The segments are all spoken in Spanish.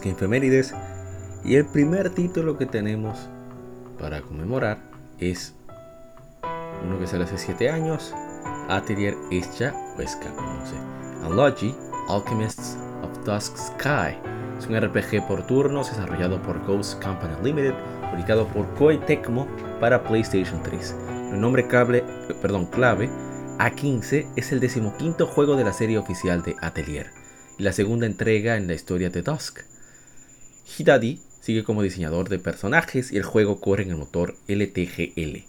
Las efemérides y el primer título que tenemos para conmemorar es uno que sale hace 7 años, Atelier Escha Huesca, no Anlogy, Alchemists of Dusk Sky. Es un RPG por turnos desarrollado por Ghost Company Limited, publicado por Koei Tecmo para PlayStation 3. El nombre clave, perdón, clave A15 es el decimoquinto juego de la serie oficial de Atelier y la segunda entrega en la historia de Dusk. Hidadi sigue como diseñador de personajes y el juego corre en el motor LTGL.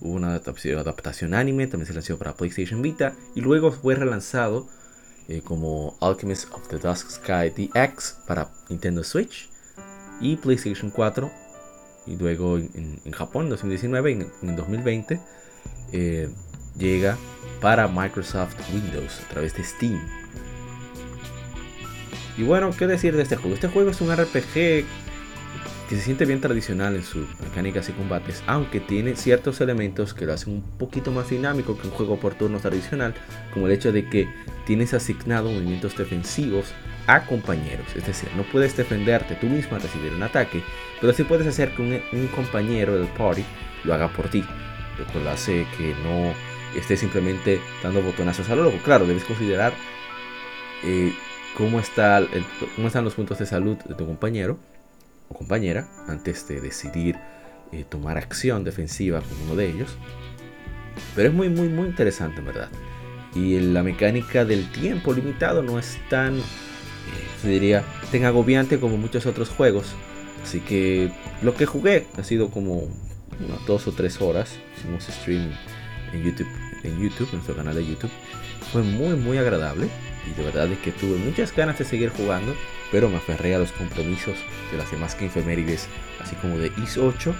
Hubo una adaptación, anime, también se lanzó para PlayStation Vita y luego fue relanzado eh, como Alchemist of the Dusk Sky DX para Nintendo Switch y PlayStation 4 y luego en, Japón en 2019 y en, 2020 eh, llega para Microsoft Windows a través de Steam. Y bueno, ¿qué decir de este juego? Este juego es un RPG que se siente bien tradicional en sus mecánicas y combates, aunque tiene ciertos elementos que lo hacen un poquito más dinámico que un juego por turnos tradicional, como el hecho de que tienes asignado movimientos defensivos a compañeros, es decir, no puedes defenderte tú mismo al recibir un ataque, pero sí puedes hacer que un, compañero del party lo haga por ti, lo cual hace que no estés simplemente dando botonazos a lo loco. Claro, debes considerar eh, cómo, está cómo están los puntos de salud de tu compañero o compañera antes de decidir eh, tomar acción defensiva con uno de ellos. Pero es muy, muy, muy interesante en verdad. Y la mecánica del tiempo limitado no es tan, eh, diría, tan agobiante como muchos otros juegos. Así que lo que jugué ha sido como unas dos o tres horas. Hicimos stream en YouTube, en YouTube, en nuestro canal de YouTube. Fue muy, muy agradable y de verdad es que tuve muchas ganas de seguir jugando, pero me aferré a los compromisos de las demás que efemérides, así como de Is 8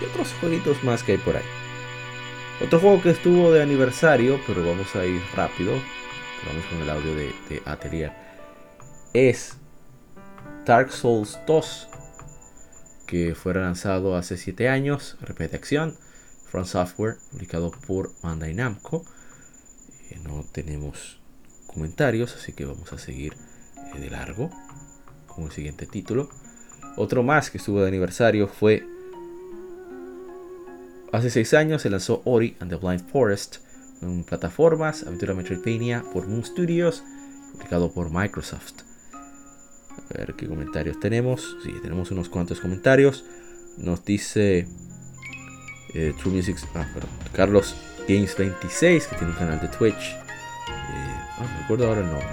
y otros jueguitos más que hay por ahí. Otro juego que estuvo de aniversario, pero vamos a ir rápido, vamos con el audio de, Atelier, es Dark Souls 2, que fue lanzado hace 7 años, repete acción, From Software, publicado por Bandai Namco. Eh, no tenemos comentarios, así que vamos a seguir eh, de largo con el siguiente título. Otro más que estuvo de aniversario fue hace 6 años se lanzó Ori and the Blind Forest en plataformas, aventura Metroidvania por Moon Studios, publicado por Microsoft. A ver qué comentarios tenemos. Sí, tenemos unos cuantos comentarios. Nos dice eh, True Music, ah, Carlos Games 26, que tiene un canal de Twitch. No ah, recuerdo ahora el nombre.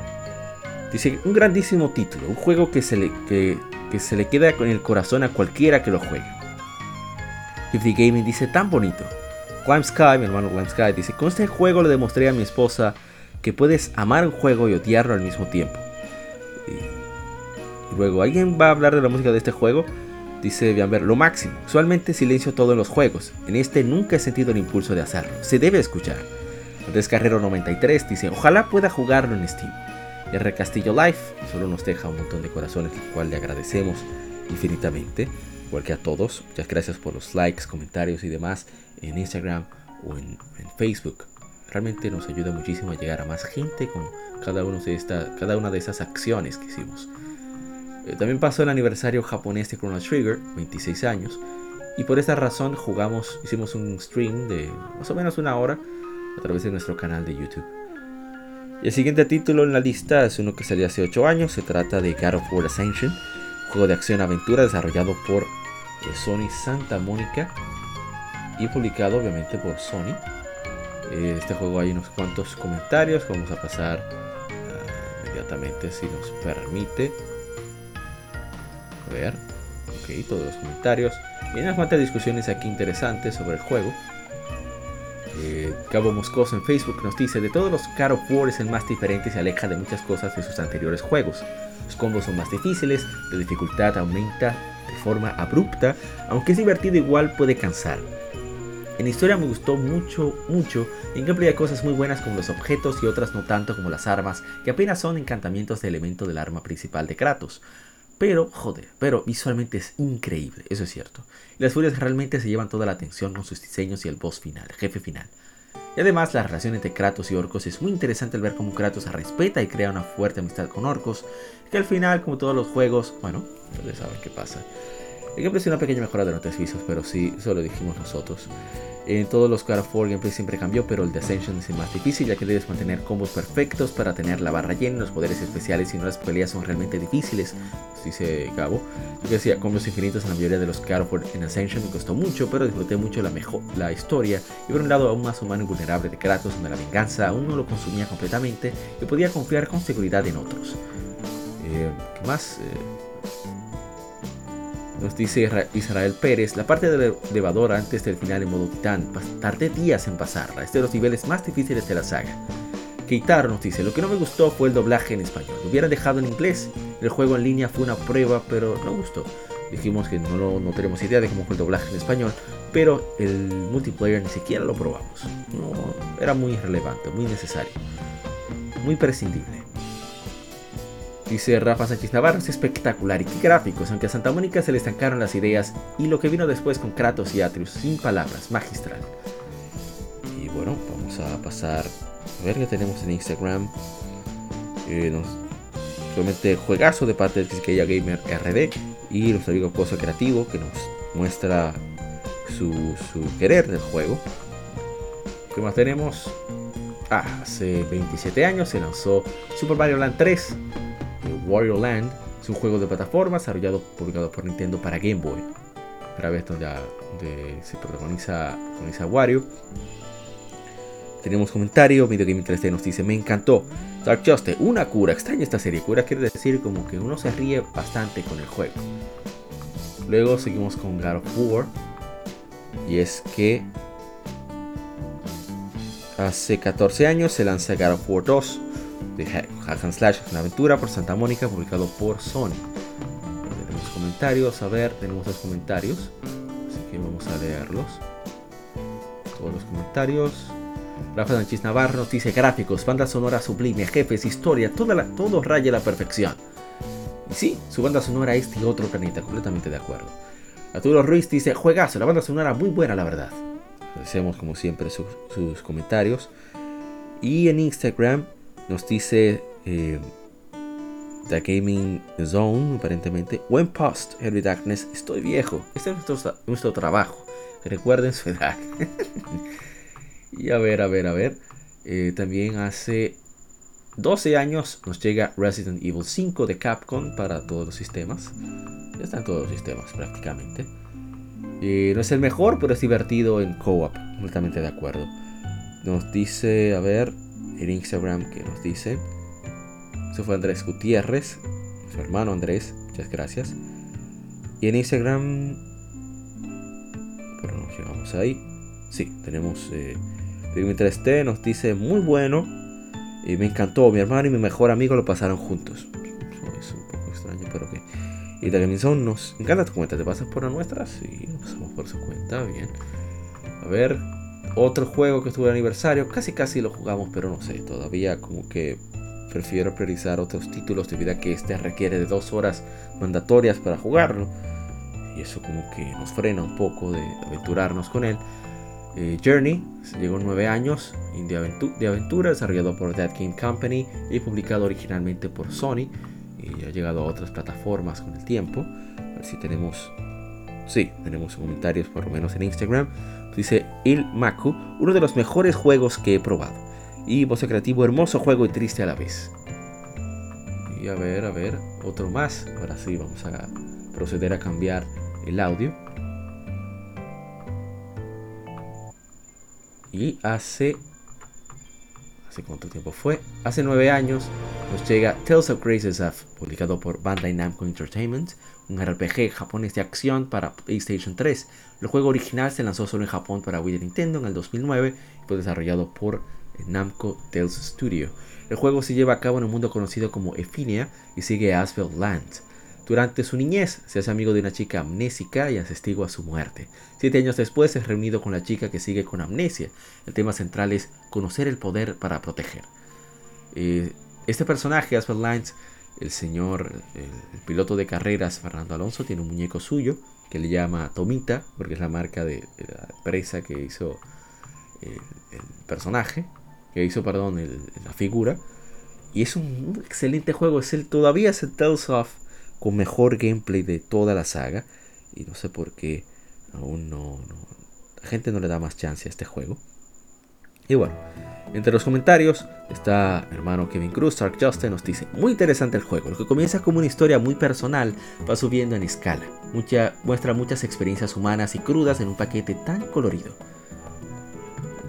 Dice, un grandísimo título, un juego que se le, que, se le queda con el corazón a cualquiera que lo juegue. 50 Gaming dice, tan bonito. Climb Sky, mi hermano Climb Sky, dice, con este juego le demostré a mi esposa que puedes amar un juego y odiarlo al mismo tiempo. Y, luego, ¿alguien va a hablar de la música de este juego? Dice ver lo máximo. Usualmente silencio todo en los juegos. En este nunca he sentido el impulso de hacerlo. Se debe escuchar. Descarrero 93 dice, ojalá pueda jugarlo en Steam. R Castillo Life solo nos deja un montón de corazones, lo cual le agradecemos infinitamente, igual que a todos. Muchas gracias por los likes, comentarios y demás en Instagram o en, Facebook. Realmente nos ayuda muchísimo a llegar a más gente con cada, uno de esta, cada una de esas acciones que hicimos. Eh, también pasó el aniversario japonés de Chrono Trigger, 26 años, y por esta razón jugamos, hicimos un stream de más o menos una hora a través de nuestro canal de YouTube. El siguiente título en la lista es uno que salió hace 8 años, se trata de God of War Ascension, juego de acción-aventura desarrollado por eh, Sony Santa Mónica. y publicado obviamente por Sony. Eh, este juego hay unos cuantos comentarios vamos a pasar uh, inmediatamente si nos permite. A ver, ok, todos los comentarios. Y unas cuantas discusiones aquí interesantes sobre el juego. Eh, Cabo Moscoso en Facebook nos dice, de todos los of War es el más diferente y se aleja de muchas cosas de sus anteriores juegos. Los combos son más difíciles, la dificultad aumenta de forma abrupta, aunque es divertido igual puede cansar. En historia me gustó mucho, mucho, en gameplay hay cosas muy buenas como los objetos y otras no tanto como las armas, que apenas son encantamientos de elemento del arma principal de Kratos. Pero, joder, pero visualmente es increíble, eso es cierto. Y las furias realmente se llevan toda la atención con sus diseños y el boss final, el jefe final. Y además la relación entre Kratos y Orcos es muy interesante al ver cómo Kratos respeta y crea una fuerte amistad con Orcos, que al final, como todos los juegos, bueno, ustedes saben qué pasa. El gameplay es una pequeña mejora de los tres pero sí, eso lo dijimos nosotros. En todos los God of War gameplay siempre cambió, pero el de Ascension es el más difícil ya que debes mantener combos perfectos para tener la barra llena, los poderes especiales y no las peleas son realmente difíciles, dice Gabo. Yo decía, combos infinitos en la mayoría de los God of War en Ascension me costó mucho, pero disfruté mucho la, mejor, la historia y por un lado aún más humano y vulnerable de Kratos, donde la venganza aún no lo consumía completamente y podía confiar con seguridad en otros. Eh, ¿Qué más? Eh, nos dice Israel Pérez, la parte de elevador antes del final en modo titán, tardé días en pasarla, es de los niveles más difíciles de la saga. Keitaro nos dice, lo que no me gustó fue el doblaje en español, lo hubieran dejado en inglés, el juego en línea fue una prueba, pero no gustó. Dijimos que no, no tenemos idea de cómo fue el doblaje en español, pero el multiplayer ni siquiera lo probamos. No, era muy irrelevante, muy necesario, muy prescindible. Dice Rafa Sánchez Navarro, es espectacular y qué gráficos, aunque a Santa Mónica se le estancaron las ideas y lo que vino después con Kratos y Atreus, sin palabras, magistral. Y bueno, vamos a pasar a ver qué tenemos en Instagram. Eh, nos, solamente juegazo de parte de Quisqueya Gamer RD y nuestro amigo Pozo Creativo que nos muestra su, su querer del juego. ¿Qué más tenemos? Ah, hace 27 años se lanzó Super Mario Land 3 Wario Land es un juego de plataforma desarrollado publicado por Nintendo para Game Boy. Para ver donde, se protagoniza, Wario. Tenemos comentario, Video Game 3D nos dice, me encantó. Dark Justice, una cura, extraña esta serie. Cura quiere decir como que uno se ríe bastante con el juego. Luego seguimos con God of War. Y es que hace 14 años se lanza God of War 2 de Hack and Slash, una aventura por Santa Mónica, publicado por Sony. Tenemos comentarios, a ver, tenemos dos comentarios, así que vamos a leerlos. Todos los comentarios. Rafa Sánchez Navarro nos dice gráficos, banda sonora sublime, jefes, historia, toda todo raya la perfección. Y sí, su banda sonora es de otro planeta, completamente de acuerdo. Arturo Ruiz dice, juegazo, la banda sonora muy buena, la verdad. Agradecemos como siempre sus comentarios. Y en Instagram nos dice eh, The Gaming Zone, aparentemente. When Post, Henry Darkness, estoy viejo. Este es nuestro, nuestro trabajo. Recuerden su edad. y a ver, a ver, a ver. Eh, también hace 12 años nos llega Resident Evil 5 de Capcom para todos los sistemas. Ya están todos los sistemas prácticamente. Eh, no es el mejor, pero es divertido en co-op. Completamente de acuerdo. Nos dice, a ver, en Instagram que nos dice. Eso fue Andrés Gutiérrez, su hermano Andrés, muchas gracias. Y en Instagram, pero nos llegamos ahí. Sí, tenemos eh, 3T, nos dice muy bueno. Y me encantó, mi hermano y mi mejor amigo lo pasaron juntos. Eso es un poco extraño, pero que. Y también son, nos encanta tu cuenta. ¿Te pasas por la nuestra? Sí, pasamos por su cuenta, bien. A ver, otro juego que estuvo de aniversario, casi casi lo jugamos, pero no sé, todavía como que prefiero priorizar otros títulos debido a que este requiere de dos horas mandatorias para jugarlo. Y eso como que nos frena un poco de aventurarnos con él. Eh, Journey llegó nueve años, de, de aventura, desarrollado por Dead Game Company y publicado originalmente por Sony. Y ha llegado a otras plataformas con el tiempo. A ver si tenemos... Sí, tenemos comentarios por lo menos en Instagram. Dice Il Maku, uno de los mejores juegos que he probado. Y voz creativo, hermoso juego y triste a la vez. Y a ver, a ver, otro más. Ahora sí, vamos a proceder a cambiar el audio. Y hace... ¿Hace cuánto tiempo fue? Hace nueve años nos llega Tales of Graces F, publicado por Bandai Namco Entertainment, un RPG japonés de acción para PlayStation 3. El juego original se lanzó solo en Japón para Wii de Nintendo en el 2009 y fue desarrollado por Namco Tales Studio. El juego se lleva a cabo en un mundo conocido como Efinia y sigue a Asphalt Land. Durante su niñez se hace amigo de una chica amnésica y asestigo a su muerte. Siete años después es reunido con la chica que sigue con amnesia. El tema central es conocer el poder para proteger. Eh, este personaje, Asphalt Lines, el señor, el, piloto de carreras Fernando Alonso, tiene un muñeco suyo que le llama Tomita, porque es la marca de, la empresa que hizo el, personaje, que hizo, perdón, la figura. Y es un, excelente juego. Es el, todavía es el Tales of con mejor gameplay de toda la saga. Y no sé por qué aún no, la gente no le da más chance a este juego. Y bueno, entre los comentarios está mi hermano Kevin Cruz, Stark Justin, nos dice, muy interesante el juego, lo que comienza como una historia muy personal va subiendo en escala, Mucha, muestra muchas experiencias humanas y crudas en un paquete tan colorido.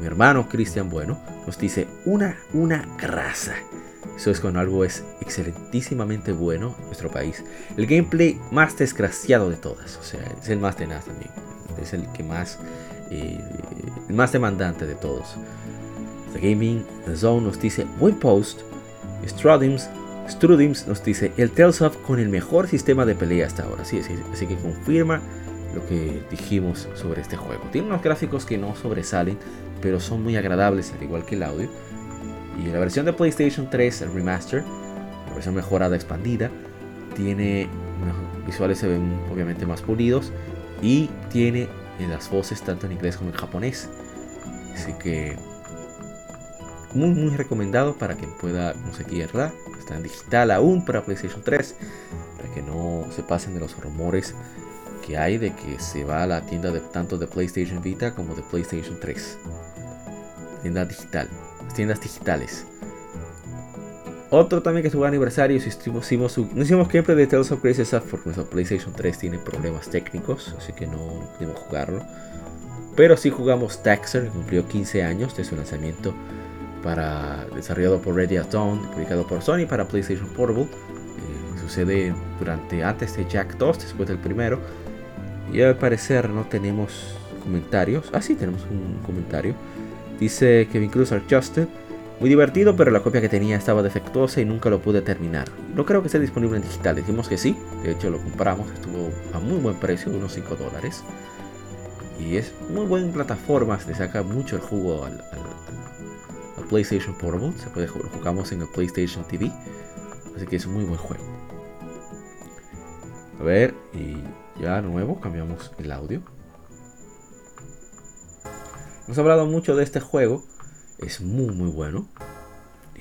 Mi hermano Cristian Bueno nos dice, una, una grasa. Eso es cuando algo es excelentísimamente bueno en nuestro país. El gameplay más desgraciado de todas. O sea, es el más tenaz también. Es el que más. Eh, el más demandante de todos. The Gaming Zone nos dice buen post. Strudims, Strudims nos dice el Tales of con el mejor sistema de pelea hasta ahora. Sí, sí, así que confirma lo que dijimos sobre este juego. Tiene unos gráficos que no sobresalen, pero son muy agradables, al igual que el audio. Y la versión de PlayStation 3, el remaster, la versión mejorada, expandida, tiene visuales se ven obviamente más pulidos y tiene en las voces tanto en inglés como en japonés. Así que muy muy recomendado para quien pueda conseguirla. Está en digital aún para PlayStation 3 para que no se pasen de los rumores que hay de que se va a la tienda de tanto de PlayStation Vita como de PlayStation 3. Tienda digital tiendas digitales. Otro también que su aniversario, hicimos, hicimos, no hicimos gameplay de Tales of Grace porque nuestro PlayStation 3 tiene problemas técnicos, así que no pudimos jugarlo. Pero sí jugamos Taxer, que cumplió 15 años de su lanzamiento para desarrollado por Ready at Dawn, publicado por Sony para PlayStation Portable. Eh, sucede durante antes de Jack 2, después del primero. Y al parecer no tenemos comentarios. Ah, sí, tenemos un comentario. Dice Kevin Cruz Justin. Muy divertido, pero la copia que tenía estaba defectuosa y nunca lo pude terminar. No creo que esté disponible en digital. Dijimos que sí. De hecho, lo compramos. Estuvo a muy buen precio, unos 5 dólares. Y es muy buena plataforma. Se le saca mucho el jugo al, PlayStation Portable. Se puede, lo jugamos en el PlayStation TV. Así que es un muy buen juego. A ver, y ya nuevo cambiamos el audio. Hemos hablado mucho de este juego. Es muy muy bueno.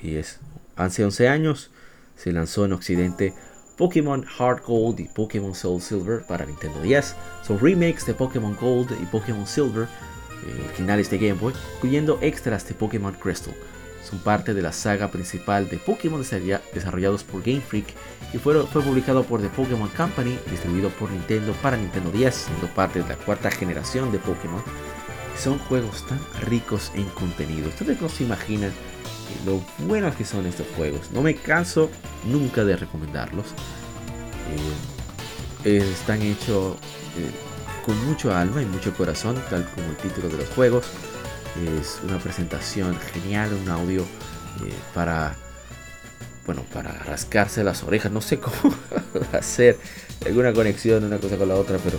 Y es hace 11 años se lanzó en Occidente Pokémon Heart Gold y Pokémon Soul Silver para Nintendo 10. Son remakes de Pokémon Gold y Pokémon Silver, originales de Game Boy, incluyendo extras de Pokémon Crystal. Son parte de la saga principal de Pokémon desarrollados por Game Freak y fue, fue publicado por The Pokémon Company, distribuido por Nintendo para Nintendo 10, siendo parte de la cuarta generación de Pokémon son juegos tan ricos en contenido. Ustedes no se imaginan lo buenos que son estos juegos. No me canso nunca de recomendarlos. Eh, están hechos eh, con mucho alma y mucho corazón, tal como el título de los juegos. Es una presentación genial, un audio eh, para, bueno, para rascarse las orejas. No sé cómo hacer alguna conexión una cosa con la otra, pero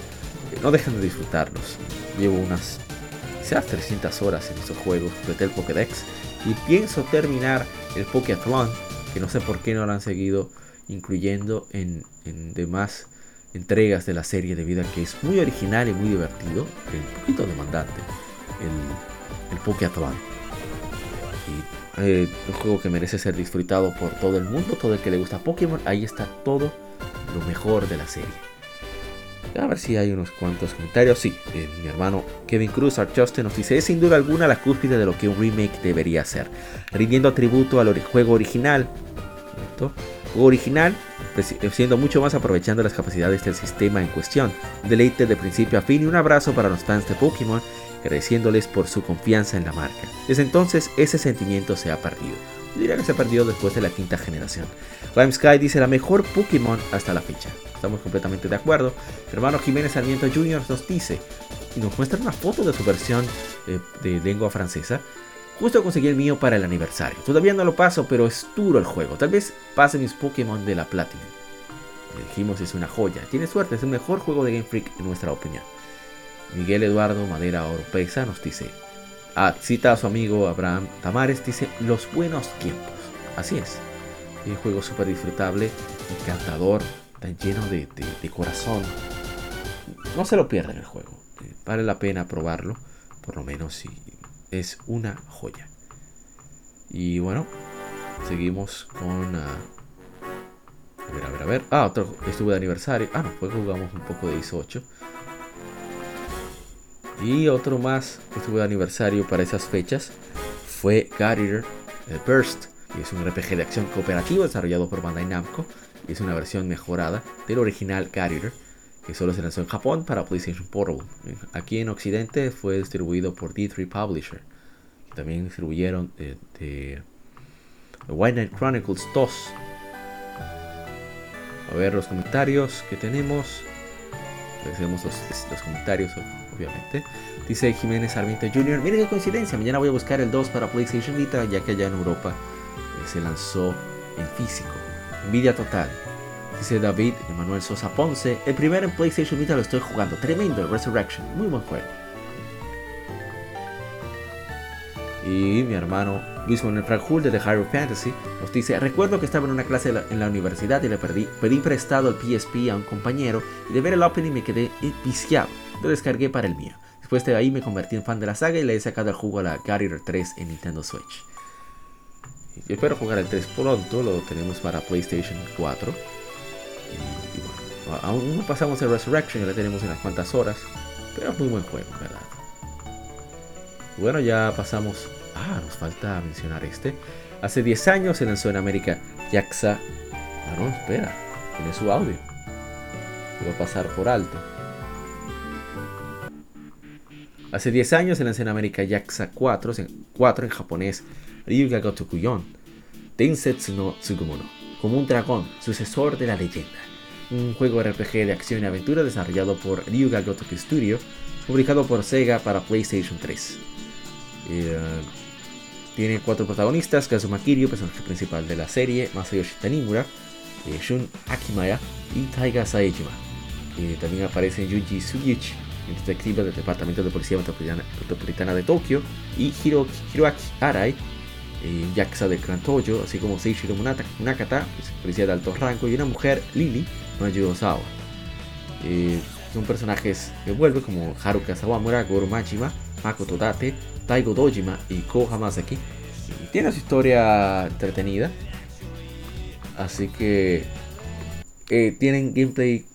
no dejan de disfrutarlos. Llevo unas quizás 300 horas en estos juegos de el Pokédex y pienso terminar el Pokéathlon, que no sé por qué no lo han seguido incluyendo en, demás entregas de la serie debido a que es muy original y muy divertido, y un poquito demandante, el, el Pokéathlon. Y eh, un juego que merece ser disfrutado por todo el mundo, todo el que le gusta Pokémon, ahí está todo lo mejor de la serie. A ver si hay unos cuantos comentarios. Sí, eh, mi hermano Kevin Cruz, Archoste, nos dice: Es sin duda alguna la cúspide de lo que un remake debería ser, rindiendo tributo al juego original. Juego original, siendo mucho más aprovechando las capacidades del sistema en cuestión. deleite de principio a fin y un abrazo para los fans de Pokémon agradeciéndoles por su confianza en la marca. Desde entonces ese sentimiento se ha perdido. Yo diría que se perdió después de la quinta generación. Rhyme Sky dice la mejor Pokémon hasta la fecha. Estamos completamente de acuerdo. hermano Jiménez Sarmiento Jr. nos dice y nos muestra una foto de su versión eh, de lengua francesa. Justo conseguí el mío para el aniversario. Todavía no lo paso, pero es duro el juego. Tal vez pase mis Pokémon de la Platinum. Le dijimos es una joya. Tiene suerte, es el mejor juego de Game Freak en nuestra opinión. Miguel Eduardo Madera Oropesa nos dice, ah, cita a su amigo Abraham Tamares, dice, los buenos tiempos. Así es. Un juego súper disfrutable, encantador, tan lleno de, corazón. No se lo pierdan el juego. Eh, vale la pena probarlo, por lo menos si es una joya. Y bueno, seguimos con... Ah, a ver, a ver, a ver. Ah, otro estuvo de aniversario. Ah, no, fue jugamos un poco de ISO 8. Y otro más que estuvo de aniversario para esas fechas fue God Eater Burst, que es un RPG de acción cooperativo desarrollado por Bandai Namco es una versión mejorada del original Eater, que solo se lanzó en Japón para PlayStation Portable. Aquí en Occidente fue distribuido por D3 Publisher. También distribuyeron de, de White Knight Chronicles 2. A ver los comentarios que tenemos. Agradecemos los, comentarios obviamente. Dice Jiménez Sarmiento Jr. Miren qué coincidencia, mañana voy a buscar el 2 para PlayStation Vita, ya que allá en Europa eh, se lanzó en físico. Envidia total. Dice David Emanuel Sosa Ponce. El primero en PlayStation Vita lo estoy jugando. Tremendo, Resurrection. Muy buen juego. Y mi hermano Luis Manuel Franjul de The Hyrule Fantasy nos dice, recuerdo que estaba en una clase en la universidad y le perdí, pedí prestado el PSP a un compañero y de ver el opening me quedé viciado. Lo descargué para el mío. Después de ahí me convertí en fan de la saga y le he sacado el juego a la Guardian 3 en Nintendo Switch. Y espero jugar el 3 pronto, lo tenemos para PlayStation 4. Y, bueno, aún no pasamos el Resurrection, ya lo tenemos en unas cuantas horas, pero es muy buen juego, ¿verdad? Bueno, ya pasamos. Ah, nos falta mencionar este. Hace 10 años se lanzó en América Yaxa. Ah, no, espera, tiene su audio. Lo voy a pasar por alto. Hace 10 años se lanzó en América 4, 4 en japonés, Ryuga Gotokuyon, Densetsu no Tsugumono, como un dragón, sucesor de la leyenda. Un juego RPG de acción y aventura desarrollado por Ryuga Gotoku Studio, publicado por Sega para PlayStation 3. Eh, tiene cuatro protagonistas, Kazuma Kiryu, personaje principal de la serie, Masayoshi Tanimura, eh, Shun Akimaya y Taiga Saejima. Eh, también aparecen Yuji Sugiuchi, el detective del Departamento de Policía Metropolitana, de Tokio, y Hiroaki Arai, eh, Yakuza de Toyo, así como Seishiro Nakata, policía de alto rango, y una mujer, Lily Mayu Osawa. Eh, son personajes que vuelven como Haruka Sawamura, Goro Majima, Makoto Date, Taigo Dojima y Ko Hamasaki. tiene su historia entretenida, así que eh, tienen gameplay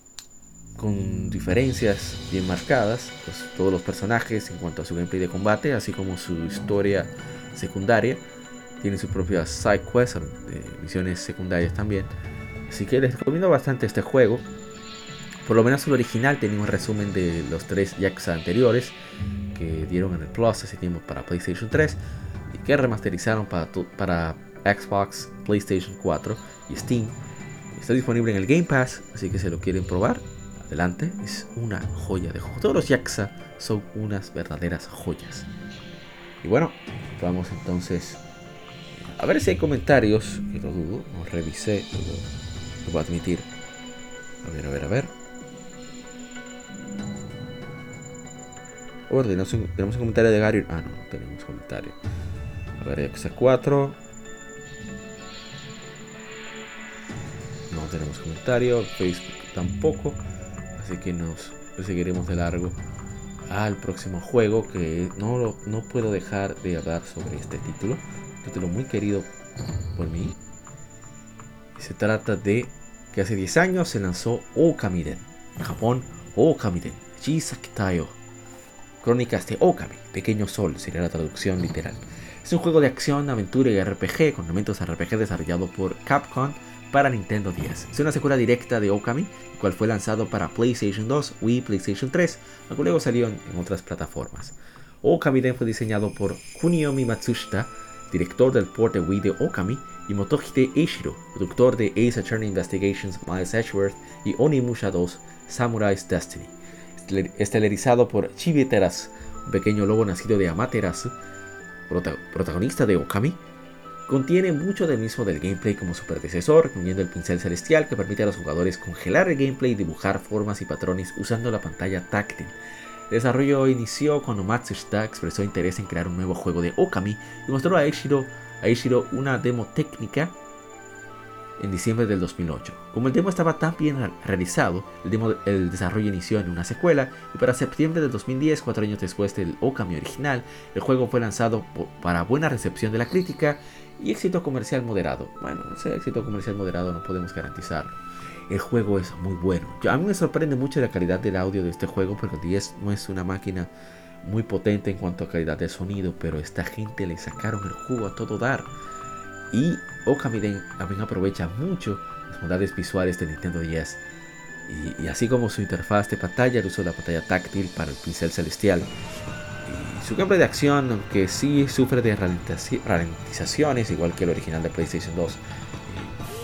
con diferencias bien marcadas, pues, todos los personajes en cuanto a su gameplay de combate, así como su historia secundaria. Tienen sus propias side quests, misiones secundarias también. Así que les recomiendo bastante este juego. Por lo menos el original tenía un resumen de los tres Yakuza anteriores que dieron en el Plus hace tiempo para PlayStation 3 y que remasterizaron para, para Xbox, PlayStation 4 y Steam. Está disponible en el Game Pass, así que si lo quieren probar, adelante. Es una joya de juego. Todos los Yakuza son unas verdaderas joyas. Y bueno, vamos entonces a ver si hay comentarios. Que lo dudo, no revisé, lo, voy a admitir. A ver, a ver, a ver. Oh, tenemos un, comentario de Gary. Ah, no, tenemos comentario. A ver, Yakuza 4. No tenemos comentario. Facebook tampoco. Así que nos seguiremos de largo al próximo juego que no, no puedo dejar de hablar sobre este título. Título muy querido por mí. Se trata de que hace 10 años se lanzó Okamiden. En Japón, Okamiden. Tayo. Crónicas de Okami. Pequeño Sol sería la traducción literal. Es un juego de acción, aventura y RPG con elementos RPG desarrollado por Capcom para Nintendo 10. Es una secuela directa de Okami, el cual fue lanzado para PlayStation 2, Wii, PlayStation 3, aunque luego salió en, otras plataformas. Okami Den fue diseñado por Kuniomi Matsushita, director del port de Wii de Okami, y Motohide Eishiro, productor de Ace Attorney Investigations Miles Edgeworth y Onimusha 2 Samurai's Destiny. Estelarizado por Chibi Terasu, un pequeño lobo nacido de Amaterasu, protagonista de Okami, contiene mucho del mismo del gameplay como su predecesor, incluyendo el pincel celestial que permite a los jugadores congelar el gameplay y dibujar formas y patrones usando la pantalla táctil. El desarrollo inició cuando Matsushita expresó interés en crear un nuevo juego de Okami y mostró a Ishiro, una demo técnica en diciembre del 2008. Como el demo estaba tan bien realizado, el, el desarrollo inició en una secuela y para septiembre del 2010, cuatro años después del Okami original, el juego fue lanzado para buena recepción de la crítica y éxito comercial moderado. Bueno, ese éxito comercial moderado no podemos garantizarlo. El juego es muy bueno. a mí me sorprende mucho la calidad del audio de este juego porque el 10 no es una máquina muy potente en cuanto a calidad de sonido, pero esta gente le sacaron el jugo a todo dar. Y Okamiden también aprovecha mucho las bondades visuales de Nintendo 10. Y, así como su interfaz de pantalla, el uso de la pantalla táctil para el pincel celestial. Y su gameplay de acción, aunque sí sufre de ralentizaciones, igual que el original de PlayStation 2,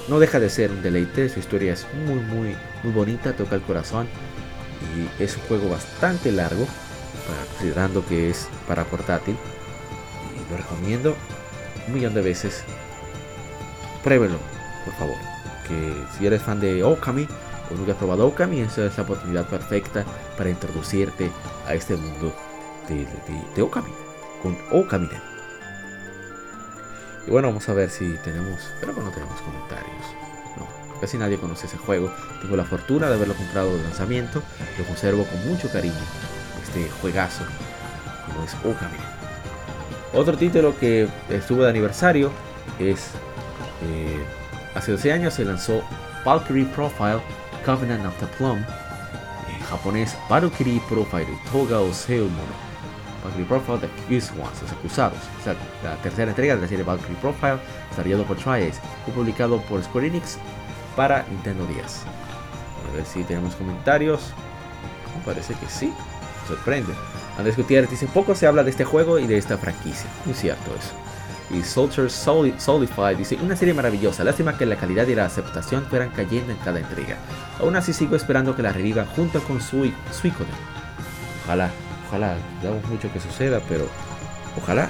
no deja de ser un deleite. Su historia es muy, muy, muy bonita, toca el corazón. Y es un juego bastante largo, considerando que es para portátil. Y lo recomiendo un millón de veces pruébelo, por favor. Que si eres fan de Okami o nunca has probado Okami, esa es la oportunidad perfecta para introducirte a este mundo de, Okami, con Okami. Y bueno, vamos a ver si tenemos, pero no tenemos comentarios. No, casi nadie conoce ese juego. Tengo la fortuna de haberlo comprado de lanzamiento. Lo conservo con mucho cariño. Este juegazo, como es Okami. Otro título que estuvo de aniversario es eh, hace 12 años se lanzó Valkyrie Profile Covenant of the Plum, en japonés Valkyrie Profile Toga o Mono. Valkyrie Profile The Accused Ones, los acusados. la tercera entrega de la serie Valkyrie Profile, desarrollado por Triace, fue publicado por Square Enix para Nintendo 10. A ver si tenemos comentarios. Me parece que sí. sorprende. Andrés Gutiérrez dice: Poco se habla de este juego y de esta franquicia. Muy cierto eso y Soldier Solidify dice, una serie maravillosa, lástima que la calidad y la aceptación fueran cayendo en cada entrega. Aún así sigo esperando que la revivan junto con su Suicoden. Ojalá, ojalá, damos mucho que suceda, pero ojalá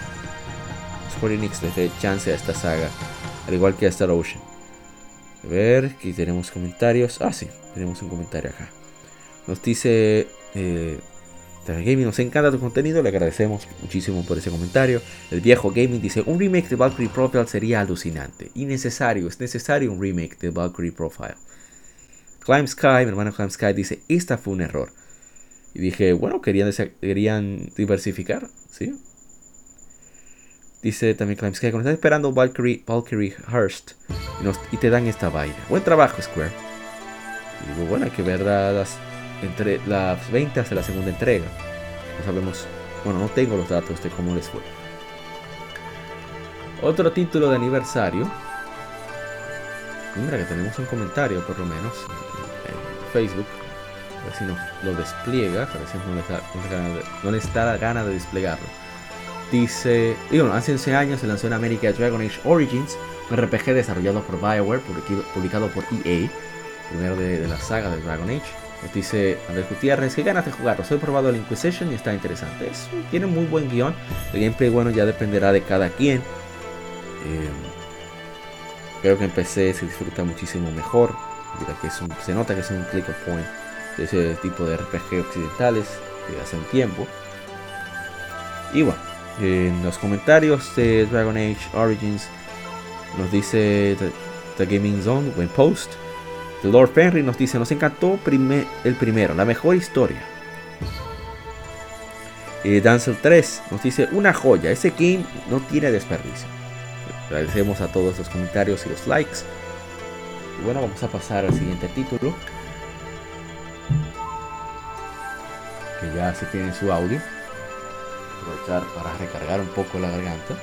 Square Enix le dé chance a esta saga, al igual que a Star Ocean. A ver, aquí tenemos comentarios. Ah, sí, tenemos un comentario acá. Nos dice... Eh, Gaming nos encanta tu contenido, le agradecemos muchísimo por ese comentario. El viejo Gaming dice, un remake de Valkyrie Profile sería alucinante. Innecesario, es necesario un remake de Valkyrie Profile. Climb Sky, mi hermano Climb Sky dice, esta fue un error. Y dije, bueno, querían, querían diversificar, ¿sí? Dice también Climb Sky, cuando estás esperando Valkyrie, Valkyrie Hearst y, te dan esta vaina. Buen trabajo, Square. Digo, bueno, hay que ver las entre las ventas de la segunda entrega. No sabemos, bueno, no tengo los datos de cómo les fue. Otro título de aniversario. Mira que tenemos un comentario por lo menos en Facebook. Ver si nos lo despliega. A ver si no les da, no gana de desplegarlo. Dice, y bueno, hace 11 años se lanzó en América Dragon Age Origins, un RPG desarrollado por Bioware, publicado por EA, primero de la saga de Dragon Age. Nos dice Andrés Gutiérrez, qué ganas de jugarlo. Soy probado el Inquisition y está interesante. tiene muy buen guion. El gameplay, bueno, ya dependerá de cada quien. Eh, creo que en PC se disfruta muchísimo mejor. Que se nota que es un click of point ese tipo de RPG occidentales de hace un tiempo. Y bueno, en los comentarios de Dragon Age Origins nos dice The, Gaming Zone, buen post. Lord Henry nos dice, nos encantó el primero, la mejor historia. Y Dancel 3 nos dice, una joya, ese game no tiene desperdicio. Agradecemos a todos los comentarios y los likes. Y bueno, vamos a pasar al siguiente título. Que ya se tiene su audio. Aprovechar para recargar un poco la garganta.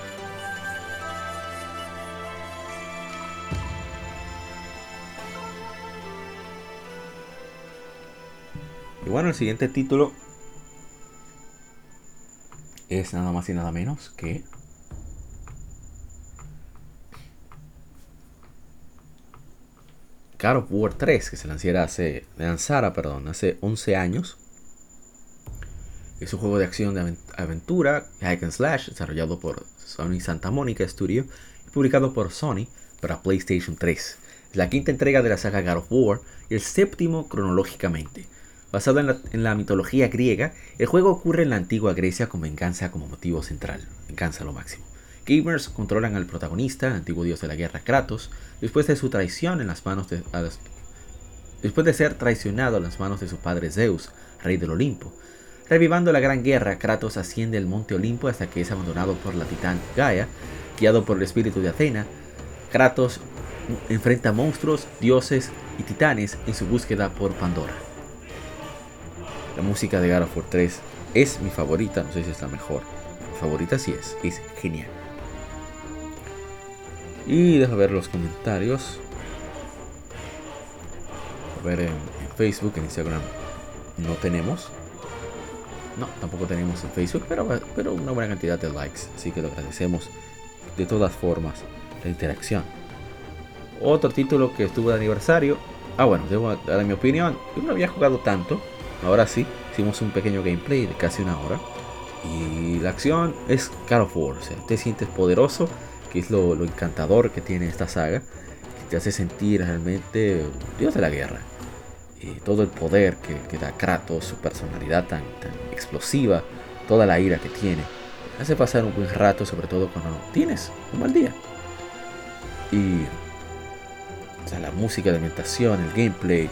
Y bueno, el siguiente título es nada más y nada menos que God of War 3, que se lanzara hace, lanzara, perdón, hace 11 años. Es un juego de acción de aventura, hack and slash, desarrollado por Sony Santa Monica Studio y publicado por Sony para PlayStation 3. Es la quinta entrega de la saga God of War y el séptimo cronológicamente. Basado en la, mitología griega, el juego ocurre en la antigua Grecia con venganza como motivo central. Venganza lo máximo. Gamers controlan al protagonista, el antiguo dios de la guerra Kratos, después de su traición en las manos de, después de ser traicionado en las manos de su padre Zeus, rey del Olimpo. Revivando la gran guerra, Kratos asciende el monte Olimpo hasta que es abandonado por la titán Gaia, guiado por el espíritu de Athena. Kratos enfrenta monstruos, dioses y titanes en su búsqueda por Pandora. La música de God of War 3 es mi favorita, no sé si es la mejor. Mi favorita sí es, es genial. Y deja ver los comentarios. A ver en, Facebook, en Instagram no tenemos. No, tampoco tenemos en Facebook, pero, pero una buena cantidad de likes. Así que lo agradecemos de todas formas la interacción. Otro título que estuvo de aniversario. Ah, bueno, debo dar mi opinión. Yo no había jugado tanto. Ahora sí, hicimos un pequeño gameplay de casi una hora. Y la acción es God of War. O te sientes poderoso que es lo, encantador que tiene esta saga, que te hace sentir realmente Dios de la guerra. Y todo el poder que, da Kratos, su personalidad tan, explosiva, toda la ira que tiene, hace pasar un buen rato, sobre todo cuando tienes un mal día. Y la música, la ambientación, el gameplay, eh,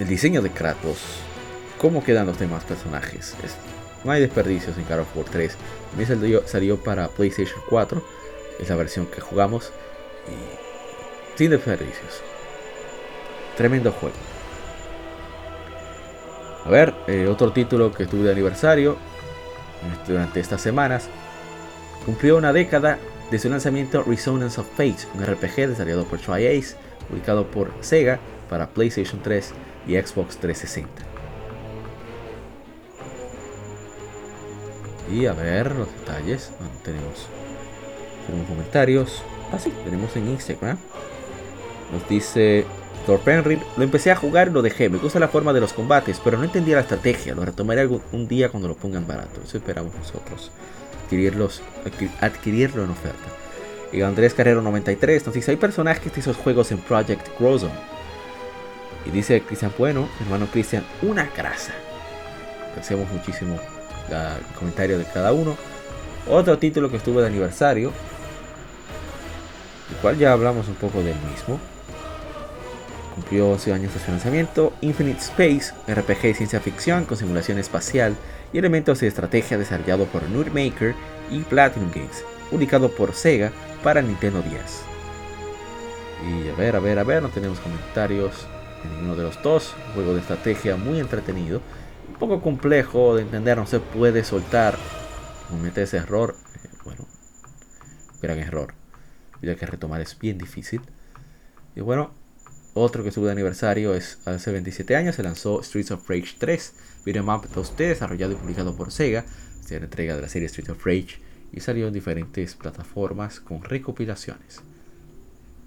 el diseño de Kratos, cómo quedan los demás personajes. Es no hay desperdicios en God of War 3. A salió, salió para PlayStation 4. Es la versión que jugamos. Y sin desperdicios. Tremendo juego. A ver, eh, otro título que estuvo de aniversario durante estas semanas. Cumplió una década de su lanzamiento Resonance of Fate, un RPG desarrollado por Tri-Ace, publicado por Sega para PlayStation 3 y Xbox 360. Y a ver los detalles. tenemos, tenemos comentarios. Ah, sí, tenemos en Instagram. Nos dice Henry, lo empecé a jugar y lo dejé. Me gusta la forma de los combates, pero no entendía la estrategia. Lo retomaré algún, un día cuando lo pongan barato. Eso esperamos nosotros. Adquirirlos, adquirirlo en oferta. Y Andrés Carrero 93 nos dice, hay personajes de esos juegos en Project Grozone. Y dice Cristian Bueno, hermano Cristian, una grasa. Agradecemos muchísimo el comentario de cada uno. Otro título que estuvo de aniversario, el cual ya hablamos un poco del mismo. Cumplió 11 años de su lanzamiento, Infinite Space, RPG de ciencia ficción con simulación espacial y elementos de estrategia desarrollado por Maker y Platinum Games, publicado por Sega para Nintendo 10. Y a ver, a ver, a ver, no tenemos comentarios en ninguno de los dos. juego de estrategia muy entretenido poco complejo de entender, no se puede soltar. Comete ese error, eh, bueno, gran error. Ya que retomar es bien difícil. Y bueno, otro que estuvo de aniversario es hace 27 años se lanzó Streets of Rage 3, Videomap 2D, desarrollado y publicado por Sega. La entrega de la serie Streets of Rage y salió en diferentes plataformas con recopilaciones.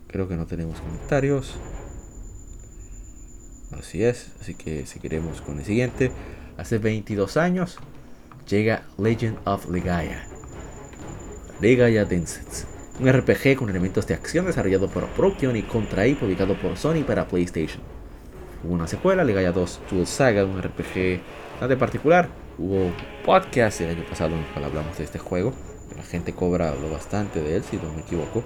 Creo que no tenemos comentarios. Así es, así que seguiremos con el siguiente. Hace 22 años llega Legend of Legaia. Legaia Densetsu, un RPG con elementos de acción desarrollado por Procyon y Contra y publicado por Sony para PlayStation. Hubo una secuela, Legaia 2 Dual Saga, un RPG bastante particular. Hubo podcast el año pasado en el cual hablamos de este juego. La gente cobra habló bastante de él, si no me equivoco.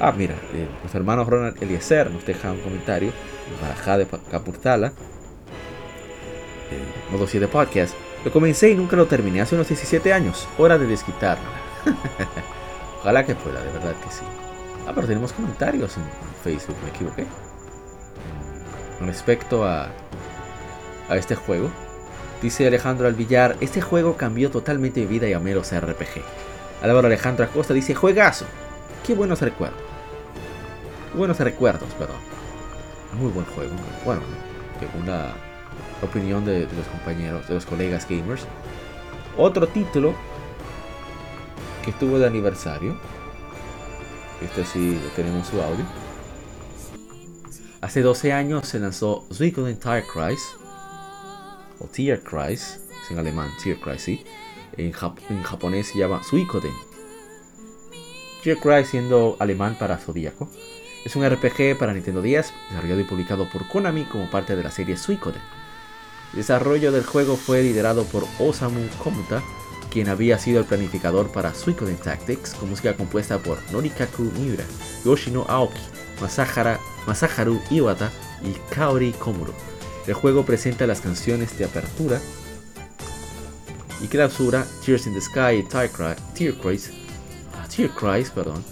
Ah, mira, eh, los hermanos Ronald Eliezer nos deja un comentario. Barajá de Capurtala modo 7 podcast. Lo comencé y nunca lo terminé hace unos 17 años. Hora de desquitarlo. Ojalá que pueda, de verdad que sí. Ah, pero tenemos comentarios en Facebook, me equivoqué. Con respecto a, a este juego, dice Alejandro Alvillar, este juego cambió totalmente mi vida y amé los RPG. Álvaro Alejandro Acosta dice, juegazo. Qué buenos recuerdos. Buenos recuerdos, perdón. Muy buen juego. Bueno, una opinión de, los compañeros, de los colegas gamers. Otro título que estuvo de aniversario. Este sí tenemos su audio. Hace 12 años se lanzó Suikoden Tierkreis o Tierkreis, en alemán Tierkreis, sí. En, japonés se llama Suikoden. Tierkreis siendo alemán para Zodíaco. Es un RPG para Nintendo 10, desarrollado y publicado por Konami como parte de la serie Suikoden. El desarrollo del juego fue liderado por Osamu Komuta, quien había sido el planificador para Suikoden Tactics, con música compuesta por Norikaku Miura, Yoshino Aoki, Masaharu Iwata y Kaori Komuro. El juego presenta las canciones de apertura y clausura Tears in the Sky y Tear Cries, Tear perdón,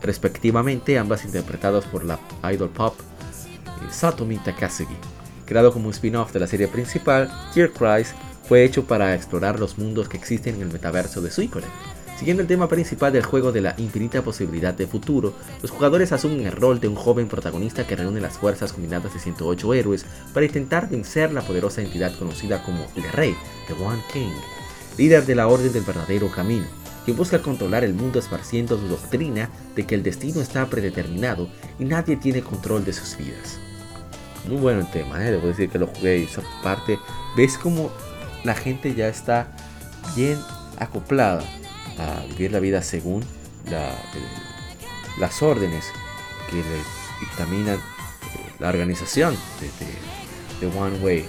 respectivamente, ambas interpretadas por la idol pop eh, Satomi Takasugi. Creado como spin-off de la serie principal, Tear Cries fue hecho para explorar los mundos que existen en el metaverso de Suikoden. Siguiendo el tema principal del juego de la infinita posibilidad de futuro, los jugadores asumen el rol de un joven protagonista que reúne las fuerzas combinadas de 108 héroes para intentar vencer la poderosa entidad conocida como el Rey, The One King, líder de la Orden del Verdadero Camino, quien busca controlar el mundo esparciendo su doctrina de que el destino está predeterminado y nadie tiene control de sus vidas. Muy bueno el tema, ¿eh? debo decir que lo jugué y esa parte, ves como la gente ya está bien acoplada a vivir la vida según las órdenes que le dictaminan eh, la organización de, One Way.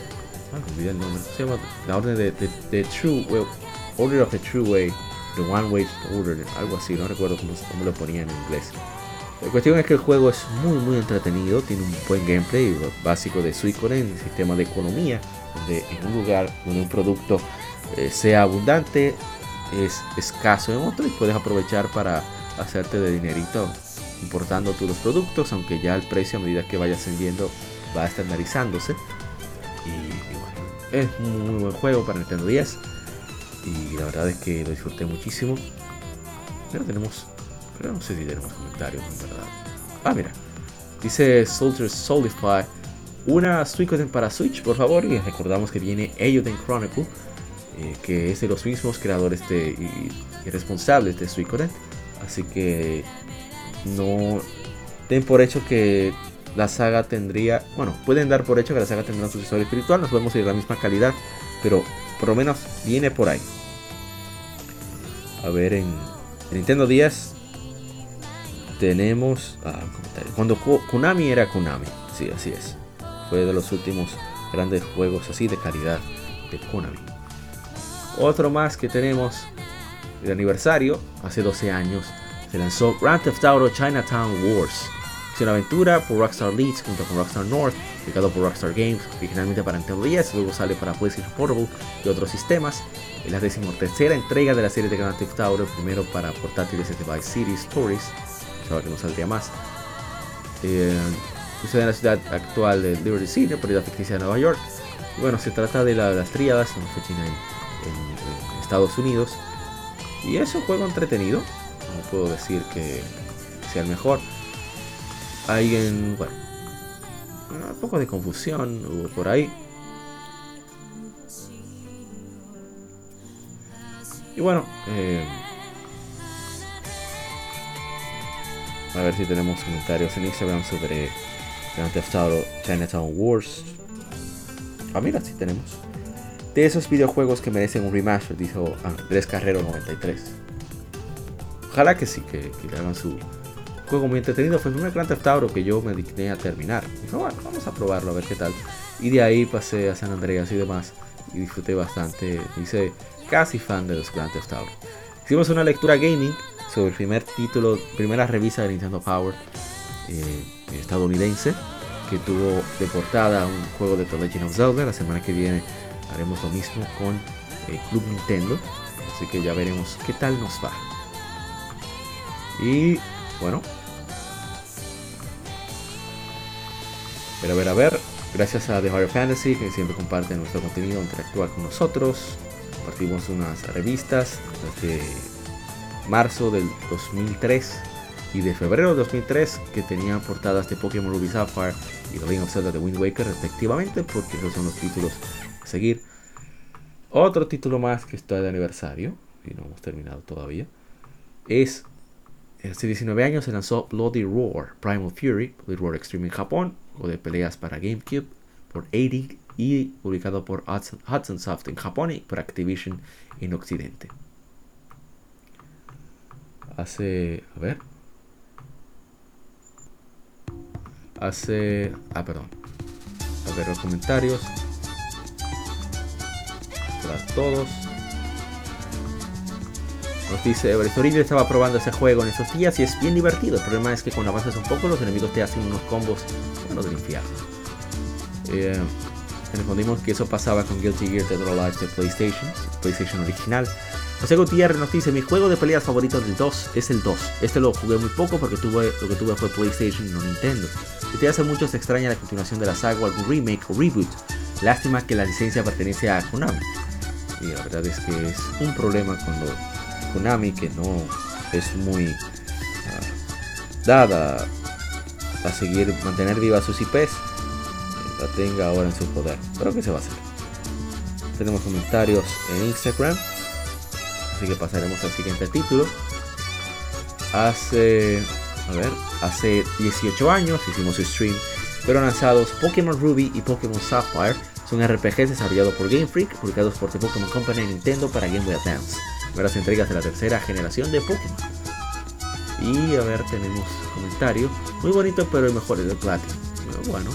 Ah, el nombre. Se llama la orden de, True Way, Order of the True Way, The One Way Order, algo así, no recuerdo cómo, cómo lo ponían en inglés. La cuestión es que el juego es muy muy entretenido, tiene un buen gameplay básico de Suicoden, sistema de economía, donde en un lugar donde un producto eh, sea abundante, es escaso en otro y puedes aprovechar para hacerte de dinerito importando tus los productos, aunque ya el precio a medida que vayas vendiendo va estandarizándose. Y, bueno, es un muy buen juego para Nintendo 10 y la verdad es que lo disfruté muchísimo. Pero tenemos pero no sé si tenemos comentarios, en verdad. Ah, mira. Dice Soldier Solidify. Una Suicoden para Switch, por favor. Y recordamos que viene Eiyuden Chronicle. Eh, que es de los mismos creadores de, y, responsables de Suicoden. Así que no den por hecho que la saga tendría. Bueno, pueden dar por hecho que la saga tendrá un sucesor espiritual. Nos podemos ir a la misma calidad. Pero por lo menos viene por ahí. A ver, en, en Nintendo 10 tenemos. Ah, cuando Konami era Konami. Sí, así es. Fue de los últimos grandes juegos así de calidad de Konami. Otro más que tenemos. El aniversario, hace 12 años, se lanzó Grand Theft Auto Chinatown Wars. Es una aventura por Rockstar Leeds junto con Rockstar North, publicado por Rockstar Games, originalmente para Nintendo DS, luego sale para PlayStation Portable y otros sistemas. Es la decimotercera entrega de la serie de Grand Theft Auto, primero para portátiles de Vice City Stories, que no saldría más. Eh, sucede en la ciudad actual de Liberty City, la ficticia de Nueva York. bueno, se trata de las tríadas, en, en, Estados Unidos. Y es un juego entretenido. No puedo decir que sea el mejor. Hay en, bueno, un poco de confusión por ahí. Y bueno, eh, A ver si tenemos comentarios en Instagram sobre Grand Theft Auto Chinatown Wars. Ah, mira, sí tenemos. De esos videojuegos que merecen un remaster, dijo Andrés Carrero 93. Ojalá que sí, que, le hagan su juego muy entretenido. Fue el primer Grand Theft Auto que yo me digné a terminar. Dijo, vamos a probarlo a ver qué tal. Y de ahí pasé a San Andreas y demás. Y disfruté bastante. Hice casi fan de los Grand Theft Auto. Hicimos una lectura gaming sobre el primer título, primera revista de Nintendo Power eh, estadounidense, que tuvo de portada un juego de The Legend of Zelda. La semana que viene haremos lo mismo con eh, Club Nintendo, así que ya veremos qué tal nos va. Y bueno, pero a ver, a ver, gracias a The Horror Fantasy que siempre comparte nuestro contenido, interactúa con nosotros. Compartimos unas revistas desde marzo del 2003 y de febrero de 2003 que tenían portadas de Pokémon Ruby Sapphire y The Legend of Zelda de Wind Waker respectivamente porque esos son los títulos a seguir. Otro título más que está de aniversario, y no hemos terminado todavía, es hace 19 años se lanzó Bloody Roar Primal Fury, Bloody Roar Extreme en Japón, o de peleas para GameCube por 80 y publicado por Hudson Soft en Japón y por Activision en Occidente. Hace, a ver, hace, ah, perdón, a ver los comentarios para todos. Nos dice, Oribe estaba probando ese juego en esos días y es bien divertido. El problema es que cuando avanzas un poco los enemigos te hacen unos combos, bueno, del infierno. Eh, respondimos que eso pasaba con Guilty Gear Dead or de PlayStation, PlayStation original. José Gutiérrez nos dice, mi juego de peleas favorito del 2 es el 2. Este lo jugué muy poco porque tuve, lo que tuve fue PlayStation y no Nintendo. te hace mucho se extraña la continuación de la saga o algún remake o reboot. Lástima que la licencia pertenece a Konami. Y la verdad es que es un problema cuando Konami, que no es muy ah, dada a seguir, mantener viva sus IPs, la tenga ahora en su poder. Pero ¿qué se va a hacer? Tenemos comentarios en Instagram. Así que pasaremos al siguiente título. Hace. A ver. Hace 18 años hicimos stream. Fueron lanzados Pokémon Ruby y Pokémon Sapphire. Son RPGs desarrollados por Game Freak, publicados por The Pokémon Company Nintendo para Game Boy Advance. Las entregas de la tercera generación de Pokémon. Y a ver, tenemos comentarios. Muy bonito, pero el mejor es el Platinum. Bueno,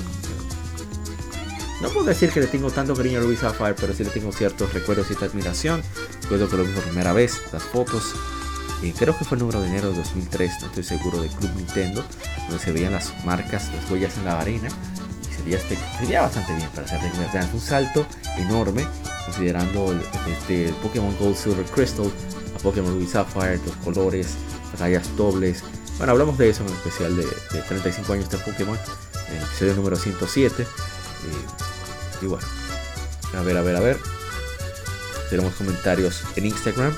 no puedo decir que le tengo tanto cariño a Ruby Sapphire, pero sí le tengo ciertos recuerdos y esta admiración. Recuerdo que lo vi por primera vez, las fotos. Creo que fue el número de enero de 2003, no estoy seguro, de Club Nintendo, donde se veían las marcas, las huellas en la arena. Y sería, este, sería bastante bien para hacer un salto enorme, considerando el, este, Pokémon Gold Silver Crystal a Pokémon Ruby Sapphire, los colores, batallas dobles. Bueno, hablamos de eso en el especial de, 35 años de Pokémon, en el episodio número 107. Y bueno, a ver, a ver, a ver. Tenemos comentarios en Instagram.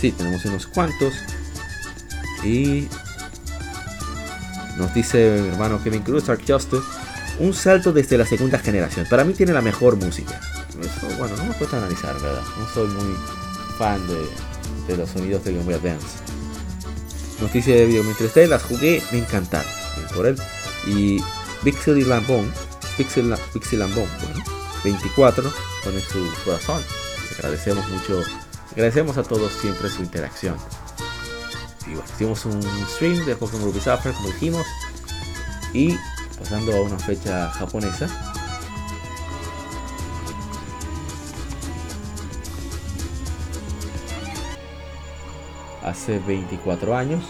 Sí, tenemos unos cuantos. Y nos dice mi hermano Kevin Cruz, Ark Justice, un salto desde la segunda generación. Para mí tiene la mejor música. Eso, bueno, no me cuesta analizar, ¿verdad? No soy muy fan de, los sonidos de Game Boy Advance. Nos dice mientras las jugué, me encantaron. Por él. Y Pixel y Lambón, Pixel, Pixel Lambón, bueno, 24 con su corazón. agradecemos mucho, agradecemos a todos siempre su interacción. Y bueno, hicimos un stream de Pokémon Ruby Sapphire, como dijimos, y pasando a una fecha japonesa. Hace 24 años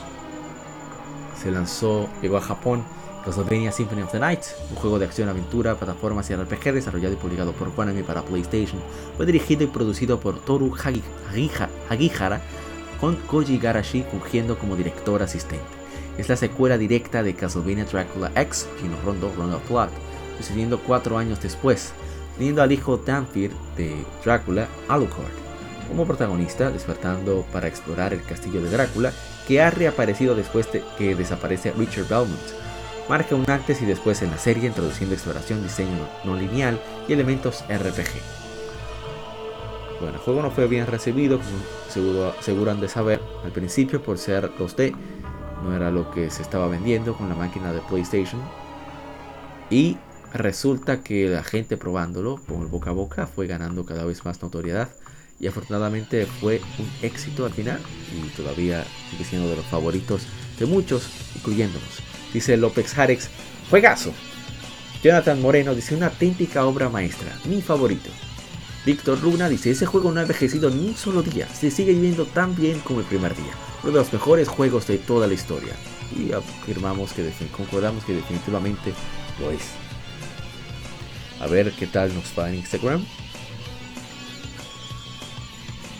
se lanzó, llegó a Japón Castlevania Symphony of the Night, un juego de acción-aventura, plataformas y RPG desarrollado y publicado por Konami para PlayStation, fue dirigido y producido por Toru Hagihara, con Koji Garashi fungiendo como director asistente. Es la secuela directa de Castlevania Dracula X, Kino Rondo, Rondo of Blood, sucediendo cuatro años después, teniendo al hijo Danfir de Drácula, Alucard, como protagonista, despertando para explorar el castillo de Drácula, que ha reaparecido después de que desaparece Richard Belmont marca un antes y después en la serie introduciendo exploración, diseño no lineal y elementos RPG. Bueno, el juego no fue bien recibido, como seguro, han de saber, al principio por ser 2D, no era lo que se estaba vendiendo con la máquina de PlayStation. Y resulta que la gente probándolo, el boca a boca, fue ganando cada vez más notoriedad. Y afortunadamente fue un éxito al final y todavía sigue siendo de los favoritos de muchos, incluyéndonos. Dice López Jarex, juegazo. Jonathan Moreno dice una auténtica obra maestra, mi favorito. Víctor Luna dice, ese juego no ha envejecido ni un solo día, se sigue viviendo tan bien como el primer día. Uno de los mejores juegos de toda la historia. Y afirmamos que concordamos que definitivamente lo es. A ver qué tal nos va en Instagram.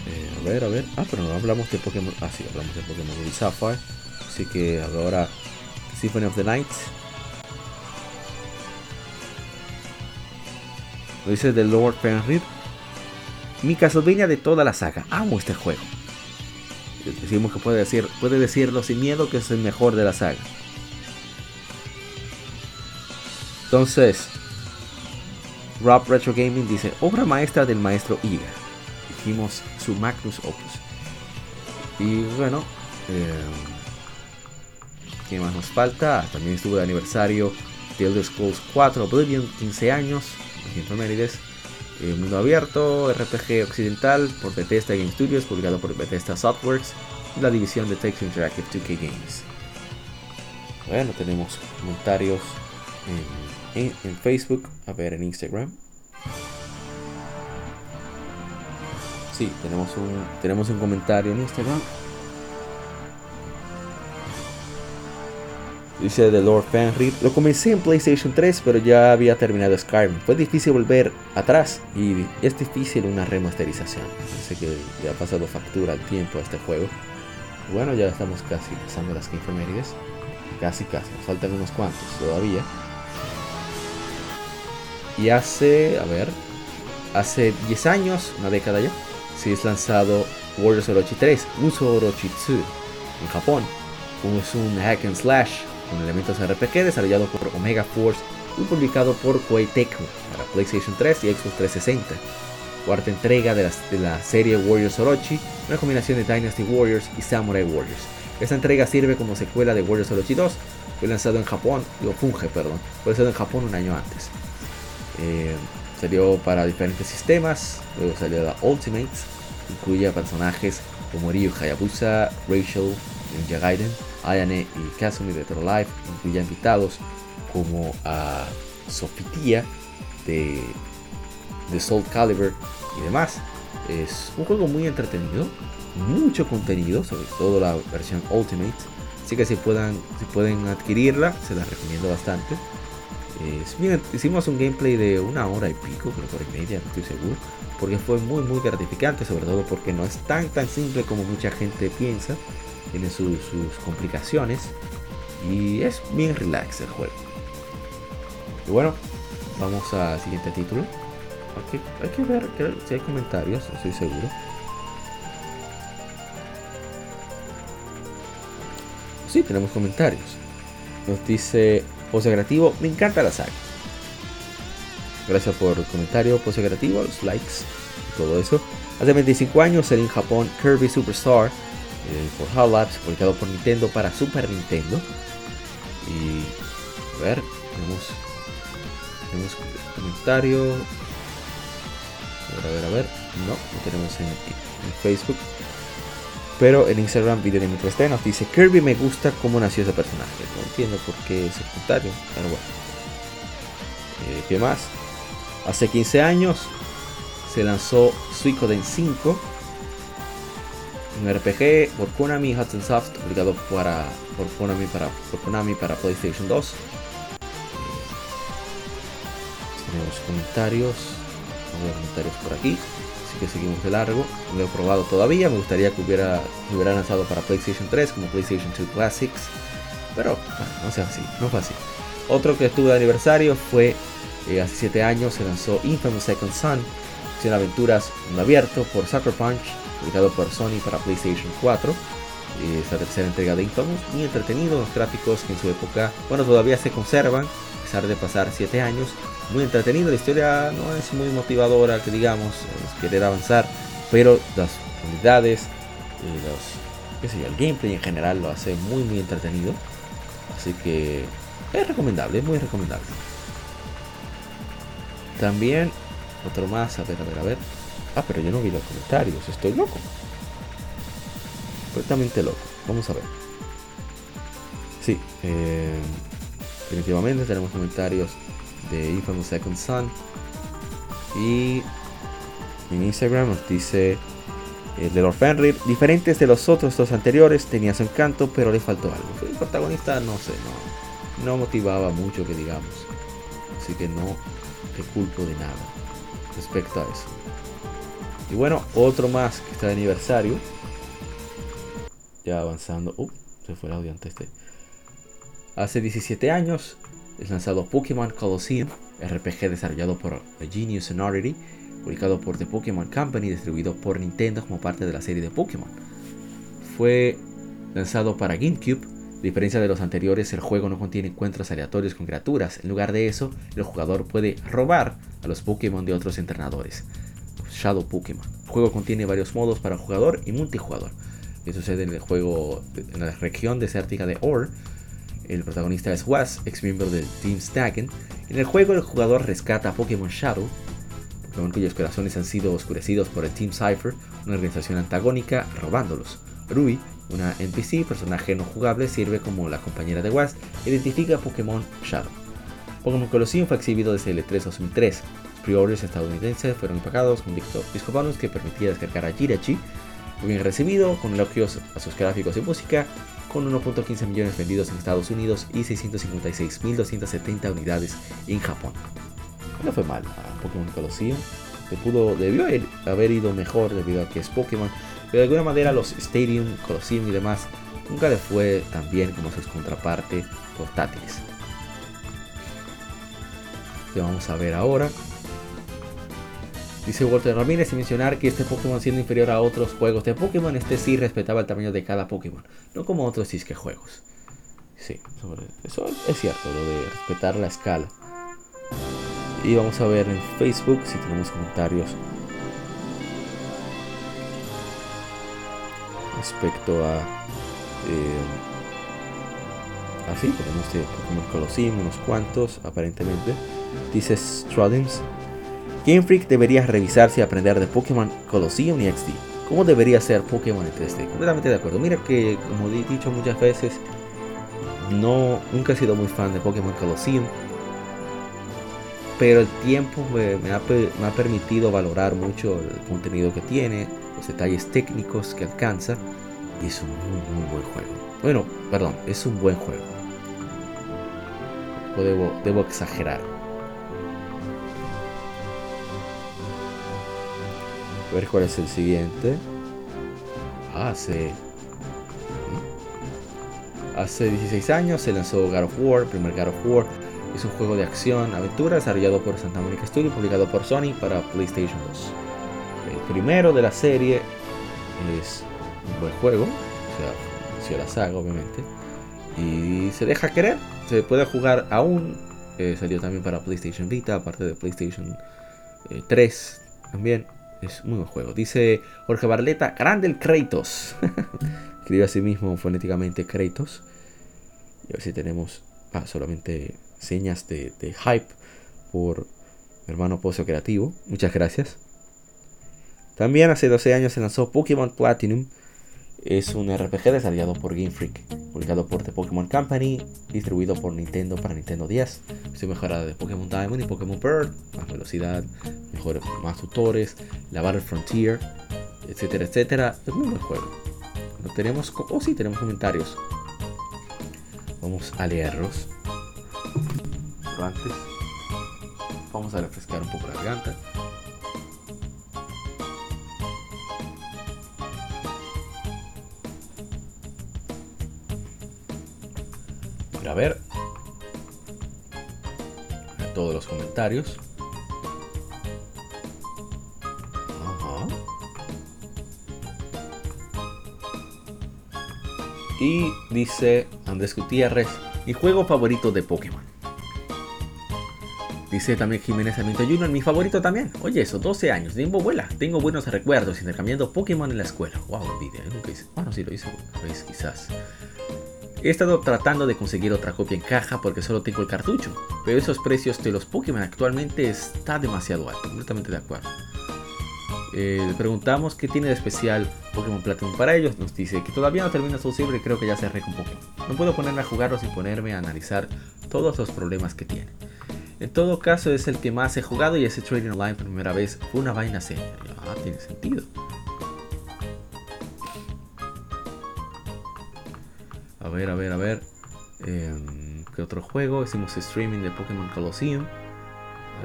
Eh, a ver, a ver. Ah, pero no hablamos de Pokémon. Ah, sí, hablamos de Pokémon Sapphire. Así que ahora Symphony of the Night. Lo dice The Lord Fenrir. Mi Castlevania de toda la saga. Amo este juego. Decimos que puede, decir, puede decirlo sin miedo que es el mejor de la saga. Entonces, Rob Retro Gaming dice, obra maestra del maestro Iga. Dijimos su Magnus Opus. Y bueno, eh, ¿qué más nos falta? También estuvo el aniversario de Elder Scrolls 4 Oblivion, 15 años, Mérides. Eh, mundo abierto, RPG occidental por Bethesda Game Studios, publicado por Bethesda Softworks, la división de Take Interactive 2K Games. Bueno, tenemos comentarios en, en Facebook, a ver en Instagram. Sí, tenemos un, tenemos un comentario en Instagram. Dice The Lord Fenrir. Lo comencé en PlayStation 3, pero ya había terminado Skyrim. Fue difícil volver atrás y es difícil una remasterización. Parece que ya ha pasado factura el tiempo a este juego. Bueno, ya estamos casi pasando las infemérides. Casi, casi. Nos faltan unos cuantos todavía. Y hace, a ver, hace 10 años, una década ya, se es lanzado Warriors Orochi 3, Uso Orochi 2 en Japón. Es un hack and slash con elementos RPG desarrollado por Omega Force y publicado por Koei Tecmo para PlayStation 3 y Xbox 360. Cuarta entrega de la, serie Warriors Orochi, una combinación de Dynasty Warriors y Samurai Warriors. Esta entrega sirve como secuela de Warriors Orochi 2, fue lanzado en Japón, Funge, perdón, fue lanzado en Japón un año antes. Eh, salió para diferentes sistemas, luego salió la Ultimate, incluye personajes como Ryu Hayabusa, Rachel, Ninja Gaiden, Ayane y Kazumi de True Life, incluye invitados como a Sofitia de, de Soul Calibur y demás. Es un juego muy entretenido, mucho contenido, sobre todo la versión Ultimate. Así que si, puedan, pueden adquirirla, se la recomiendo bastante. hicimos un gameplay de una hora y pico, creo por y media, no estoy seguro. Porque fue muy muy gratificante, sobre todo porque no es tan tan simple como mucha gente piensa. Tiene sus, complicaciones. Y es bien relax el juego. Y bueno, vamos al siguiente título. Hay que, ver si hay comentarios, estoy seguro. Sí, tenemos comentarios. Nos dice Pose Creativo, me encanta la saga. Gracias por el comentario, Pose Creativo, los likes todo eso. Hace 25 años salió en Japón Kirby Superstar por HAL Labs, publicado por Nintendo para Super Nintendo. Y a ver, tenemos, tenemos comentario. A ver, a ver, a ver. No, no tenemos en, Facebook. Pero en Instagram Video Game 3 nos dice Kirby me gusta cómo nació ese personaje. No entiendo por qué es secundario, pero bueno. Eh, ¿Qué más? Hace 15 años se lanzó Suicoden 5 un RPG por Konami Hudson Soft, publicado para, por, Konami para, por Konami para PlayStation 2. Tenemos comentarios, comentarios por aquí, así que seguimos de largo. No lo he probado todavía, me gustaría que hubiera, hubiera lanzado para PlayStation 3 como PlayStation 2 Classics, pero no sea así, no fue así. Otro que estuvo de aniversario fue eh, hace 7 años, se lanzó Infamous Second Son, acción aventuras en abierto por Sucker Punch publicado por Sony para PlayStation 4. Esta tercera entrega de Infamous, muy entretenido, los gráficos que en su época, bueno, todavía se conservan, a pesar de pasar 7 años. Muy entretenido, la historia no es muy motivadora, que digamos, es querer avanzar, pero las unidades, los, qué sé yo, el gameplay en general lo hace muy, muy entretenido. Así que es recomendable, es muy recomendable. También, otro más, a ver, a ver, a ver. Ah, pero yo no vi los comentarios, estoy loco. Completamente loco. Vamos a ver. Sí, eh, definitivamente tenemos comentarios de Infamous Second Son. Y en Instagram nos dice el eh, de Lord Fenrir, diferentes de los otros dos anteriores, tenía su encanto, pero le faltó algo. El protagonista, no sé, no, no motivaba mucho que digamos. Así que no te culpo de nada respecto a eso. Y bueno, otro más que está de aniversario. Ya avanzando. Uh, se fue el audio antes de. Hace 17 años es lanzado Pokémon Colosseum, RPG desarrollado por Genius Sonority, publicado por The Pokémon Company, distribuido por Nintendo como parte de la serie de Pokémon. Fue lanzado para GameCube A diferencia de los anteriores, el juego no contiene encuentros aleatorios con criaturas. En lugar de eso, el jugador puede robar a los Pokémon de otros entrenadores. Shadow Pokémon. El juego contiene varios modos para jugador y multijugador. Esto sucede en el juego en la región desértica de Or. El protagonista es Was, ex miembro del Team Stacken. En el juego, el jugador rescata a Pokémon Shadow, Pokémon cuyos corazones han sido oscurecidos por el Team Cypher, una organización antagónica, robándolos. Rui, una NPC, personaje no jugable, sirve como la compañera de Was, identifica a Pokémon Shadow. Pokémon Colosseum fue exhibido desde el E3 2003. Pre-orders estadounidenses fueron impagados con disco bonus que permitía descargar a Jirachi. Bien recibido, con elogios a sus gráficos y música, con 1.15 millones vendidos en Estados Unidos y 656.270 unidades en Japón. No fue mal a Pokémon Colosseum. Se pudo, debió haber ido mejor debido a que es Pokémon, pero de alguna manera los Stadium, Colosseum y demás nunca le fue tan bien como sus contrapartes portátiles. Que vamos a ver ahora. Dice Walter Ramírez sin mencionar que este Pokémon siendo inferior a otros juegos de Pokémon, este sí respetaba el tamaño de cada Pokémon, no como otros Disque juegos. Sí, eso es cierto, lo de respetar la escala. Y vamos a ver en Facebook si tenemos comentarios respecto a. Eh, así, tenemos de Pokémon Colosseum, unos cuantos, aparentemente. Dice Stradims. Game Freak debería revisarse y aprender de Pokémon Colosseum y XD. ¿Cómo debería ser Pokémon en 3D? Completamente de acuerdo. Mira que, como he dicho muchas veces, no, nunca he sido muy fan de Pokémon Colosseum. Pero el tiempo me, ha, permitido valorar mucho el contenido que tiene, los detalles técnicos que alcanza. Y es un muy, muy buen juego. Bueno, perdón, es un buen juego. O debo exagerar. A ver cuál es el siguiente. Hace. Hace 16 años se lanzó God of War, primer God of War. Es un juego de acción, aventura desarrollado por Santa Monica Studio y publicado por Sony para PlayStation 2. El primero de la serie es un buen juego, o sea, si la saga obviamente. Y se deja querer, se puede jugar aún. Eh, salió también para PlayStation Vita, aparte de PlayStation 3 eh, también. Es muy buen juego. Dice Jorge Barleta, grande el Kratos. Escribe así mismo fonéticamente Kratos. Y a ver si tenemos ah, solamente señas de, de hype por mi hermano Pozo Creativo. Muchas gracias. También hace 12 años se lanzó Pokémon Platinum. Es un RPG desarrollado por Game Freak, publicado por The Pokémon Company, distribuido por Nintendo para Nintendo 10. Se mejorada de Pokémon Diamond y Pokémon Pearl, más velocidad, mejor, más tutores, la Battle Frontier, etcétera, etcétera. Es un buen juego. No tenemos, oh sí, tenemos comentarios. Vamos a leerlos. Pero antes, vamos a refrescar un poco la garganta. A ver todos los comentarios. Y dice Andrés Gutiérrez, mi juego favorito de Pokémon. Dice también Jiménez Sarmiento Jr., mi favorito también. Oye, eso, 12 años, tiempo vuela. Tengo buenos recuerdos intercambiando Pokémon en la escuela. Wow, envidia, nunca hice. Bueno, sí lo hice una quizás. He estado tratando de conseguir otra copia en caja porque solo tengo el cartucho, pero esos precios de los Pokémon actualmente está demasiado alto, completamente de acuerdo. Eh, le preguntamos qué tiene de especial Pokémon Platinum para ellos. Nos dice que todavía no termina su Silver y creo que ya cerré con Pokémon. No puedo ponerme a jugarlo sin ponerme a analizar todos los problemas que tiene. En todo caso, es el que más he jugado y ese Trading Online por primera vez fue una vaina seria. Ah, tiene sentido. Ver, a ver, a ver. Eh, ¿Qué otro juego? Hicimos streaming de Pokémon Colosseum.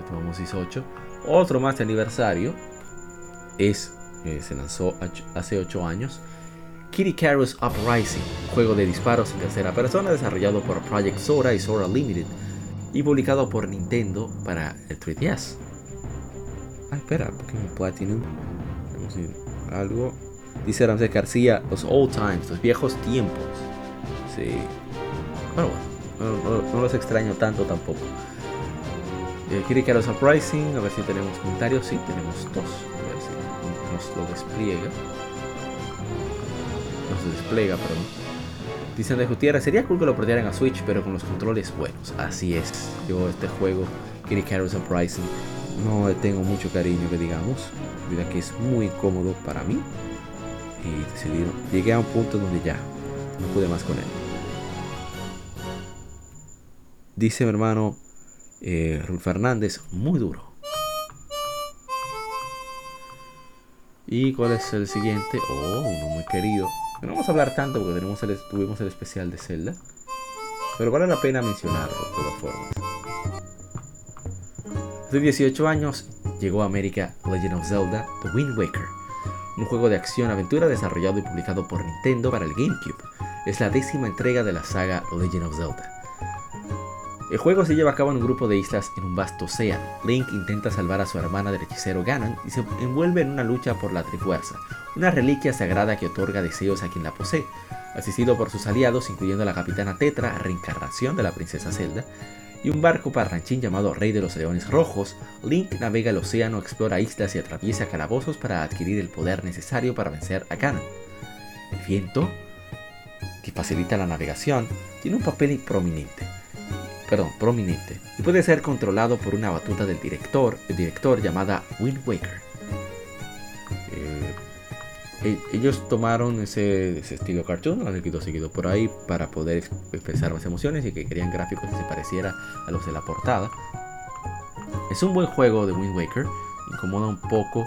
tomamos 18. Otro más de aniversario. Es. Eh, se lanzó hace 8 años. Kitty Carus Uprising. Juego de disparos en tercera persona desarrollado por Project Sora y Sora Limited. Y publicado por Nintendo para el 3DS. Ah, espera, Pokémon Platinum. Vamos a ir algo. Dice Ramsey García, los old times, los viejos tiempos. Pero bueno, no, los extraño tanto tampoco. Eh, los Uprising, a ver si tenemos comentarios. Sí, tenemos dos. A ver si nos lo despliega. Nos despliega, perdón. Dicen de Gutiérrez, sería cool que lo perdieran a Switch, pero con los controles buenos. Así es. Yo este juego, Kitty Carol's Uprising, no tengo mucho cariño que digamos. Mira que es muy cómodo para mí. Y decidí, llegué a un punto donde ya no pude más con él. Dice mi hermano eh, Fernández, muy duro. ¿Y cuál es el siguiente? Oh, uno muy querido. No vamos a hablar tanto porque tuvimos el especial de Zelda. Pero vale la pena mencionarlo de todas formas. Hace 18 años llegó a América Legend of Zelda The Wind Waker, un juego de acción-aventura desarrollado y publicado por Nintendo para el GameCube. Es la décima entrega de la saga Legend of Zelda. El juego se lleva a cabo en un grupo de islas en un vasto océano. Link intenta salvar a su hermana del hechicero Ganon y se envuelve en una lucha por la Trifuerza, una reliquia sagrada que otorga deseos a quien la posee. Asistido por sus aliados, incluyendo a la capitana Tetra, reencarnación de la princesa Zelda, y un barco parranchín llamado Rey de los Leones Rojos, Link navega el océano, explora islas y atraviesa calabozos para adquirir el poder necesario para vencer a Ganon. El viento, que facilita la navegación, tiene un papel prominente perdón, prominente y puede ser controlado por una batuta del director, el director llamada Wind Waker. Eh, ellos tomaron ese, estilo cartoon, lo han seguido, seguido por ahí para poder expresar más emociones y que querían gráficos que se pareciera a los de la portada. Es un buen juego de Wind Waker, incomoda un poco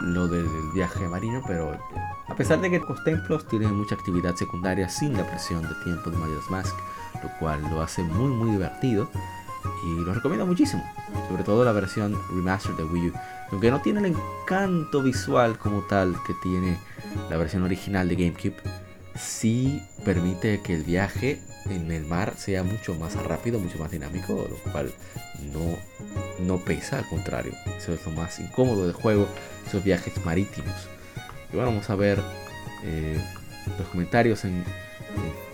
lo del viaje marino, pero a pesar de que los templos tienen mucha actividad secundaria sin la presión de tiempo de Majora's Mask, lo cual lo hace muy muy divertido y lo recomiendo muchísimo, sobre todo la versión remaster de Wii U, aunque no tiene el encanto visual como tal que tiene la versión original de GameCube, sí permite que el viaje en el mar sea mucho más rápido, mucho más dinámico, lo cual no, no pesa, al contrario, eso es lo más incómodo del juego, esos viajes marítimos. Y bueno, vamos a ver eh, los comentarios en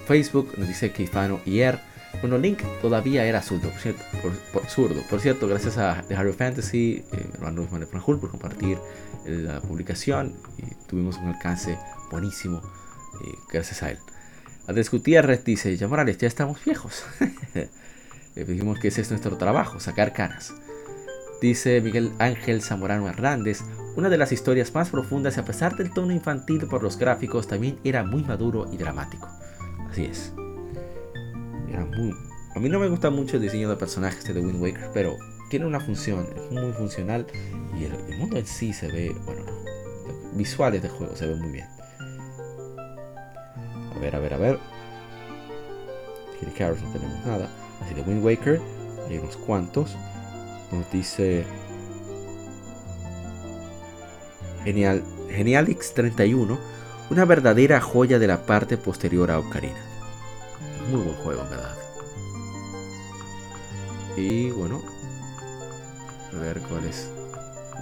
Facebook, nos dice Keifano Ier. Bueno, Link todavía era zurdo, por cierto, zurdo. Por cierto gracias a The Harry Fantasy, eh, hermano Ismael Franjul, por compartir eh, la publicación. Tuvimos un alcance buenísimo eh, gracias a él. Andrés Gutiérrez dice, ya Morales, ya estamos viejos. Le dijimos que ese es nuestro trabajo, sacar canas. Dice Miguel Ángel Zamorano Hernández, una de las historias más profundas a pesar del tono infantil por los gráficos, también era muy maduro y dramático. Así es. A mí no me gusta mucho el diseño de personajes de Wind Waker, pero tiene una función, es muy funcional y el, mundo en sí se ve, bueno, visuales del juego se ven muy bien. A ver, a ver, a ver. Kitty Carrots no tenemos nada. Así de Wind Waker, hay unos cuantos. Nos dice Genial, Genialix 31 una verdadera joya de la parte posterior a Ocarina. Muy buen juego, verdad. Y bueno, a ver cuál es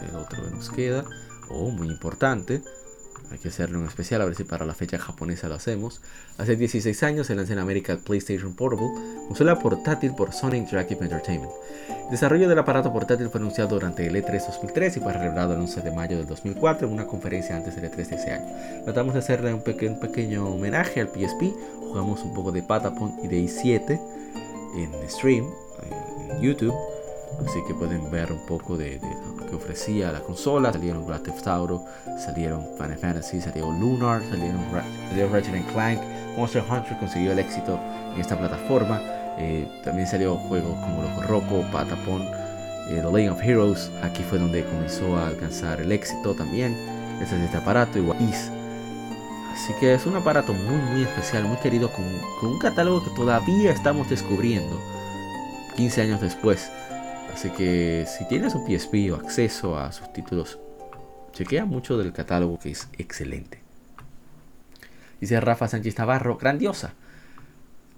el otro que nos queda. Oh, muy importante. Hay que hacerlo en especial, a ver si para la fecha japonesa lo hacemos. Hace 16 años se lanzó en América el PlayStation Portable, consola portátil por Sony Interactive Entertainment. El desarrollo del aparato portátil fue anunciado durante el E3 2003 y fue revelado el 11 de mayo del 2004 en una conferencia antes del E3 de ese año. Tratamos de hacerle un, pequeño homenaje al PSP, jugamos un poco de Patapon y de i7 en stream, en YouTube Así que pueden ver un poco de, lo ofrecía la consola. Salieron Grand Theft Auto, salieron Final Fantasy, salió Lunar, salieron, salió Ratchet Clank. Monster Hunter consiguió el éxito en esta plataforma. Eh, también salió juegos como Loco Roco, Patapon, eh, The Legend of Heroes. Aquí fue donde comenzó a alcanzar el éxito también. Ese es este aparato, igual Así que es un aparato muy muy especial, muy querido, con, con un catálogo que todavía estamos descubriendo 15 años después. Así que si tienes un PSP o acceso a sus títulos, chequea mucho del catálogo que es excelente. Dice Rafa Sánchez Navarro, grandiosa.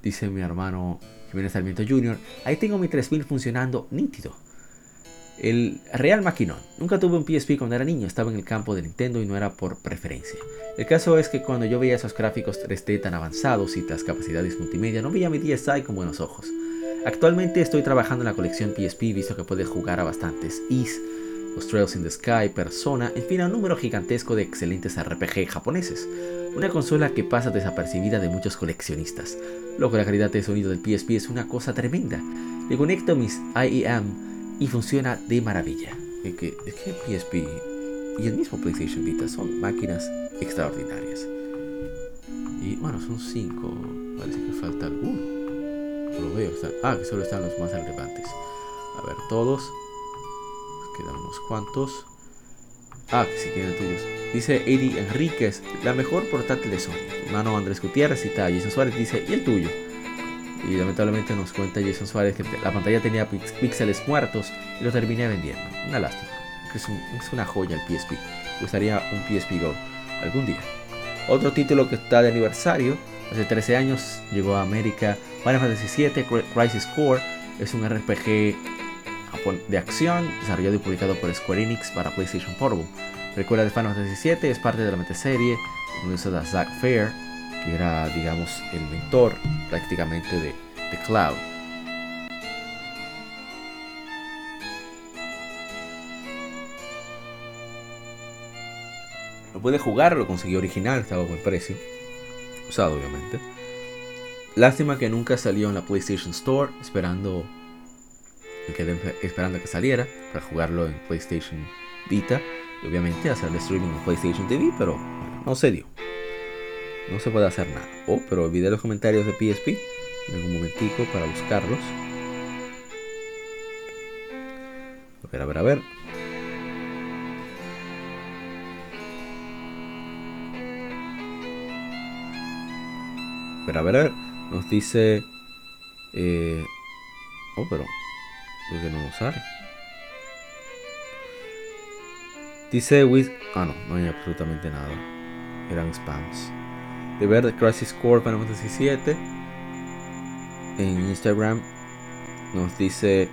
Dice mi hermano Jiménez Sarmiento Jr., ahí tengo mi 3000 funcionando nítido. El real maquinón. Nunca tuve un PSP cuando era niño, estaba en el campo de Nintendo y no era por preferencia. El caso es que cuando yo veía esos gráficos 3D tan avanzados y las capacidades multimedia, no veía mi DSi con buenos ojos. Actualmente estoy trabajando en la colección PSP, visto que puede jugar a bastantes Is, los Trails in the Sky, Persona, en fin, a un número gigantesco de excelentes RPG japoneses. Una consola que pasa desapercibida de muchos coleccionistas. Luego la calidad de sonido del PSP es una cosa tremenda. Le conecto mis IEM y funciona de maravilla. Es que, es que PSP y el mismo PlayStation Vita son máquinas extraordinarias. Y bueno, son cinco. Parece que falta alguno. Lo veo. ah, que solo están los más relevantes. A ver, todos. Quedan unos cuantos. Ah, que sí tienen tuyos. Dice Eddie Enríquez, la mejor portátil de Sony. Hermano Andrés Gutiérrez y Jason Suárez dice, ¿y el tuyo? Y lamentablemente nos cuenta Jason Suárez que la pantalla tenía píxeles muertos y lo terminé vendiendo. Una lástima. Es, es una joya el PSP. Gustaría un PSP Go algún día. Otro título que está de aniversario, hace 13 años llegó a América, Final Fantasy VII Crisis Core, es un RPG de acción desarrollado y publicado por Square Enix para PlayStation Portable. Recuerda de Final Fantasy VII, es parte de la metaserie, donde a Zack Fair, que era, digamos, el mentor prácticamente de, de Cloud. Lo puede jugar, lo consiguió original, estaba buen precio. Usado, obviamente. Lástima que nunca salió en la PlayStation Store, esperando que, esperando que saliera para jugarlo en PlayStation Vita y obviamente hacerle streaming en PlayStation TV, pero no se dio. No se puede hacer nada. Oh, pero olvidé los comentarios de PSP. En un momentico para buscarlos. A ver, a ver, a ver. A a ver, a ver. Nos dice... Eh, oh, pero porque no lo sale. Dice with. Ah, no, no hay absolutamente nada. Eran spams. De ver Crisis Core Final Fantasy 7 en Instagram nos dice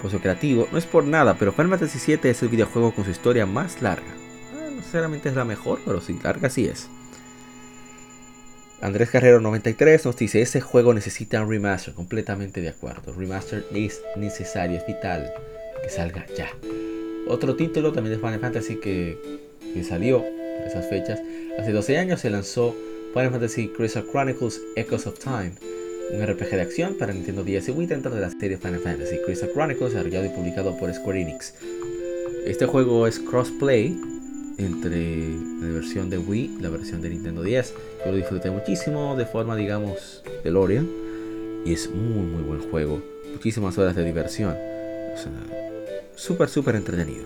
Pozo Creativo. No es por nada, pero Final Fantasy 7 es el videojuego con su historia más larga. Ah, no necesariamente es la mejor, pero sí, larga sí es. Andrés Carrero 93 nos dice, ese juego necesita un remaster, completamente de acuerdo. Remaster es necesario, es vital que salga ya. Otro título también de Final Fantasy que, salió en esas fechas. Hace 12 años se lanzó Final Fantasy Crystal Chronicles Echoes of Time, un RPG de acción para Nintendo DS y Wii dentro de la serie Final Fantasy Crystal Chronicles, desarrollado y publicado por Square Enix. Este juego es crossplay entre la versión de Wii y la versión de Nintendo 10. Yo lo disfruté muchísimo de forma, digamos, de Lorian. Y es muy, muy buen juego. Muchísimas horas de diversión. súper, súper entretenido.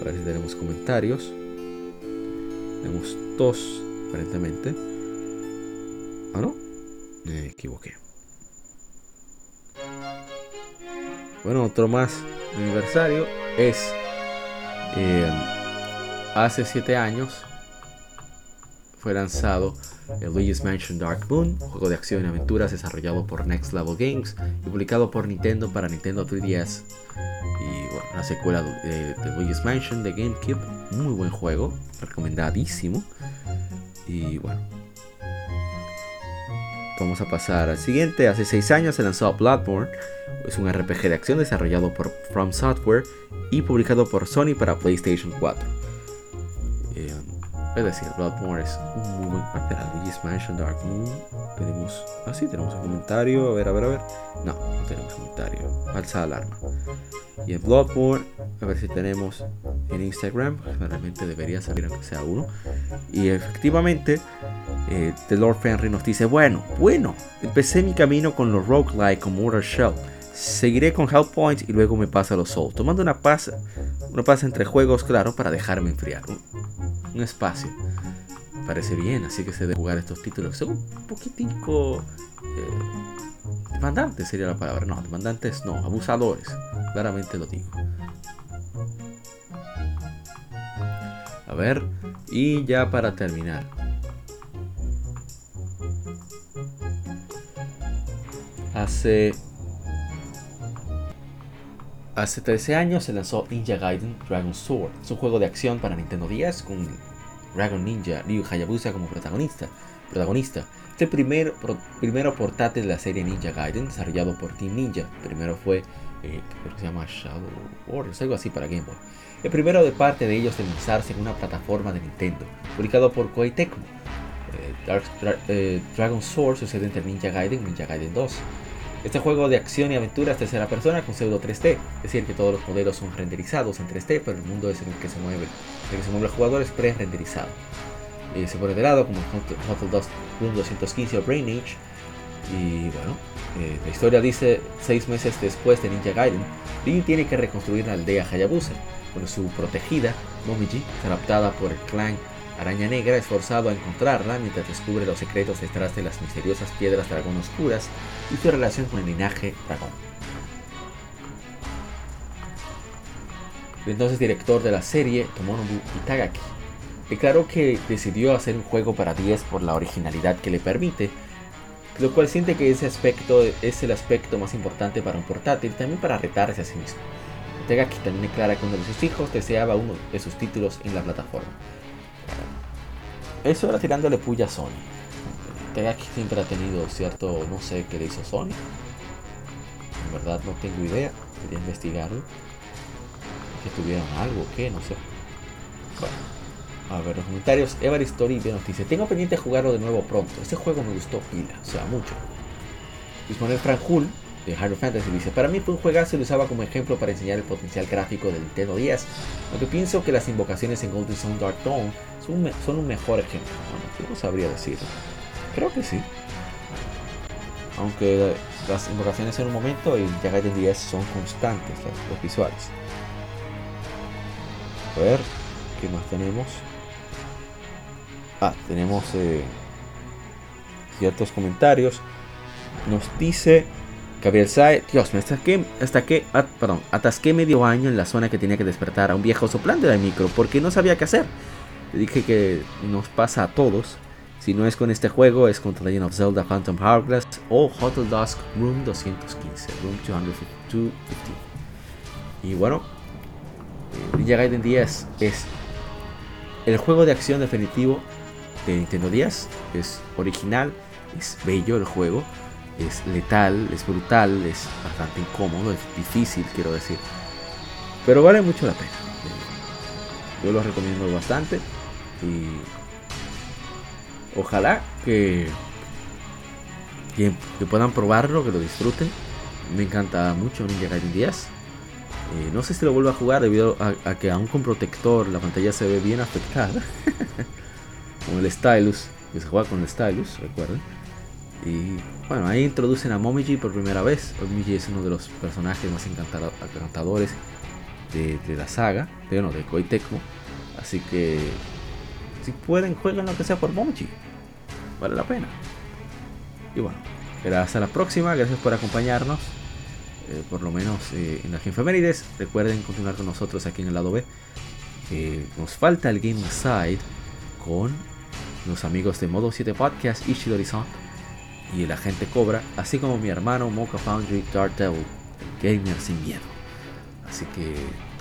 A ver si tenemos comentarios. Tenemos dos, aparentemente. Ah, no. Me equivoqué. Bueno, otro más aniversario es eh, hace 7 años fue lanzado el Luigi's Mansion Dark Moon, juego de acción y aventuras desarrollado por Next Level Games y publicado por Nintendo para Nintendo 3DS. Y bueno, la secuela de, de Luigi's Mansion de GameCube, muy buen juego, recomendadísimo. Y bueno, vamos a pasar al siguiente. Hace 6 años se lanzó Bloodborne, es un RPG de acción desarrollado por From Software y publicado por Sony para PlayStation 4. Eh, es decir, Bloodborne es un muy buen. Espera, Luigi's Mansion Dark Moon. Tenemos. Ah, sí, tenemos un comentario. A ver, a ver, a ver. No, no tenemos comentario. Falsa alarma. Y en Bloodborne, a ver si tenemos en Instagram. Realmente debería salir aunque sea uno. Y efectivamente, eh, The Lord Fenry nos dice: Bueno, bueno, empecé mi camino con los roguelike con Mortal Shell Seguiré con Health Points y luego me pasa a los Soul, tomando una pasa, una pasa entre juegos, claro, para dejarme enfriar. Un, espacio. parece bien, así que se debe jugar estos títulos. Un poquitico. Eh, demandantes sería la palabra. No, demandantes no, abusadores. Claramente lo digo. A ver, y ya para terminar. Hace Hace 13 años se lanzó Ninja Gaiden Dragon Sword. Es un juego de acción para Nintendo DS con Dragon Ninja Ryu Hayabusa como protagonista. protagonista. Es el primer, primero portátil de la serie Ninja Gaiden desarrollado por Team Ninja. Primero fue, eh, creo que se llama Shadow Warriors, algo así para Game Boy. El primero de parte de ellos en lanzarse en una plataforma de Nintendo, publicado por Koei Tecmo. Eh, eh, Dragon Sword sucede entre Ninja Gaiden y Ninja Gaiden 2. Este juego de acción y aventura es tercera persona con pseudo 3D, es decir, que todos los modelos son renderizados en 3D, pero el mundo es en el que se mueve, el que se mueve el jugador es pre-renderizado. Eh, se pone de lado como Hotel 2 Room 215 o Brain Age. Y bueno, eh, la historia dice seis meses después de Ninja Gaiden, Lin tiene que reconstruir la aldea Hayabusa, con su protegida, Momiji, adaptada por el clan Araña Negra es forzado a encontrarla mientras descubre los secretos detrás de las misteriosas piedras dragón oscuras y su relación con el linaje dragón. El entonces director de la serie, Tomonobu Itagaki, declaró que decidió hacer un juego para 10 por la originalidad que le permite, lo cual siente que ese aspecto es el aspecto más importante para un portátil, también para retarse a sí mismo. Itagaki también declara que uno de sus hijos deseaba uno de sus títulos en la plataforma. Eso era tirándole puya a Sony. Tegaki siempre ha tenido cierto, no sé qué le hizo Sony. En verdad no tengo idea. Quería investigarlo. Que tuvieron algo, ¿qué? No sé. Bueno. A ver, los comentarios. Evar Story nos dice: Tengo pendiente jugarlo de nuevo pronto. Este juego me gustó pila, o sea, mucho. Luis Frank Hull de Hard Fantasy dice, para mí fue un juegazo y lo usaba como ejemplo para enseñar el potencial gráfico del Nintendo 10, aunque pienso que las invocaciones en Golden Sun Dark Dawn son un, mejor ejemplo. Bueno, yo no sabría decirlo. Creo que sí. Aunque las invocaciones en un momento y ya Gaiden 10 son constantes, los, visuales. A ver, ¿qué más tenemos? Ah, tenemos eh, ciertos comentarios. Nos dice Gabriel Sae, Dios, me atasqué, hasta que, perdón, atasqué medio año en la zona que tenía que despertar a un viejo soplante de micro porque no sabía qué hacer. Le dije que nos pasa a todos. Si no es con este juego, es con The Legend of Zelda Phantom Hourglass o Hotel Dusk Room 215, Room 215. Y bueno, eh, Ninja Gaiden 10 es el juego de acción definitivo de Nintendo 10. Es original, es bello el juego es letal, es brutal, es bastante incómodo, es difícil, quiero decir. Pero vale mucho la pena. Yo lo recomiendo bastante. Y ojalá que, que, puedan probarlo, que lo disfruten. Me encanta mucho Ninja Gaiden 10. Eh, no sé si lo vuelvo a jugar debido a, que aún con protector la pantalla se ve bien afectada. con el stylus, que se juega con el stylus, recuerden. Y bueno, ahí introducen a Momiji por primera vez. Momiji es uno de los personajes más encantadores de, la saga, de, no, de Koei. Así que si pueden, jueguen lo que sea por Momiji. Vale la pena. Y bueno, hasta la próxima. Gracias por acompañarnos. Eh, por lo menos eh, en las Infemérides. Recuerden continuar con nosotros aquí en el lado B. nos falta el Game Side con los amigos de Modo 7 Podcast y Shidori-san y el agente Cobra, así como mi hermano Mocha Foundry Dark Devil, gamer sin miedo. Así que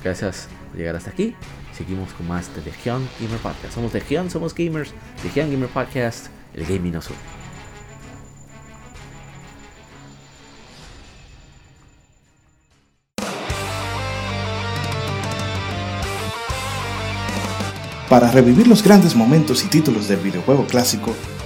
gracias por llegar hasta aquí. Seguimos con más de Legion Gamer Podcast. Somos Legion, somos gamers. Legion Gamer Podcast, el gaming no Para revivir los grandes momentos y títulos del videojuego clásico,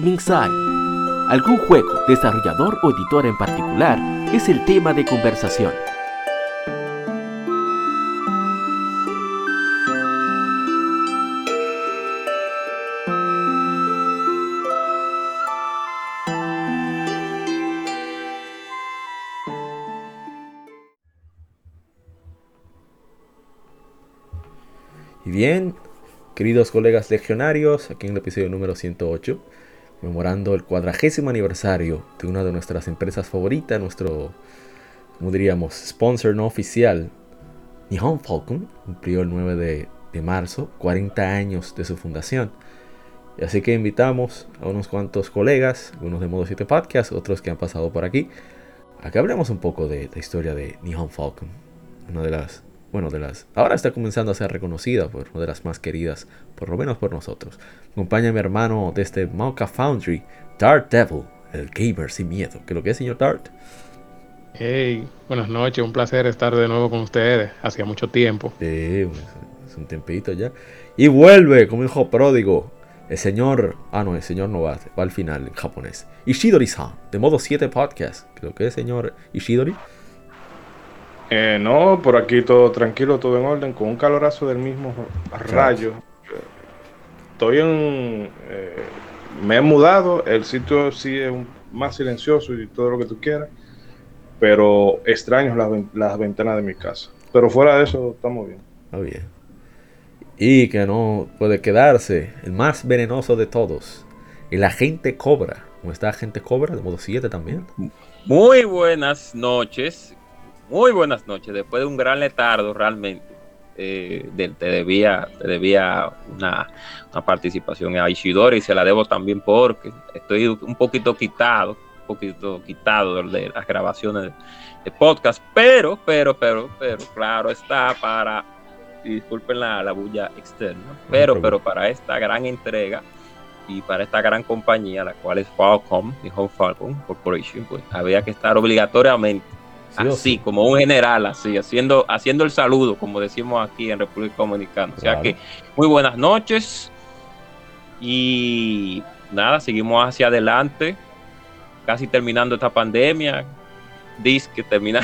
Side. Algún juego, desarrollador o editor en particular es el tema de conversación. Y bien, queridos colegas legionarios, aquí en el episodio número 108 memorando el cuadragésimo aniversario de una de nuestras empresas favoritas, nuestro, como diríamos, sponsor no oficial, Nihon Falcon, cumplió el 9 de, de marzo, 40 años de su fundación. Y así que invitamos a unos cuantos colegas, unos de Modo 7 Podcast, otros que han pasado por aquí, a que hablemos un poco de la historia de Nihon Falcon, una de las bueno, de las, ahora está comenzando a ser reconocida por una de las más queridas, por lo menos por nosotros. Acompaña mi hermano de este Mauka Foundry, Dart Devil, el gamer sin miedo. ¿Qué lo que es, señor Dart? Hey, buenas noches, un placer estar de nuevo con ustedes. Hacía mucho tiempo. Sí, es un tiempito ya. Y vuelve como hijo pródigo. El señor, ah no, el señor no va, va al final en japonés. Ishidori-san, de modo 7 podcast. Creo que es señor Ishidori. Eh, no, por aquí todo tranquilo, todo en orden, con un calorazo del mismo rayo. Estoy en. Eh, me he mudado, el sitio sí es más silencioso y todo lo que tú quieras, pero extraño las, las ventanas de mi casa. Pero fuera de eso, estamos bien. Está bien. Y que no puede quedarse, el más venenoso de todos, el agente Cobra. ¿Cómo está agente Cobra? De modo 7 también. Muy buenas noches. Muy buenas noches. Después de un gran letardo, realmente, eh, te debía, te debía una, participación a Ishidori y se la debo también porque estoy un poquito quitado, un poquito quitado de las grabaciones de, podcast, pero, pero, pero, pero, claro está para, disculpen la, la bulla externa, pero, pero para esta gran entrega y para esta gran compañía, la cual es Falcom, Home Falcon Corporation, pues había que estar obligatoriamente así, como un general, así, haciendo, haciendo el saludo, como decimos aquí en República Dominicana. O sea que, muy buenas noches. Y nada, seguimos hacia adelante, casi terminando esta pandemia. Dice que termina.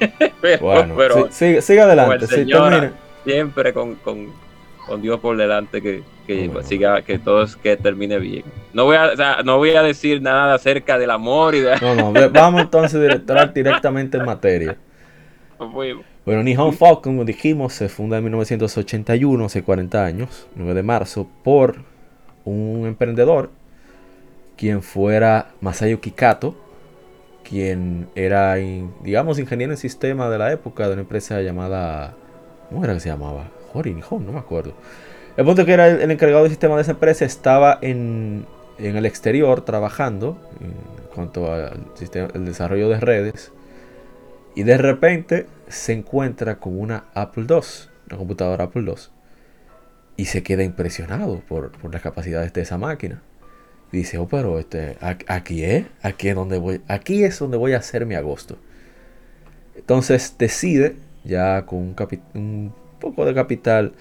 bueno, sigue, adelante. siempre con, con, con Dios por delante que, que siga, que todo que termine bien. No voy a, no voy a decir nada acerca del amor y de... No, no, vamos entonces a entrar directamente en materia. Bueno, Nihon Falcon, como dijimos, se funda en 1981, hace 40 años, 9 de marzo, por un emprendedor, quien fuera Masayuki Kato, quien era, digamos, ingeniero en sistema de la época de una empresa llamada... ¿Cómo era que se llamaba? Hori Nihon, no me acuerdo. El punto que era el, encargado del sistema de esa empresa estaba en, el exterior trabajando en cuanto al el desarrollo de redes y de repente se encuentra con una Apple II, una computadora Apple II y se queda impresionado por, las capacidades de esa máquina. dice, oh, pero este, aquí es, aquí es donde voy, aquí es donde voy a hacer mi agosto. Entonces decide, ya con un, un poco de capital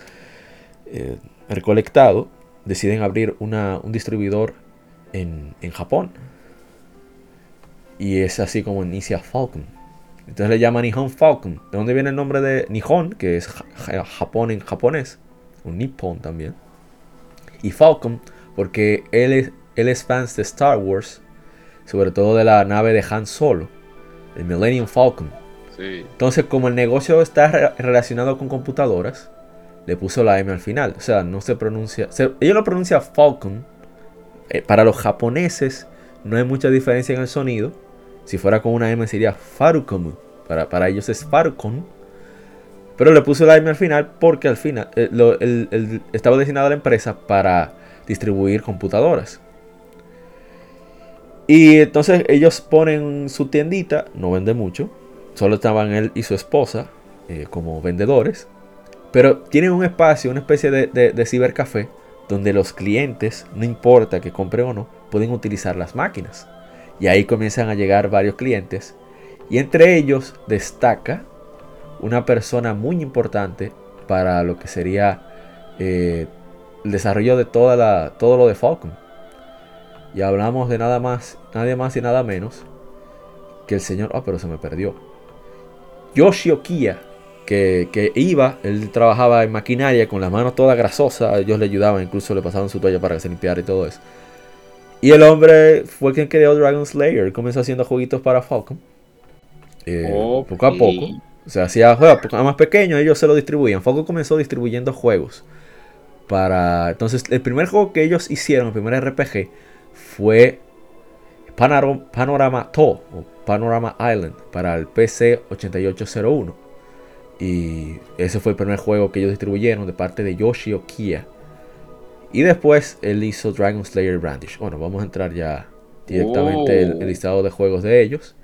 eh, recolectado, deciden abrir una, un distribuidor en, en, Japón. Y es así como inicia Falcon. Entonces le llaman Nihon Falcon. ¿De dónde viene el nombre de Nihon? Que es Japón en japonés. Un Nippon también. Y Falcon, porque él es, él es fan de Star Wars. Sobre todo de la nave de Han Solo. El Millennium Falcon. Entonces, como el negocio está relacionado con computadoras, le puso la M al final. O sea, no se pronuncia. ellos lo pronuncian Falcon. Eh, para los japoneses no hay mucha diferencia en el sonido. Si fuera con una M sería Farucom. Para, para ellos es Farucon. Pero le puso la M al final porque al final eh, estaba destinado a la empresa para distribuir computadoras. Y entonces ellos ponen su tiendita, no vende mucho. Solo estaban él y su esposa eh, como vendedores. Pero tienen un espacio, una especie de, cibercafé, donde los clientes, no importa que compren o no, pueden utilizar las máquinas. Y ahí comienzan a llegar varios clientes. Y entre ellos destaca una persona muy importante para lo que sería eh, el desarrollo de toda todo lo de Falcon. Y hablamos de nada más, nadie más y nada menos que el señor. Ah, pero se me perdió. Yoshi Okiya, que, que iba, él trabajaba en maquinaria con las manos todas grasosas. Ellos le ayudaban, incluso le pasaban su toalla para que se limpiara y todo eso. Y el hombre fue quien creó Dragon Slayer. Comenzó haciendo jueguitos para Falcon. Eh. Poco a poco. O sea, hacía juegos más pequeños, ellos se lo distribuían. Falcon comenzó distribuyendo juegos. Para. Entonces, el primer juego que ellos hicieron, el primer RPG, fue Panorama To o Panorama Island para el PC 8801. Y ese fue el primer juego que ellos distribuyeron de parte de Yoshi Okiya. Y después él hizo Dragon Slayer Brandish. Bueno, vamos a entrar ya directamente el, el listado de juegos de ellos.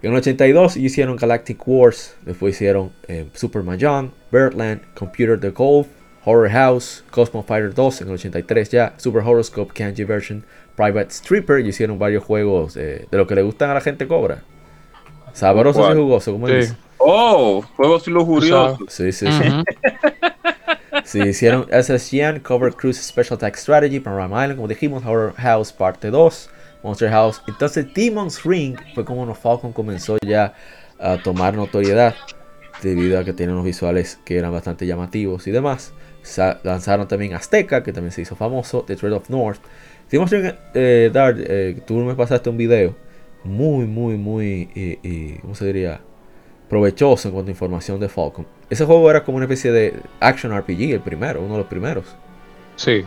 En el 82 hicieron Galactic Wars, después hicieron eh, Super Mahjong, Birdland, Computer the Golf, Horror House, Cosmo Fighter 2 en el 83 ya, Super Horoscope, Kanji Version, Private Stripper y hicieron varios juegos eh, de lo que le gustan a la gente cobra. Sabrosos y ¿Cuál? jugosos, como Sí. dice. Oh, juegos lujuriosos. Sí, sí, sí. Sí, hicieron SSGN, Cover Cruise Special Attack Strategy, Panorama Island, como dijimos, Horror House Parte 2, Monster House. Entonces, Demon's Ring fue como uno Falcon comenzó ya a tomar notoriedad debido a que tiene unos visuales que eran bastante llamativos y demás. Sa- lanzaron también Azteca, que también se hizo famoso, The Thread of North. Demon's Ring, eh, Dart, eh, tú me pasaste un video muy, muy, muy, eh, eh, ¿cómo se diría? provechoso en cuanto a información de Falcon. Ese juego era como una especie de action RPG, el primero, uno de los primeros. Sí.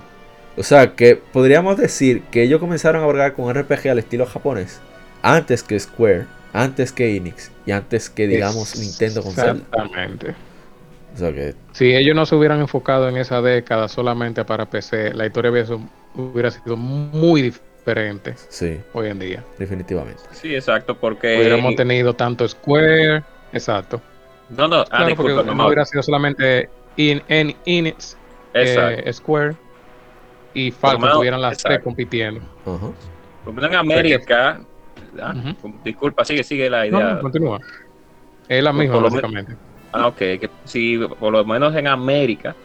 O sea, que podríamos decir que ellos comenzaron a bregar con RPG al estilo japonés antes que Square, antes que Enix y antes que, digamos, Nintendo con. Exactamente. O sea que, Si ellos no se hubieran enfocado en esa década solamente para PC, la historia hubiera sido, hubiera sido muy diferente sí, hoy en día. definitivamente. Sí, exacto, porque. Hubiéramos tenido tanto Square, exacto. No, no, ah, Claro, porque no hubiera sido solamente in, en Enix, Exacto. eh, Square y Falcon menos- tuvieran las tres compitiendo. Por lo menos en América. ah, Ujú. Disculpa, sigue, sigue la idea. no, continúa. Es la misma, básicamente. Ah, ok, que sí, por lo menos en América,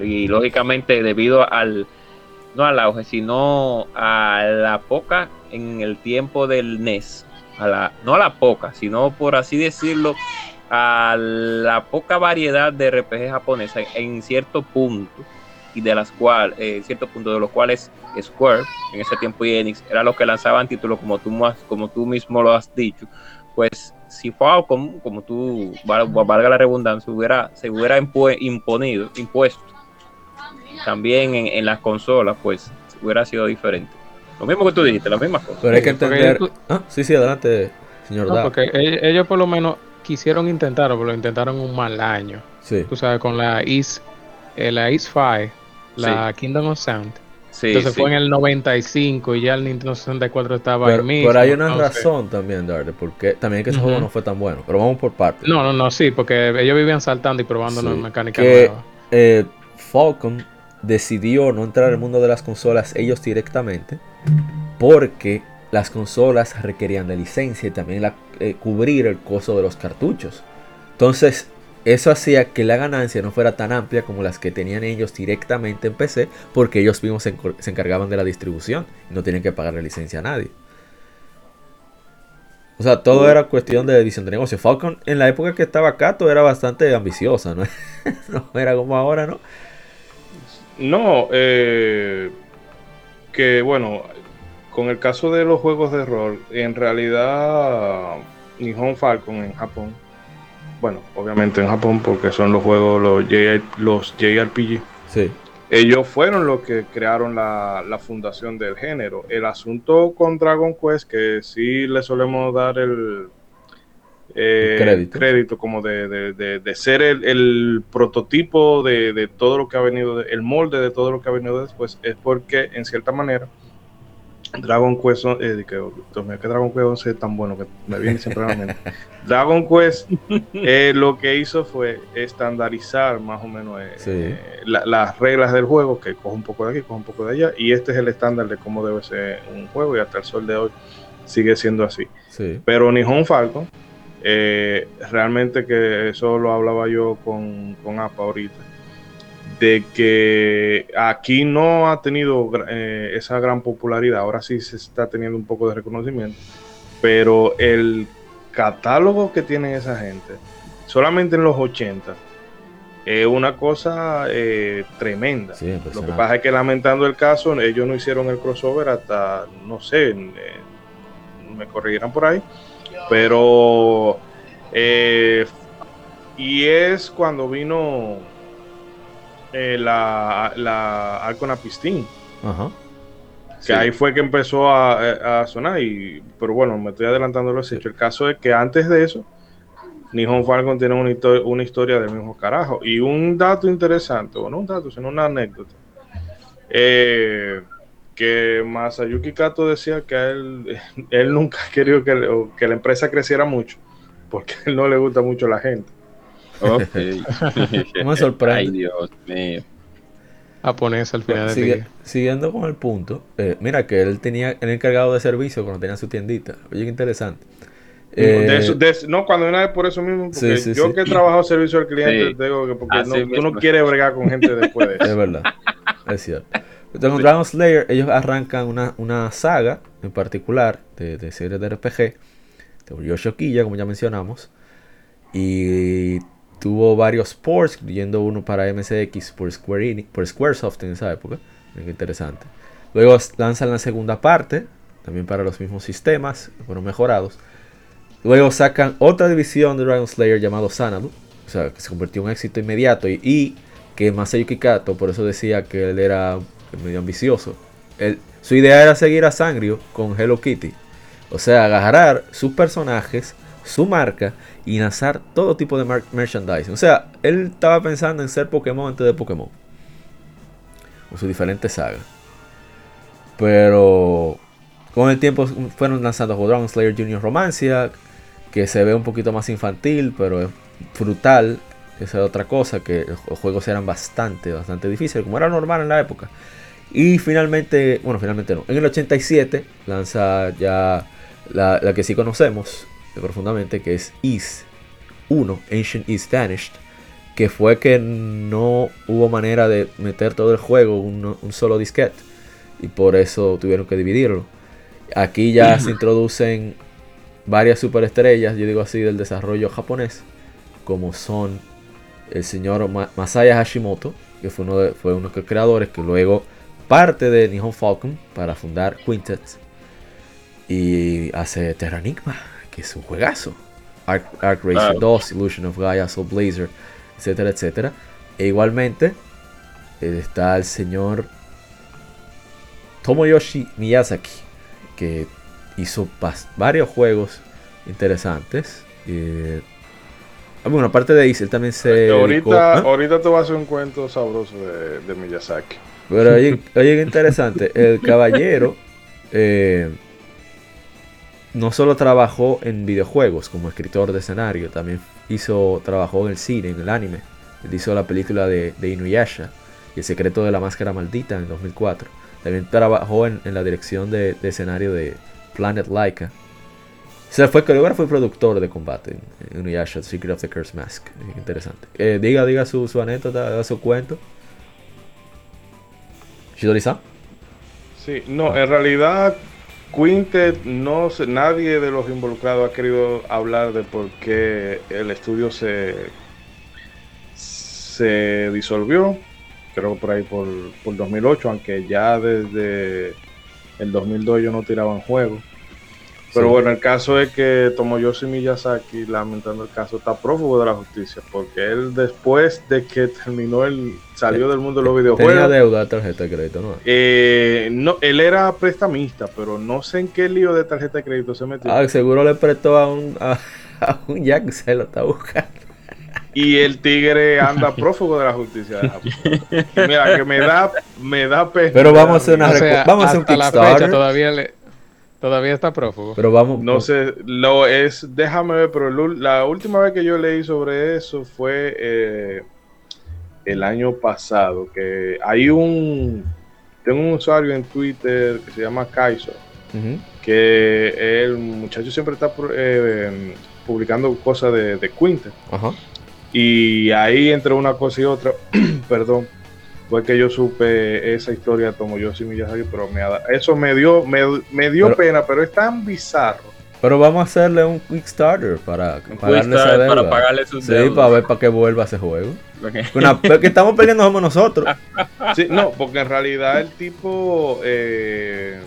y lógicamente debido al, no al auge, sino a la poca en el tiempo del NES, a la, no a la poca, sino por así decirlo, a la poca variedad de RPG japonesa en cierto punto, y de las cuales, eh, cierto punto de los cuales Square, en ese tiempo y Enix, era los que lanzaban títulos como tú, como tú mismo lo has dicho, pues si Falcon, como tú, val- valga la redundancia, hubiera, se hubiera imponido, impuesto también en, en las consolas, pues hubiera sido diferente. Lo mismo que tú dijiste, las mismas cosas. Pero hay que entender. tú- Ah, sí, sí, adelante, señor No, Da. porque ellos, por lo menos quisieron intentarlo, pero lo intentaron un mal año. Sí, Tú sabes, con la East, eh, la East 5, la Kingdom of Sound. Sí, Entonces sí. fue en el 95 y ya el Nintendo 64 estaba pero, ahí mismo. pero hay una razón también, Darde, porque también es que ese juego no fue tan bueno. Pero vamos por partes. No, no, no, sí, porque ellos vivían saltando y probando mecánicas que- nuevas. eh, Falcon decidió no entrar al mundo de las consolas ellos directamente porque las consolas requerían de licencia y también la- eh, cubrir el costo de los cartuchos. Entonces, eso hacía que la ganancia no fuera tan amplia como las que tenían ellos directamente en PC porque ellos mismos se, encargaban de la distribución y no tenían que pagar la licencia a nadie. O sea, todo era cuestión de edición de negocio. Falcon en la época que estaba todo era bastante ambiciosa, ¿no? no era como ahora, ¿no? No, eh, que bueno, con el caso de los juegos de rol, en realidad Nihon Falcon en Japón, bueno, obviamente en Japón porque son los juegos, los, J- los JRPG, Sí. ellos fueron los que crearon la, la, fundación del género. El asunto con Dragon Quest, que sí le solemos dar el, eh, crédito. como de, de, de, ser el, el prototipo de, todo lo que ha venido, el molde de todo lo que ha venido después, es porque en cierta manera Dragon Quest, eh, que, que Dragon Quest 11 es tan bueno que me viene siempre a la mente. Dragon Quest eh, lo que hizo fue estandarizar más o menos las reglas del juego, que coge un poco de aquí, coge un poco de allá, y este es el estándar de cómo debe ser un juego, y hasta el sol de hoy sigue siendo así. Pero Nihon Falcon, realmente que eso lo hablaba yo con, con APA ahorita de que aquí no ha tenido eh, esa gran popularidad, ahora sí se está teniendo un poco de reconocimiento, pero el catálogo que tiene esa gente, solamente en los 80, es una cosa eh, tremenda. Lo que pasa es que lamentando el caso, ellos no hicieron el crossover hasta, no sé, eh, me corrigieran por ahí, pero... y es cuando vino eh, la, la Arcona Pistín. Que ahí fue que empezó a, sonar. Y, pero bueno, me estoy adelantando lo hecho. El caso es que antes de eso, Nihon Falcon tiene una, una, historia del mismo carajo. Y un dato interesante, o no un dato, sino una anécdota. Eh, que Masayuki Kato decía que él, él nunca quería que, que la empresa creciera mucho, porque a él no le gusta mucho la gente. Ok. me sorprende. Ay, Dios mío. Japonés al final Sigue, Siguiendo con el punto, eh, mira que él tenía el encargado de servicio cuando tenía su tiendita. Oye, qué interesante. Eh, no, cuando una vez por eso mismo, porque yo que he trabajado servicio al cliente, digo que porque no, tú no quieres bregar con gente después de eso. Es verdad, es cierto. Entonces, Dragon Slayer, ellos arrancan una, una saga en particular de, de series de RPG, de Yoshokiya, como ya mencionamos, y Tuvo varios ports, incluyendo uno para MSX por, Square Enix, por Squaresoft en esa época. Muy interesante. Luego lanzan la segunda parte, también para los mismos sistemas, fueron mejorados. Luego sacan otra división de Dragon Slayer llamado Sanadu, o sea, que se convirtió en un éxito inmediato y, y que Masayuki Kato, por eso decía que él era medio ambicioso. su idea era seguir a Sangrio con Hello Kitty, o sea, agarrar sus personajes su marca y lanzar todo tipo de merchandising. O sea, él estaba pensando en ser Pokémon antes de Pokémon. Con sus diferentes sagas. Pero con el tiempo fueron lanzando Dragon Slayer Junior Romancia, que se ve un poquito más infantil, pero es brutal. Esa es otra cosa, que los juegos eran bastante, bastante difíciles, como era normal en la época. Y finalmente, bueno, finalmente no. En el 87 lanza ya la, la que sí conocemos, profundamente, que es Is 1, Ancient Is Vanished, que fue que no hubo manera de meter todo el juego un, un solo disquete y por eso tuvieron que dividirlo. Aquí ya se introducen varias superestrellas, yo digo así, del desarrollo japonés, como son el señor Masaya Hashimoto, que fue uno de, fue uno de los creadores, que luego parte de Nihon Falcon para fundar Quintet y hace Terranigma que es un juegazo. Arc, Racer 2, Illusion of Gaia, Soul Blazer, etcétera, etcétera. E igualmente eh, está el señor Tomoyoshi Miyazaki, que hizo varios juegos interesantes. Eh, bueno, aparte de eso, él también se. Ahorita, ¿ah? ahorita te voy a hacer un cuento sabroso de, Miyazaki. Pero oye, oye, interesante. El caballero eh, no solo trabajó en videojuegos como escritor de escenario, también hizo, trabajó en el cine, en el anime. Él hizo la película de, Inuyasha y El secreto de la máscara maldita en 2004. También trabajó en, la dirección de, escenario de Planet Laika. O sea, fue coreógrafo y productor de combate en Inuyasha, Secret of the Curse Mask. Interesante. Eh, diga, diga su, su anécdota, su cuento. Sí, no, en realidad Quintet, no nadie de los involucrados ha querido hablar de por qué el estudio se, se disolvió, creo por ahí por, por 2008, aunque ya desde el 2002 ellos no tiraban juegos. Pero Sí. bueno, el caso es que Tomoyoshi Miyazaki, lamentando el caso, está prófugo de la justicia, porque él después de que terminó el, salió del mundo de los Tenía videojuegos, deuda de tarjeta de crédito, ¿no? eh, no, él era prestamista, pero no sé en qué lío de tarjeta de crédito se metió. Ah, seguro le prestó a un, a, a un Jack, se lo está buscando. Y el tigre anda prófugo de la justicia. mira, que me da, me da pena. Pero vamos a hacer una O sea, vamos a hacer un la Kickstarter. fecha todavía, le, todavía está prófugo. Pero vamos. No sé, lo es, déjame ver, pero la última vez que yo leí sobre eso fue eh, el año pasado, que hay un, tengo un usuario en Twitter que se llama Kaiso, Ujú. que el muchacho siempre está eh, publicando cosas de, de Quintet. Ajá. Y ahí entre una cosa y otra, perdón, fue que yo supe esa historia de Tomoyoshi Miyazaki, pero me, ha- eso me dio, me, me dio Pero- pena, pero es tan bizarro. Pero vamos a hacerle un Kickstarter para Un pagarle esa para pagarle sus Sí, deudas. para ver para que vuelva ese juego. Una, que estamos perdiendo somos nosotros. Sí, no, porque en realidad el tipo eh,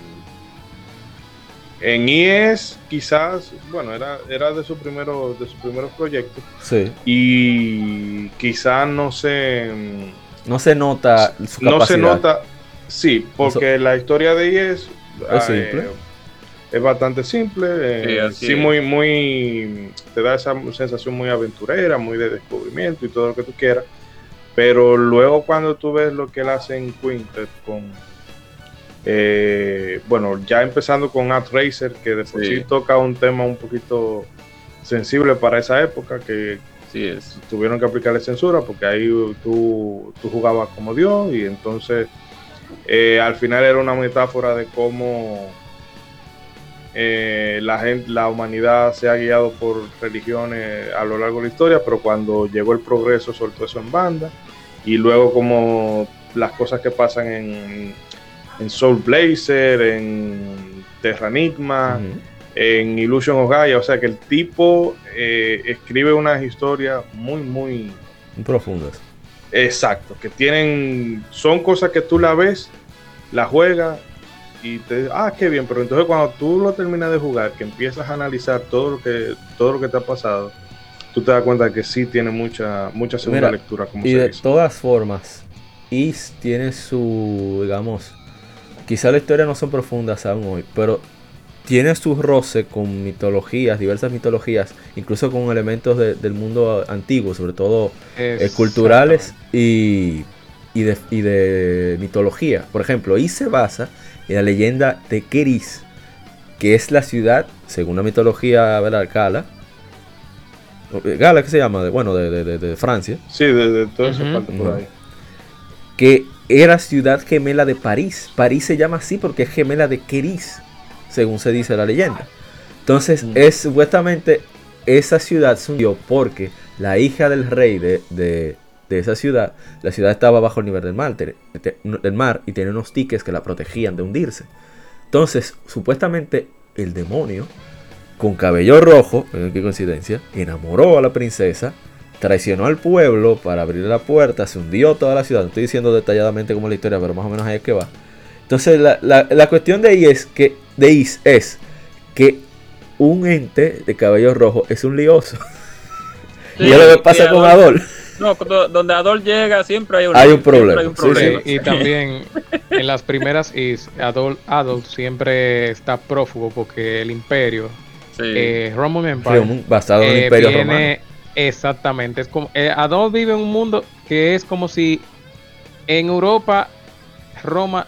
en IES quizás, bueno, era, era de sus primeros, de sus primeros proyectos Sí. y quizás no se No se nota su capacidad. no se nota, sí, porque la historia de IES Es simple. es bastante simple, eh, Sí, muy, muy, te da esa sensación muy aventurera, muy de descubrimiento y todo lo que tú quieras. Pero luego cuando tú ves lo que él hace en Quintet con, eh, bueno, ya empezando con At Racer, que de por sí. Sí. toca un tema un poquito sensible para esa época, que Sí es. tuvieron que aplicarle censura porque ahí tú, tú jugabas como Dios y entonces eh, al final era una metáfora de cómo eh, la gente, la humanidad se ha guiado por religiones a lo largo de la historia, pero cuando llegó el progreso soltó eso en banda y luego como las cosas que pasan en, en Soul Blazer, en Terranigma, Ujú. En Illusion of Gaia, o sea que el tipo eh, escribe unas historias muy, muy Profundas. exacto, que tienen, son cosas que tú la ves, la juegas y te ah, qué bien, pero entonces cuando tú lo terminas de jugar, que empiezas a analizar todo lo que, todo lo que te ha pasado, tú te das cuenta que sí tiene mucha, mucha segunda Mira, lectura, como Y se de dice. todas formas, Is tiene su, digamos, quizá la historia no son profundas aún hoy, pero tiene su roce con mitologías, diversas mitologías, incluso con elementos de- del mundo antiguo, sobre todo eh, culturales y, y, de, y de mitología. Por ejemplo, Is se basa en la leyenda de Keris, que es la ciudad, según la mitología ¿verdad? Gala, Gala, ¿qué se llama? De- bueno, de- de- de- de Francia Sí, de, de todo eso Ujú. parte por ahí. que era ciudad gemela de París. París se llama así porque es gemela de Keris, según se dice la leyenda. Entonces, es supuestamente esa ciudad se hundió porque la hija del rey de, de- de esa ciudad, la ciudad estaba bajo el nivel del mar, te- te- del mar y tenía unos tiques que la protegían de hundirse. Entonces, supuestamente el demonio, con cabello rojo, miren qué coincidencia, enamoró a la princesa, traicionó al pueblo para abrirle la puerta, se hundió toda la ciudad. No estoy diciendo detalladamente cómo es la historia, pero más o menos ahí es que va. Entonces, la, la- la cuestión de ahí es que, de Is es que un ente de cabello rojo es un lioso. y es lo que pasa con Adol- Adol. No, donde Adol llega siempre hay un, Hay un problema. hay un Sí, Sí, problema. y también en las primeras is Adolf, Adolf siempre está prófugo porque el imperio, Sí. eh, Roman Empire, Basado en el eh, imperio viene- romano. Exactamente, es como eh, Adolf vive en un mundo que es como si en Europa Roma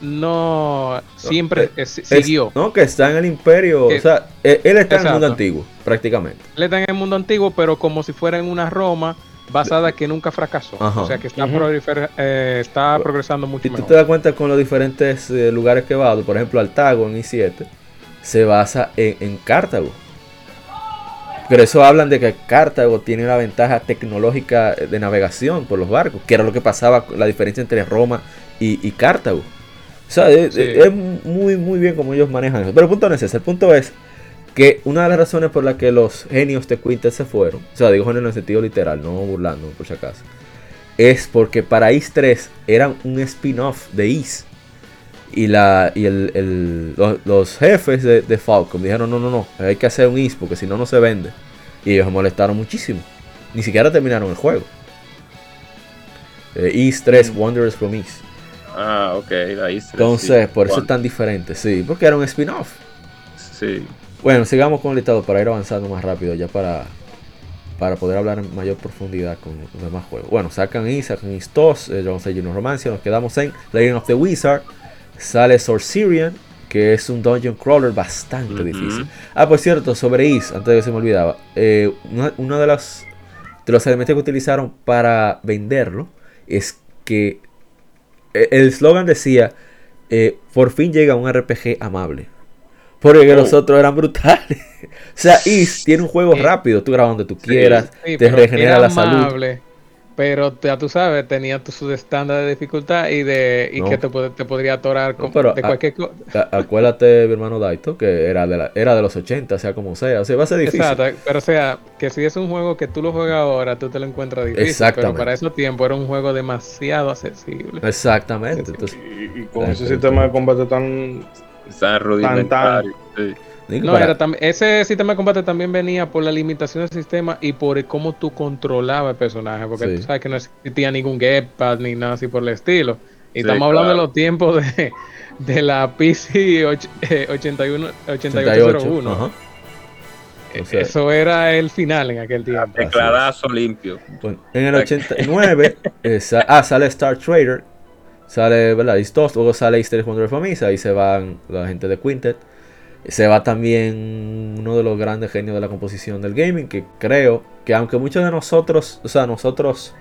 no siempre eh, Es- siguió. no, que está en el imperio. Que- o sea, él, él está en el mundo antiguo, prácticamente. Le dan el mundo antiguo, pero como si fuera en una Roma basada que nunca fracasó. Ajá. O sea que está, eh, está progresando mucho Si tú mejor. te das cuenta con los diferentes eh, lugares que va, por ejemplo, Altago en I7, se basa en, en Cartago. Pero eso hablan de que Cartago tiene una ventaja tecnológica de navegación por los barcos, que era lo que pasaba, la diferencia entre Roma y, y Cartago. O sea, es, Sí. es muy, muy bien como ellos manejan eso. Pero el punto no es ese. El punto es que una de las razones por las que los genios de Quintet se fueron, o sea, digo genios en el sentido literal, no burlando por si acaso, es porque para Is 3 eran un spin-off de Is. Y, la, y el, el- los, los jefes de, de Falcom dijeron, no, no, no, hay que hacer un Is porque si no, no se vende. Y ellos molestaron muchísimo. Ni siquiera terminaron el juego. Eh, Is 3, Wanderers from Is. Ah, ok, la Easter. Entonces, sí. por eso es tan diferente, sí, porque era un spin-off. Sí. Bueno, sigamos con el listado para ir avanzando más rápido, ya para, para poder hablar en mayor profundidad con los demás juegos. Bueno, sacan Is, sacan Is 2, eh, Age Junior Romancia, nos quedamos en Legend of the Wizard, sale Sorcerian, que es un dungeon crawler bastante difícil. Ah, por cierto, sobre Is, antes de que se me olvidaba, eh, uno de los, de los elementos que utilizaron para venderlo es que el eslogan decía, eh, por fin llega un RPG amable. Porque Oh. los otros eran brutales. o sea, Is tiene un juego Sí. rápido, tú grabas donde tú quieras, Sí, te regenera era la salud. Pero ya tú sabes, tenía tu, su estándar de dificultad y de y No. que te, te podría atorar con, pero, de cualquier cosa. Acuérdate, mi hermano Daito, que era de, la- era de los 80, sea como sea. O sea, va a ser difícil. Exacto, pero o sea, que si es un juego que tú lo juegas ahora, tú te lo encuentras difícil. Exactamente. Pero para esos tiempos era un juego demasiado accesible. Exactamente. Entonces, Y, y con ese sistema de combate tan. Está rudimentario. sí. Digo, No, para- era tam- ese sistema de combate también venía por la limitación del sistema y por cómo tú controlabas el personaje, porque Sí. tú sabes que no existía ningún gamepad ni nada así por el estilo. Y Sí, estamos hablando de los tiempos de, de la PC och- eh, 81, 8801. ajá. O sea, Eso era el final en aquel tiempo. Tecladazo limpio. Bueno, en el 89 eh, sa- ah, sale Star Trader, sale ¿verdad? Is 2, luego sale Easter Wonder of Famisa, ahí se van la gente de Quintet. Se va también uno de los grandes genios de la composición del gaming, que creo que aunque muchos de nosotros, o sea, nosotros,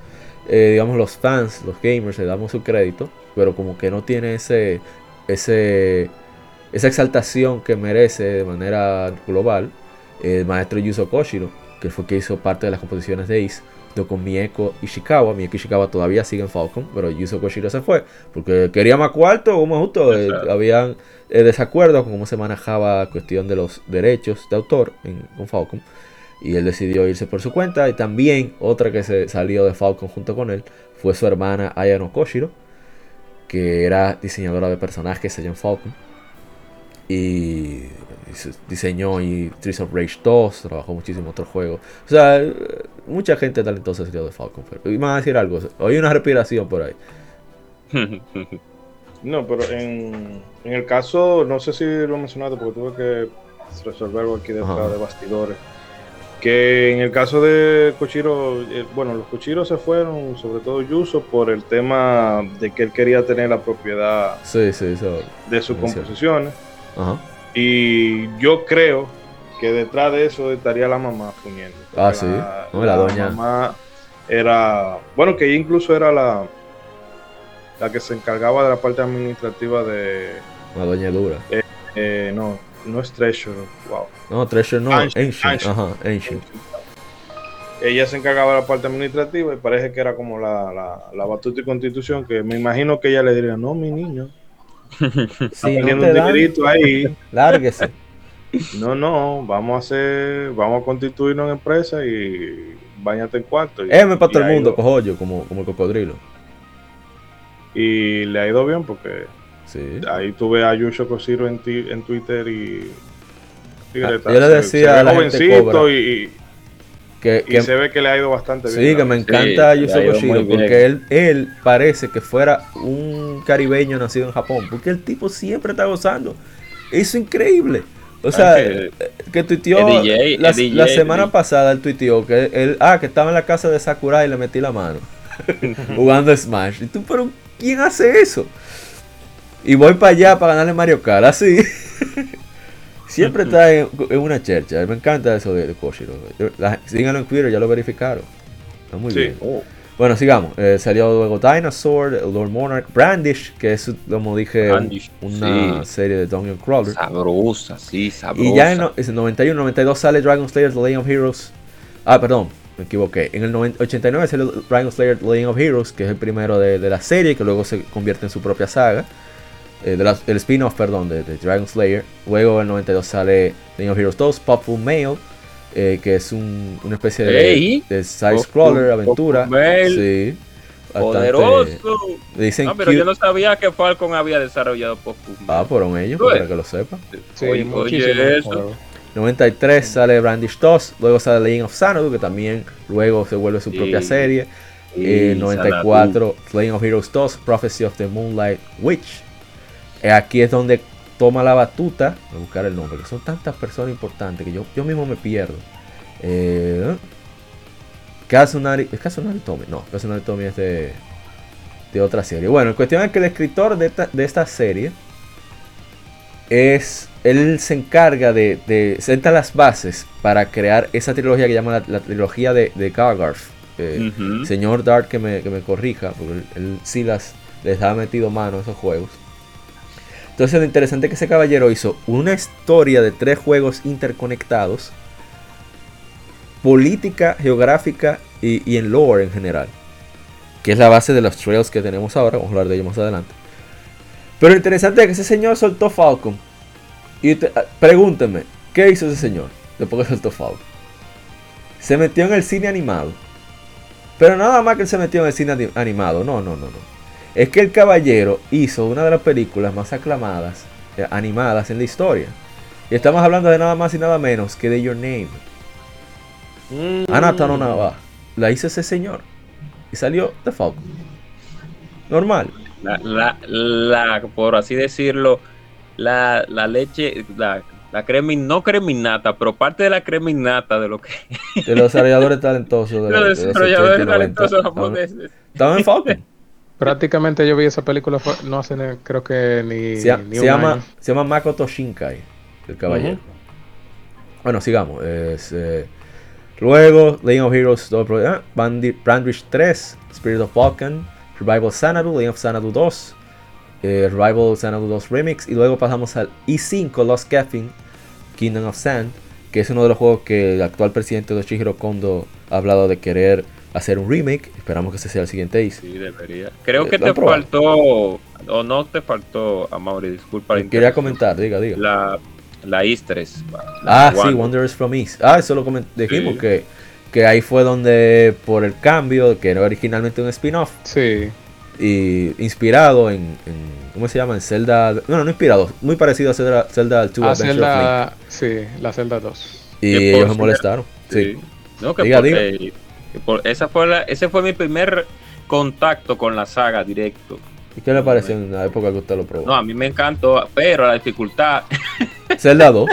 eh, digamos los fans, los gamers, le damos su crédito, pero como que no tiene ese, ese, esa exaltación que merece de manera global, el maestro Yuzo Koshiro, que fue que hizo parte de las composiciones de Ace, con Mieko Ishikawa. Mieko Ishikawa todavía sigue en Falcon, pero Yuzo Koshiro se fue porque quería más cuarto, como justo. eh, habían eh, desacuerdos con cómo se manejaba la cuestión de los derechos de autor en, con Falcon. Y él decidió irse por su cuenta. Y también otra que se salió de Falcon junto con él fue su hermana Ayano Koshiro, que era diseñadora de personajes allá en Falcon. Y diseñó y Streets of Rage 2, trabajó muchísimo otros juegos. O sea, mucha gente talentosa salió de Falcon. Pero, y me van a decir algo, oí una respiración por ahí. No, pero en, en el caso, no sé si lo mencionaste porque tuve que resolver algo aquí detrás Ajá. de bastidores. Que en el caso de Cochiro, eh, bueno, los Cochiros se fueron, sobre todo Yuso, por el tema de que él quería tener la propiedad Sí, sí, eso. de sus composiciones. Ajá. Y yo creo que detrás de eso estaría la mamá poniendo. Ah, sí. No, la doña. mamá era, bueno, que ella incluso era la, la que se encargaba de la parte administrativa de, Una doña dura. eh, no, no es Treasure, wow. No, Treasure no, Ancient, Ancient. Ancient. Ajá, Ancient. Ella se encargaba de la parte administrativa y parece que era como la, la, la batuta y constitución, que me imagino que ella le diría, no, mi niño, Si no te un dan, ahí. lárguese. No, no, vamos a hacer, vamos a constituirnos en empresa y bañate en cuarto. Y, M para todo el mundo, cojollo, como, como el cocodrilo. Y le ha ido bien porque Sí. ahí tuve a Yusho Koshiro en, ti- en Twitter y... Ah, yo le decía se a la gente jovencito cobra. y, Que, y que- se ve que le ha ido bastante bien. sí, que me Sí, encanta ha ido Koshiro porque él, él parece que fuera un caribeño nacido en Japón. Porque el tipo siempre está gozando. Eso es increíble. O sea, que- eh, que tuiteó DJ, la, DJ, la semana DJ. pasada, él tuiteó que él, ah, que estaba en la casa de Sakurai y le metí la mano jugando Smash. Y tú, pero ¿quién hace eso? Y voy para allá para ganarle Mario Kart, así. Siempre está en, en una chercha. Me encanta eso de, de Koshiro. La- síganlo en Twitter, ya lo verificaron. Está muy Sí. bien. Bueno, sigamos. Eh, salió luego Dinosaur, Lord Monarch, Brandish, que es, como dije, Brandish, una sí. serie de Dungeon Crawler. Sabrosa, sí, sabrosa. Y ya en el 91, 92 sale Dragon Slayer The Legend of Heroes. Ah, perdón, me equivoqué. En el 90 89 sale Dragon Slayer The Legend of Heroes, que es el primero de, de la serie, que luego se convierte en su propia saga. Eh, de la- el spin-off, perdón, de, de Dragon Slayer. Luego en el 92 sale Legend of Heroes 2, Popful Mail, eh, que es un- una especie de, side-scroller, Popful- aventura. Popful Mail. Sí. bastante- Poderoso. Dicen No, pero que- yo no sabía que Falcon había desarrollado Pokémon. Ah, fueron ellos, Pues. para que lo sepan. Sí, Oye, muchísimo. oye, eso. juego. 93 sale Brandish 2, luego sale Legend of Xanadu, que también luego se vuelve su Sí. propia serie. Y Eh, 94, Legend of Heroes 2, Prophecy of the Moonlight Witch. Eh, aquí es donde toma la batuta, voy a buscar el nombre, que son tantas personas importantes que yo, yo mismo me pierdo. Eh, Kazunari, ¿es Kazunari Tomy? No, Kazunari Tomy es de, de otra serie. Bueno, la cuestión es que el escritor de esta, de esta serie es, él se encarga de, de senta las bases para crear esa trilogía que llama la, la trilogía de, de Gargarth. Eh. Señor Dart que me, que me corrija, porque él, él sí las, les ha metido mano a esos juegos. Entonces lo interesante es que ese caballero hizo una historia de tres juegos interconectados, política, geográfica y, en lore en general. Que es la base de los trails que tenemos ahora, vamos a hablar de ello más adelante. Pero lo interesante es que ese señor soltó Falcon. Y ah, pregúntenme, ¿qué hizo ese señor después que soltó Falcon? Se metió en el cine animado. Pero nada más que él se metió en el cine ani- animado. No, no, no, no. Es que el caballero hizo una de las películas más aclamadas, eh, animadas en la historia. Y estamos hablando de nada más y nada menos que de Your Name. Mm. Anata no Nava. La hizo ese señor. Y salió de Falcon. Normal. La, la, la, por así decirlo, la, la leche, la, la cremi, no creminata, pero parte de la creminata de lo que De los desarrolladores talentosos de, los de los 80 y desarrolladores 90. talentosos japoneses. Estaban en Falcon. Prácticamente yo vi esa película fue- no hace creo que ni, Se, ni se un llama, año. se llama Makoto Shinkai, el caballero. Bueno, sigamos. Es, eh, luego, Legend of Heroes 2, ah, Brandwish 3, Spirit of Vulcan, Revival Xanadu, Legend of Xanadu 2, eh, Revival Xanadu 2 Remix, y luego pasamos al i5 Lost Caffeine, Kingdom of Sand, que es uno de los juegos que el actual presidente de Shigeru Kondo ha hablado de querer hacer un remake. Esperamos que ese sea el siguiente IC. Sí, debería. Creo Eh, que te probado. faltó, o no te faltó, a Mauri, disculpa. la Quería comentar, diga, diga. La, la Istres. Ah, la sí, One. Wanderers from East. Ah, eso lo dijimos Sí. que, que ahí fue donde, por el cambio, que era originalmente un spin-off, Sí, y inspirado en, en- ¿Cómo se llama? En Zelda. Bueno, no inspirado, muy parecido a Zelda, Zelda 2 ah, Adventure of Link. Zelda, sí, la Zelda 2. Y ellos se molestaron. Sí. Sí. No, que Diga, por- diga. Por- esa fue la, ese fue mi primer contacto con la saga directo. ¿Y qué le pareció en la época que usted lo probó? No, a mí me encantó, pero la dificultad. Zelda 2.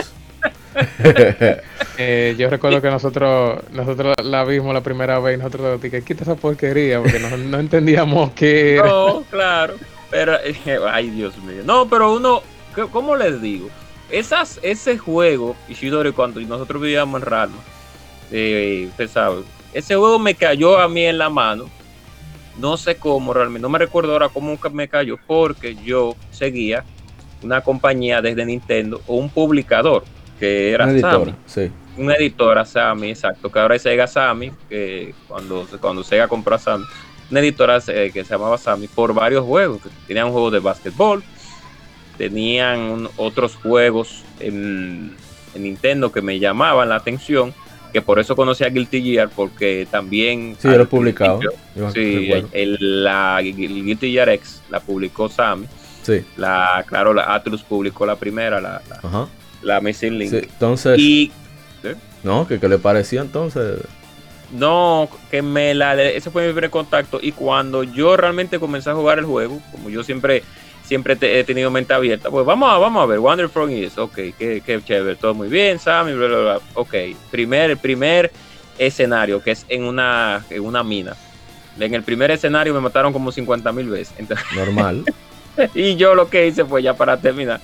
Eh, yo recuerdo que nosotros nosotros la vimos la primera vez y nosotros dije, quita esa porquería porque no, no entendíamos qué era. No, claro. Pero, eh, ay, Dios mío. No, pero uno, ¿qué- ¿cómo les digo? Esas, ese juego, Ishidori, cuando nosotros vivíamos en Ralma, eh, usted sabe, ese juego me cayó a mí en la mano. No sé cómo realmente, no me recuerdo ahora cómo me cayó, porque yo seguía una compañía desde Nintendo o un publicador que era Una editora. Sí. una editora Sami, exacto, que ahora es Sega Sami, que cuando, cuando Sega compró a Sami, una editora eh, que se llamaba Sami por varios juegos, que tenían juegos de básquetbol, tenían un- otros juegos en, en Nintendo que me llamaban la atención, que por eso conocí a Guilty Gear, porque también... Sí, yo lo he publicado. Yo Sí, el, la el Guilty Gear X la publicó Sami, Sí. la, claro, la Atlus publicó la primera, la, la, Ajá. la Missing Link. Sí, Entonces, Y no, que, que le pareció entonces. No, que me la ese fue mi primer contacto y cuando yo realmente comencé a jugar el juego, como yo siempre siempre te- he tenido mente abierta, pues vamos a vamos a ver Wonder eso, ok, qué, qué chévere, todo muy bien, Sammy, bla, bla, bla. ok, primer el primer escenario que es en una en una mina. En el primer escenario me mataron como 50 mil veces. Entonces, Normal. y yo lo que hice fue ya para terminar,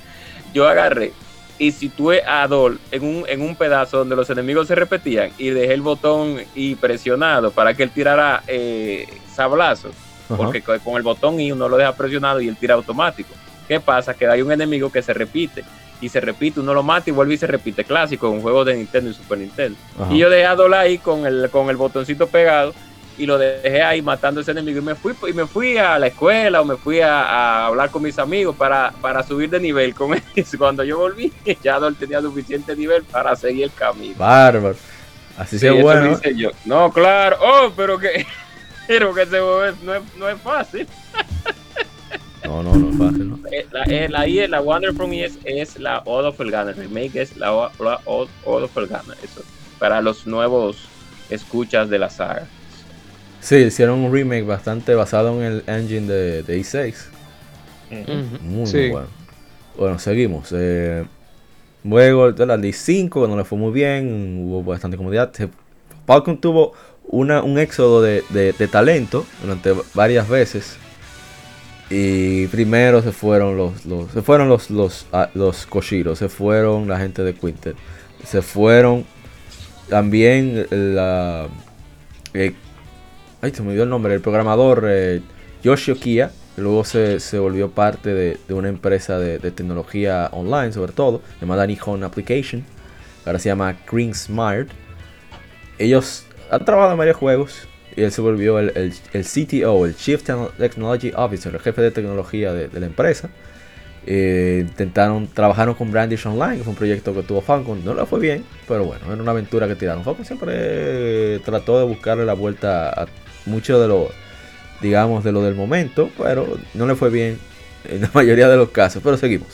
yo agarré y situé a Adol en un, en un pedazo donde los enemigos se repetían y dejé el botón y presionado para que él tirara eh, sablazos, Ajá. porque co- con el botón y uno lo deja presionado y él tira automático. ¿Qué pasa? Que hay un enemigo que se repite y se repite, uno lo mata y vuelve y se repite, clásico, un juego de Nintendo y Super Nintendo. Ajá. Y yo dejé a Adol ahí con el, con el botoncito pegado y lo dejé ahí matando a ese enemigo y me fui y me fui a la escuela o me fui a, a hablar con mis amigos para, para subir de nivel con él. Cuando yo volví, ya Adol tenía suficiente nivel para seguir el camino. Bárbaro. Así Sí, sea bueno. yo. No, claro. Oh, pero que Pero que es- no, es, no es fácil. No, no, no es fácil, ¿no? Eh, La, eh, la, I- la Wonder from es, es la Odd of Elgana. El remake es la, O- la Odd, Odd of Elgana. Eso. Para los nuevos escuchas de la saga. Sí, hicieron un remake bastante basado en el engine de, de i6. Ujú. Muy, Sí. muy bueno. Bueno, seguimos. Eh, luego de la D5, no le fue muy bien, hubo bastante comodidad. Se- Falcon tuvo una, un éxodo de, de- talento durante varias veces. Y primero se fueron los, los se fueron los los, ah, los Koshiro, se fueron la gente de Quintet, se fueron también la eh, ay olvidó el nombre, el programador eh, que luego se, se volvió parte de, de una empresa de, de tecnología online sobre todo, llamada Nihon Application, ahora se llama Green Smart. Ellos han trabajado en varios juegos y él se volvió el, el- el CTO, el Chief Techno- Technology Officer, el jefe de tecnología de, de la empresa. Eh, intentaron, trabajaron con Brandish Online, que fue un proyecto que tuvo Falcon. No le fue bien, pero bueno, era una aventura que tiraron. Falcon siempre eh, trató de buscarle la vuelta a mucho de lo, digamos, de lo del momento, pero no le fue bien en la mayoría de los casos. Pero seguimos.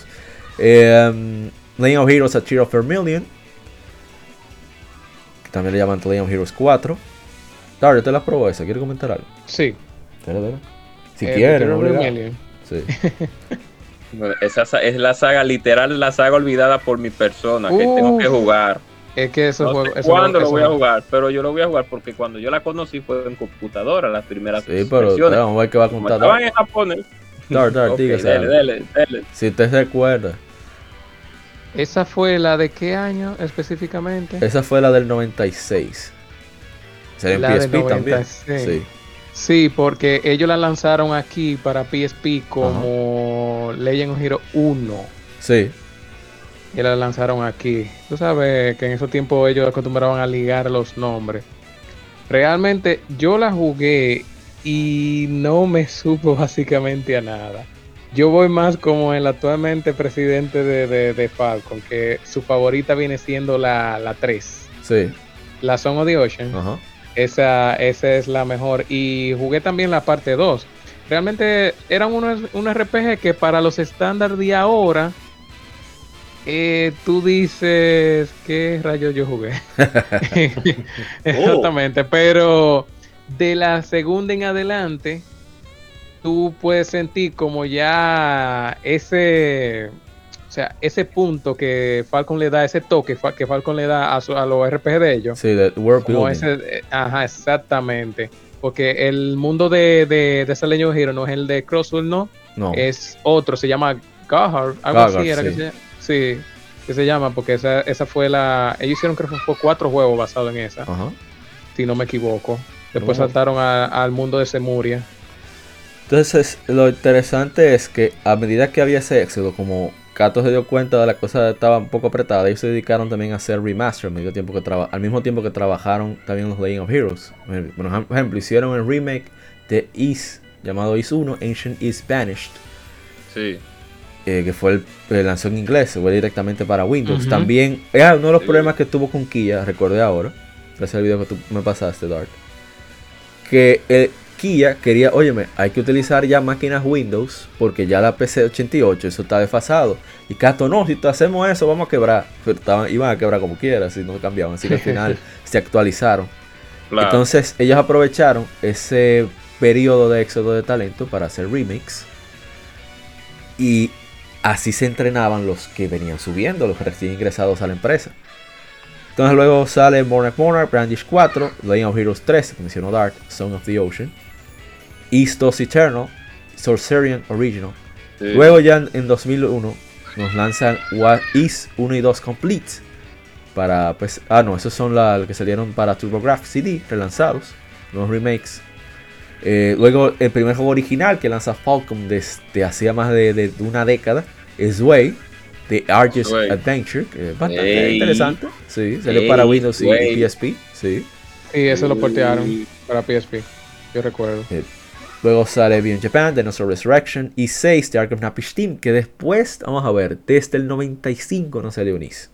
Eh, um, Legend of Heroes A Tear of Vermilion, que también le llaman Legend of Heroes 4. Dario, ¿te la probó esa? ¿Quieres comentar algo? Sí. Dale, dale. Si Eh, quieres, no. Sí. Bueno, Esa sa- es la saga, literal, la saga olvidada por mi persona, que tengo que jugar. Es que eso No juego. sé eso cuándo lo voy a jugar, pero yo lo voy a jugar porque cuando yo la conocí fue en computadora, las primeras Sí, pero vamos a ver qué va a contar. estaban en japonés. Dar, Dar, Ok, dígase dele, dele. Si usted se ¿Esa fue la de qué año específicamente? esa fue la del 96. Sería en La del PSP también. 96. Sí. Sí, porque ellos la lanzaron aquí para PSP como Legend of Hero 1. Sí. Y la lanzaron aquí. Tú sabes que en esos tiempos ellos acostumbraban a ligar los nombres. Realmente yo la jugué y no me supo básicamente a nada. Yo voy más como el actualmente presidente de, de, de Falcon, que su favorita viene siendo la, la 3. Sí. La Song of the Ocean. Ajá. Esa, esa es la mejor. Y jugué también la parte 2. Realmente era un, un RPG que para los estándares de ahora, eh, tú dices, ¿qué rayos yo jugué? Exactamente, pero de la segunda en adelante, tú puedes sentir como ya ese, o sea, ese punto que Falcon le da, ese toque que Falcon le da a, su- a los RPG de ellos. Sí, World Building. ese, ajá, exactamente. Porque el mundo de, de, de Seleño Hero no es el de Crosswell, no. No. Es otro, se llama Gahar. Algo así era que sí. se llama. Sí, que se llama, porque esa, esa fue la. Ellos hicieron, creo que fue cuatro juegos basados en esa, Ajá. si no me equivoco. Después saltaron a- al mundo de Semuria. Entonces, lo interesante es que a medida que había ese éxodo, como Kato se dio cuenta de la cosa estaba un poco apretada, ellos se dedicaron también a hacer remaster al mismo tiempo que, traba- al mismo tiempo que trabajaron también los Legend of Heroes. Por ejem- por ejemplo, hicieron el remake de Is, llamado Is 1, Ancient Is Banished, Sí. eh, que fue el, eh, lanzó en inglés, se fue directamente para Windows. También, era uno de los Sí. problemas que tuvo con Kia, recordé ahora, gracias al video que tú me pasaste, Dark, que eh, Kia quería, óyeme, hay que utilizar ya máquinas Windows, porque ya la PC 88, eso está desfasado. Y Cato, no, si hacemos eso, vamos a quebrar. Pero estaban, iban a quebrar como quiera, si no cambiaban. Así que al final se actualizaron. Claro. Entonces ellos aprovecharon ese periodo de éxodo de talento para hacer remakes. Y así se entrenaban los que venían subiendo, los recién ingresados a la empresa. Entonces luego sale Monarch Monarch, Brandish 4, Legend of Heroes 3, que mencionó Dark, Song of the Ocean, East of Eternal, Sorcerian Original. Sí. Luego ya en, en 2001 nos lanzan What Is 1 y 2 Complete. Para pues, ah no, esos son los que salieron para TurboGrafx CD, relanzados, nuevos remakes. Eh, luego el primer juego original que lanza Falcom desde hacía más de, de una década es Way, de Argus. Adventure, que es bastante Ey. interesante. Sí, salió Ey, para Windows y-. PSP. Sí. Y eso lo portearon para PSP. Yo recuerdo. Luego sale Beyond Japan, Dinosaur Resurrection y 6 de Ark of Napish Team, que después, vamos a ver, desde el 95 no salió Unis.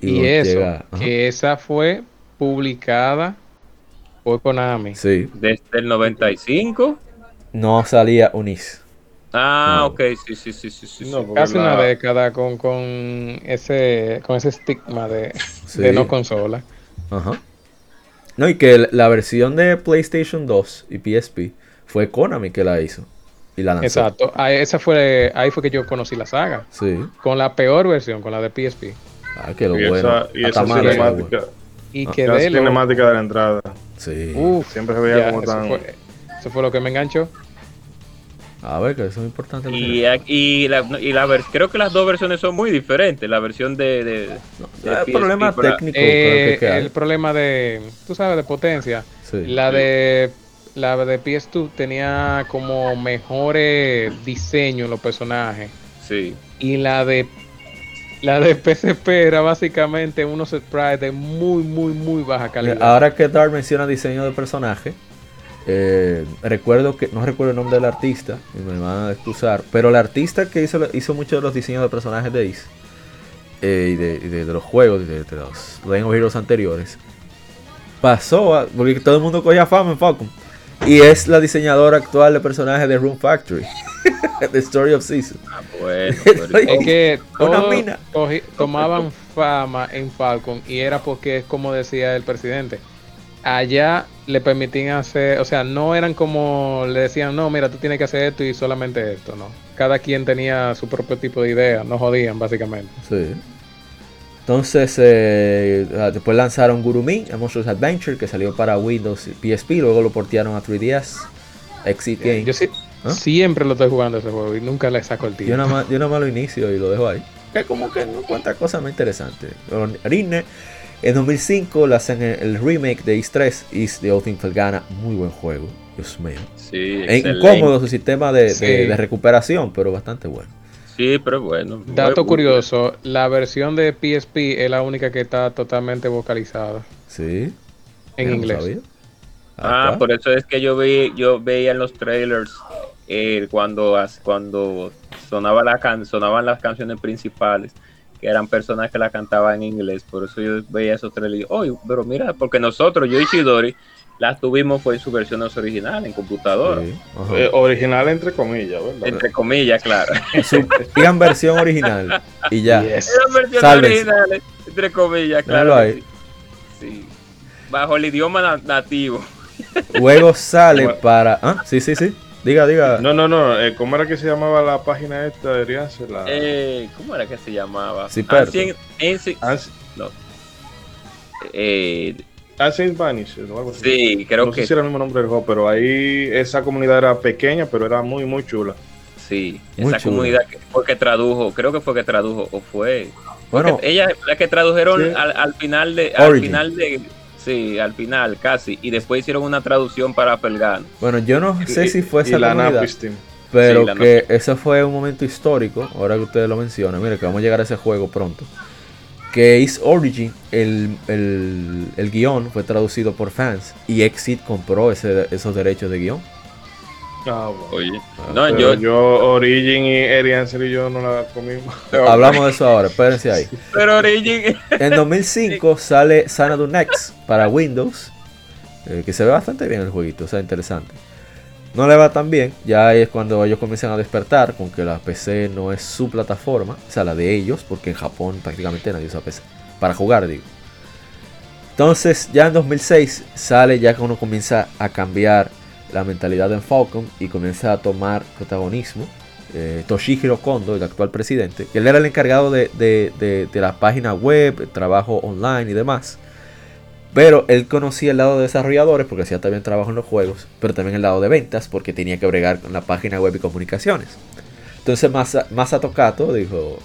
Y luego eso, llega- ajá. que esa fue publicada Fue Konami. Sí. Desde el 95. No salía Unis. Ah, No. ok, sí, sí, sí, sí, sí. No, Casi la- una década con, con ese con ese estigma de, Sí. de no consola. Ajá. No, y que la- la versión de PlayStation 2 y PSP fue Konami que la hizo. Y la lanzó. Exacto. Ahí, esa fue, ahí fue que yo conocí la saga. Sí. Con la peor versión, con la de PSP. Ah, que lo y bueno. esa, y Hasta esa cinemática, Y Ah, esa loco. cinemática de la entrada. Sí. Uf, Siempre se veía ya, como eso, tan. fue, eso fue lo que me enganchó. A ver, que eso es importante. lo Y, y la, y la creo que las dos versiones son muy diferentes. La versión de, de, No, de el PSP, problema técnico creo Eh, que el problema de, tú sabes, de potencia. Sí. La de la de PS2 tenía como mejores diseños en los personajes. Sí. Y la de la de PSP era básicamente unos sprites de muy, muy, muy baja calidad. Ahora que Dar menciona diseño de personaje, eh, recuerdo que, no recuerdo el nombre del artista, y me van a excusar, pero el artista que hizo, hizo muchos de los diseños de personajes de Ace, eh, y, de, y de- de los juegos, de, de los Legend of Heroes anteriores, pasó a, porque todo el mundo cogía fama en Falcon, y es la diseñadora actual de personajes de Room Factory, The Story of Season. Ah, bueno. pero- Es que todos tomaban fama en Falcon y era porque es como decía el presidente. Allá le permitían hacer, o sea, no eran como le decían, no, mira, tú tienes que hacer esto y solamente esto, no. Cada quien tenía su propio tipo de idea, no jodían básicamente. Sí. Entonces, eh, ah, después lanzaron Gurumi, a Monsters Adventure, que salió para Windows y PSP, luego lo portearon a 3DS, Exit Game. Yo sí, ¿Ah? siempre lo estoy jugando ese juego y nunca le saco el Yo tiempo. nada más, yo nada más lo inicio y lo dejo ahí. Que como que no cuenta cosas más interesantes. Orine, en 2005 le hacen el, el remake de Is 3, Is the in Felgana, muy buen juego, Dios mío. Sí, incómodo su sistema de, de- Sí. de recuperación, pero bastante bueno. Sí, pero bueno. Dato Muy- curioso, la versión de PSP es la única que está totalmente vocalizada Sí. en inglés. sabía. Ah, por eso es que yo vi, yo veía en los trailers eh, cuando, sonaba la can, sonaban las canciones principales, que eran personas que la cantaban en inglés. Por eso yo veía esos trailers y "Oye, pero mira, porque nosotros, yo y Shidori, las tuvimos fue en su versiones original, en computadora. Sí. Eh, original entre comillas, ¿verdad? Entre comillas, claro. Digan versión original y ya. Yes. Eran originales, entre comillas, claro. ahí. Sí. Sí. Bajo el idioma na- nativo. Luego sale Bueno. para. Ah, sí, sí, sí. Diga, diga. No, no, no. eh, ¿Cómo era que se llamaba la página esta? Deberían ser la. Eh, ¿Cómo era que se llamaba? Ciperto. Ancient- Ancient- Ans- no. Eh, Ancient Vanishes o algo así. sí, creo no que sé si era el mismo nombre del juego, pero ahí esa comunidad era pequeña, pero era muy, muy chula. sí. Muy esa comunidad que fue que tradujo, creo que fue que tradujo, o fue. Bueno, ella, la que tradujeron Sí. al, al final de. Al final de. Sí, al final casi. Y después hicieron una traducción para Pelgano. bueno, yo no sé Y- si fue y esa la comunidad, pero Sí, la que ese fue un momento histórico. Ahora que ustedes lo mencionan, mire que vamos a llegar a ese juego pronto. Que Is Origin, el, el, el guion fue traducido por fans y Exit compró ese, esos derechos de guion. Ah, bueno. Oye. Ah, No, yo, yo, Origin y Eri Ansel y yo no la comimos. Hablamos de eso ahora, espérense ahí. Pero Origin. En 2005 sale Xanadu Next para Windows, eh, que se ve bastante bien el jueguito, o sea, interesante. No le va tan bien, ya es cuando ellos comienzan a despertar con que la PC no es su plataforma, o sea, la de ellos, porque en Japón prácticamente nadie usa PC, para jugar, digo. Entonces, ya en 2006 sale ya que uno comienza a cambiar la mentalidad en Falcon y comienza a tomar protagonismo. Eh, Toshihiro Kondo, el actual presidente, que él era el encargado de, de- de- la página web, el trabajo online y demás. Pero él conocía el lado de desarrolladores porque hacía también trabajo en los juegos, pero también el lado de ventas porque tenía que bregar con la página web y comunicaciones. Entonces Masa, Masato Kato dijo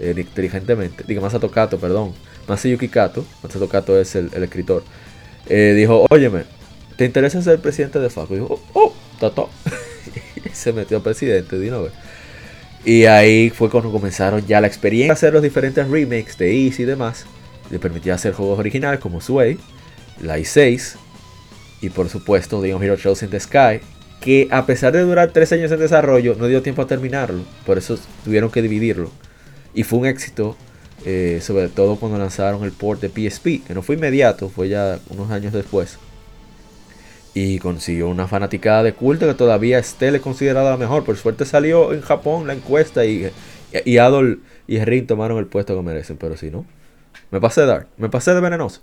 eh, inteligentemente, digo Masato Kato, perdón, Masayuki Kato, Masato Kato es el, el escritor, eh, dijo, óyeme, ¿te interesa ser presidente de Falcon? Y oh, oh, y se metió presidente de una vez. Y ahí fue cuando comenzaron ya la experiencia hacer los diferentes remakes de Easy y demás. Le permitía hacer juegos originales como Sway, la i6 y por supuesto Leon Hero Trails in the Sky. Que a pesar de durar tres años en desarrollo, no dio tiempo a terminarlo. Por eso tuvieron que dividirlo. Y fue un éxito, eh, sobre todo cuando lanzaron el port de PSP, que no fue inmediato, fue ya unos años después. Y consiguió una fanaticada de culto que todavía esté le considerada la mejor. Por suerte salió en Japón la encuesta y, y Adol y Rin tomaron el puesto que merecen. Pero si no, me pasé de Dark, me pasé de venenoso.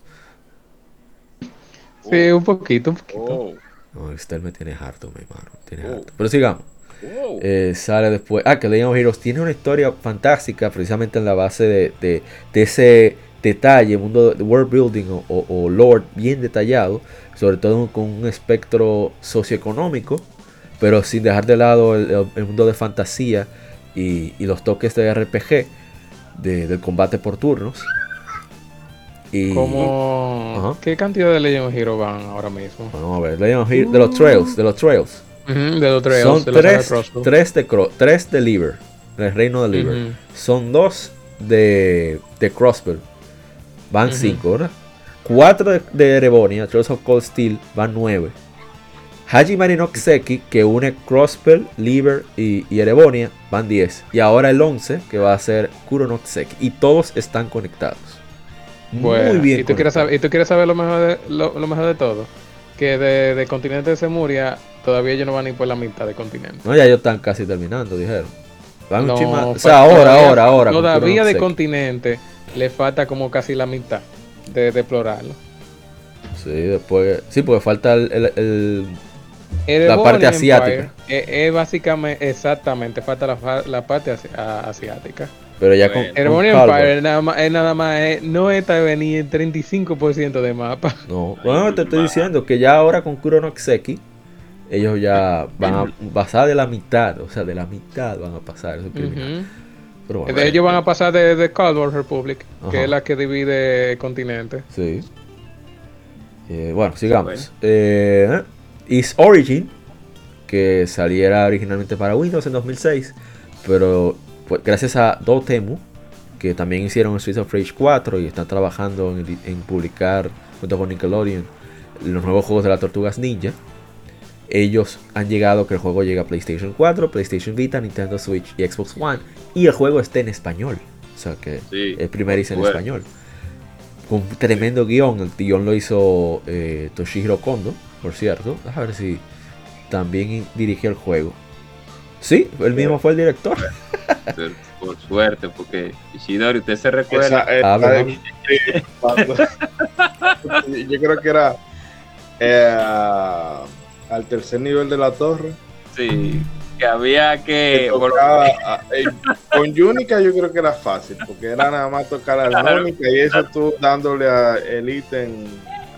Sí, un poquito, un poquito. Oh, No, Esther me tiene harto, mi hermano. Tiene Oh. harto. Pero sigamos. oh. Eh, sale después. Ah, que Legend of Heroes tiene una historia fantástica, precisamente en la base de, de- de ese detalle, mundo de world building o, o- o lore bien detallado, sobre todo con un espectro socioeconómico, pero sin dejar de lado el, el mundo de fantasía y, y los toques de RPG, de- del combate por turnos. Y. Ajá. ¿Qué cantidad de Legend of Hero van ahora mismo? Vamos a ver, Legend of Heroes- de los trails, de los trails. De los Trails, Son de tres, Crossbow. tres, de, tres de Liver, del reino de Liver. Son dos de, de Crossbell, van cinco, ¿verdad? Cuatro de, de Erebonia, Trails of Cold Steel, van nueve. Hajimari no Kiseki, que une Crossbell, Liver y, y Erebonia, van 10. Y ahora el 11, que va a ser Kuro no Kiseki. Y todos están conectados. Bueno, Muy bien. ¿y tú, quieres saber, ¿Y tú quieres saber lo mejor de, lo, lo mejor de todo? Que de, de continente de Semuria todavía ellos no van ni por la mitad de continente. No, ya ellos están casi terminando, dijeron. Van No, un chin más- O sea, ahora, todavía- ahora, ahora. no Todavía de continente le falta como casi la mitad de, de explorarlo. Sí, después. Sí, porque falta el- el- el Erebonian parte asiática. Empire Es, es básicamente, exactamente, falta la, la parte asi- a- asiática. Pero ya con. Caldor. Empire es nada más, es nada más es- no está venir el 35% de mapa. No, bueno, te estoy diciendo que ya ahora con Kuro no Kiseki, ellos ya van a pasar de la mitad, o sea, de la mitad van a pasar. Eso es. Pero bueno, Ellos van a pasar de, de Caldor Republic, Ajá. que es la que divide el continente. sí. Eh, bueno, sigamos. Eh, Is Origin, que saliera originalmente para Windows en 2006, pero pues, gracias a Dotemu, que también hicieron Streets of Rage 4 y están trabajando en, en publicar junto con Nickelodeon los nuevos juegos de las Tortugas Ninja. Ellos han llegado que el juego llega a PlayStation 4, PlayStation Vita, Nintendo Switch y Xbox One. Y el juego está en español. O sea que Sí, el primerizo en bueno. español. Con un tremendo guion. El guion lo hizo eh, Toshihiro Kondo, por cierto. A ver si también dirigió el juego. Sí, él mismo fue el director. Por- suerte, porque Ishidori, usted se recuerda. Esa- esa Ah, Yo creo que era eh, al tercer nivel de la torre. Sí, que había que. que tocaba, a- eh, con Yunica yo creo que era fácil, porque era nada más tocar la Claro. armónica y eso tú dándole a el ítem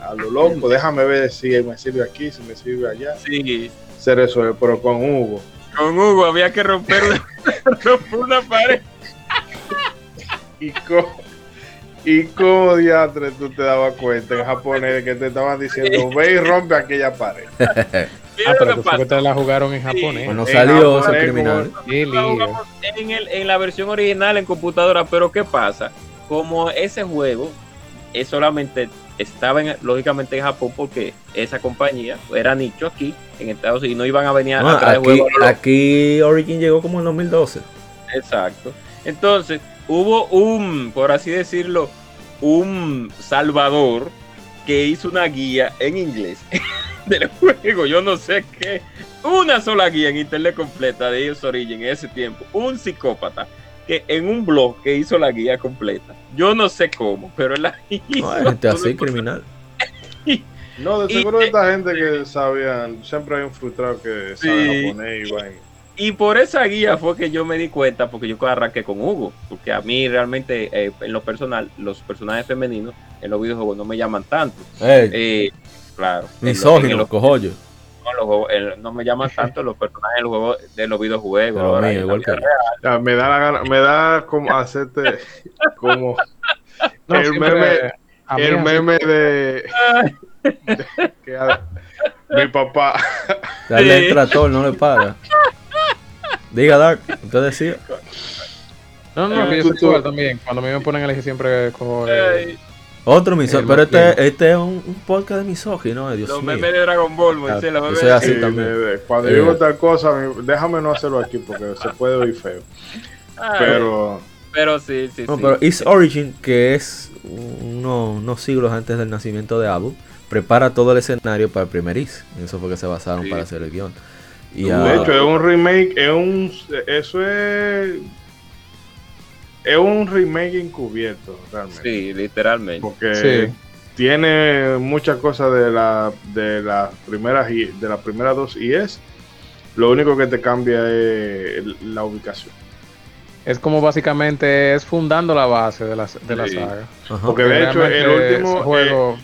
a lo loco. Déjame ver si me sirve aquí, si me sirve allá. Sí, Se resuelve, pero con Hugo. con Hugo había que romper una, romper una pared. Y cómo, y cómo diantre tú te dabas cuenta en japonés de que te estaban diciendo ve y rompe aquella pared. Ah, pero pasa. ustedes la jugaron en japonés. Bueno, en salió ese criminal. En, el- en la versión original en computadora, pero ¿qué pasa? Como ese juego es solamente estaba en- lógicamente en Japón porque esa compañía era nicho aquí en Estados Unidos y no iban a venir a Ah, traer aquí, juegos aquí Origin llegó como en 2012. Exacto. Entonces, hubo un, por así decirlo, un salvador que hizo una guía en inglés del juego. Yo no sé qué. Una sola guía en internet completa de ellos Origin en ese tiempo. Un psicópata que en un blog que hizo la guía completa. Yo no sé cómo, pero él la hizo. No, gente así, criminal. No, de Y- seguro esta gente que sabían, siempre hay un frustrado que sabe Sí. japonés y vaina. Y por esa guía fue que yo me di cuenta, porque yo arranqué con Hugo, porque a mí realmente, eh, en lo personal, los personajes femeninos en los videojuegos no me llaman tanto. Ey, Eh, claro. misógino, los- cojollo. no, los juegos- en- no me llaman tanto los personajes de los, juegos, de los videojuegos. No, igual que-. Ya, me da la gana, me da como hacerte como No, el meme, el meme de, de- que a- mi papá. Darle Sí. el trator, no le paga. Diga Dark, usted decía. No, no, que yo soy tú- igual también. Cuando a mí me ponen a elegir siempre cojo. Otro misógino. Pero este, este es un, un podcast de misógino, eh, Dios los mío. memes de Dragon Ball, Moisés, los memes así Sí, también. de- de- cuando Eh. digo tal cosa, mi- déjame no hacerlo aquí porque se puede oír feo. Ay, Pero pero sí, sí, No, sí. pero Is Origin, que es uno- unos siglos antes del nacimiento de Apple, prepara todo el escenario para el primer Is. Eso fue que se basaron para hacer el guion. Y de hecho, es un remake, es un, eso es es un remake encubierto, realmente. Sí, literalmente. Porque tiene muchas cosas de la de las primeras de las primeras dos y es lo único que te cambia es la ubicación. Es como básicamente es fundando la base de la, de la saga. Porque de hecho el último juego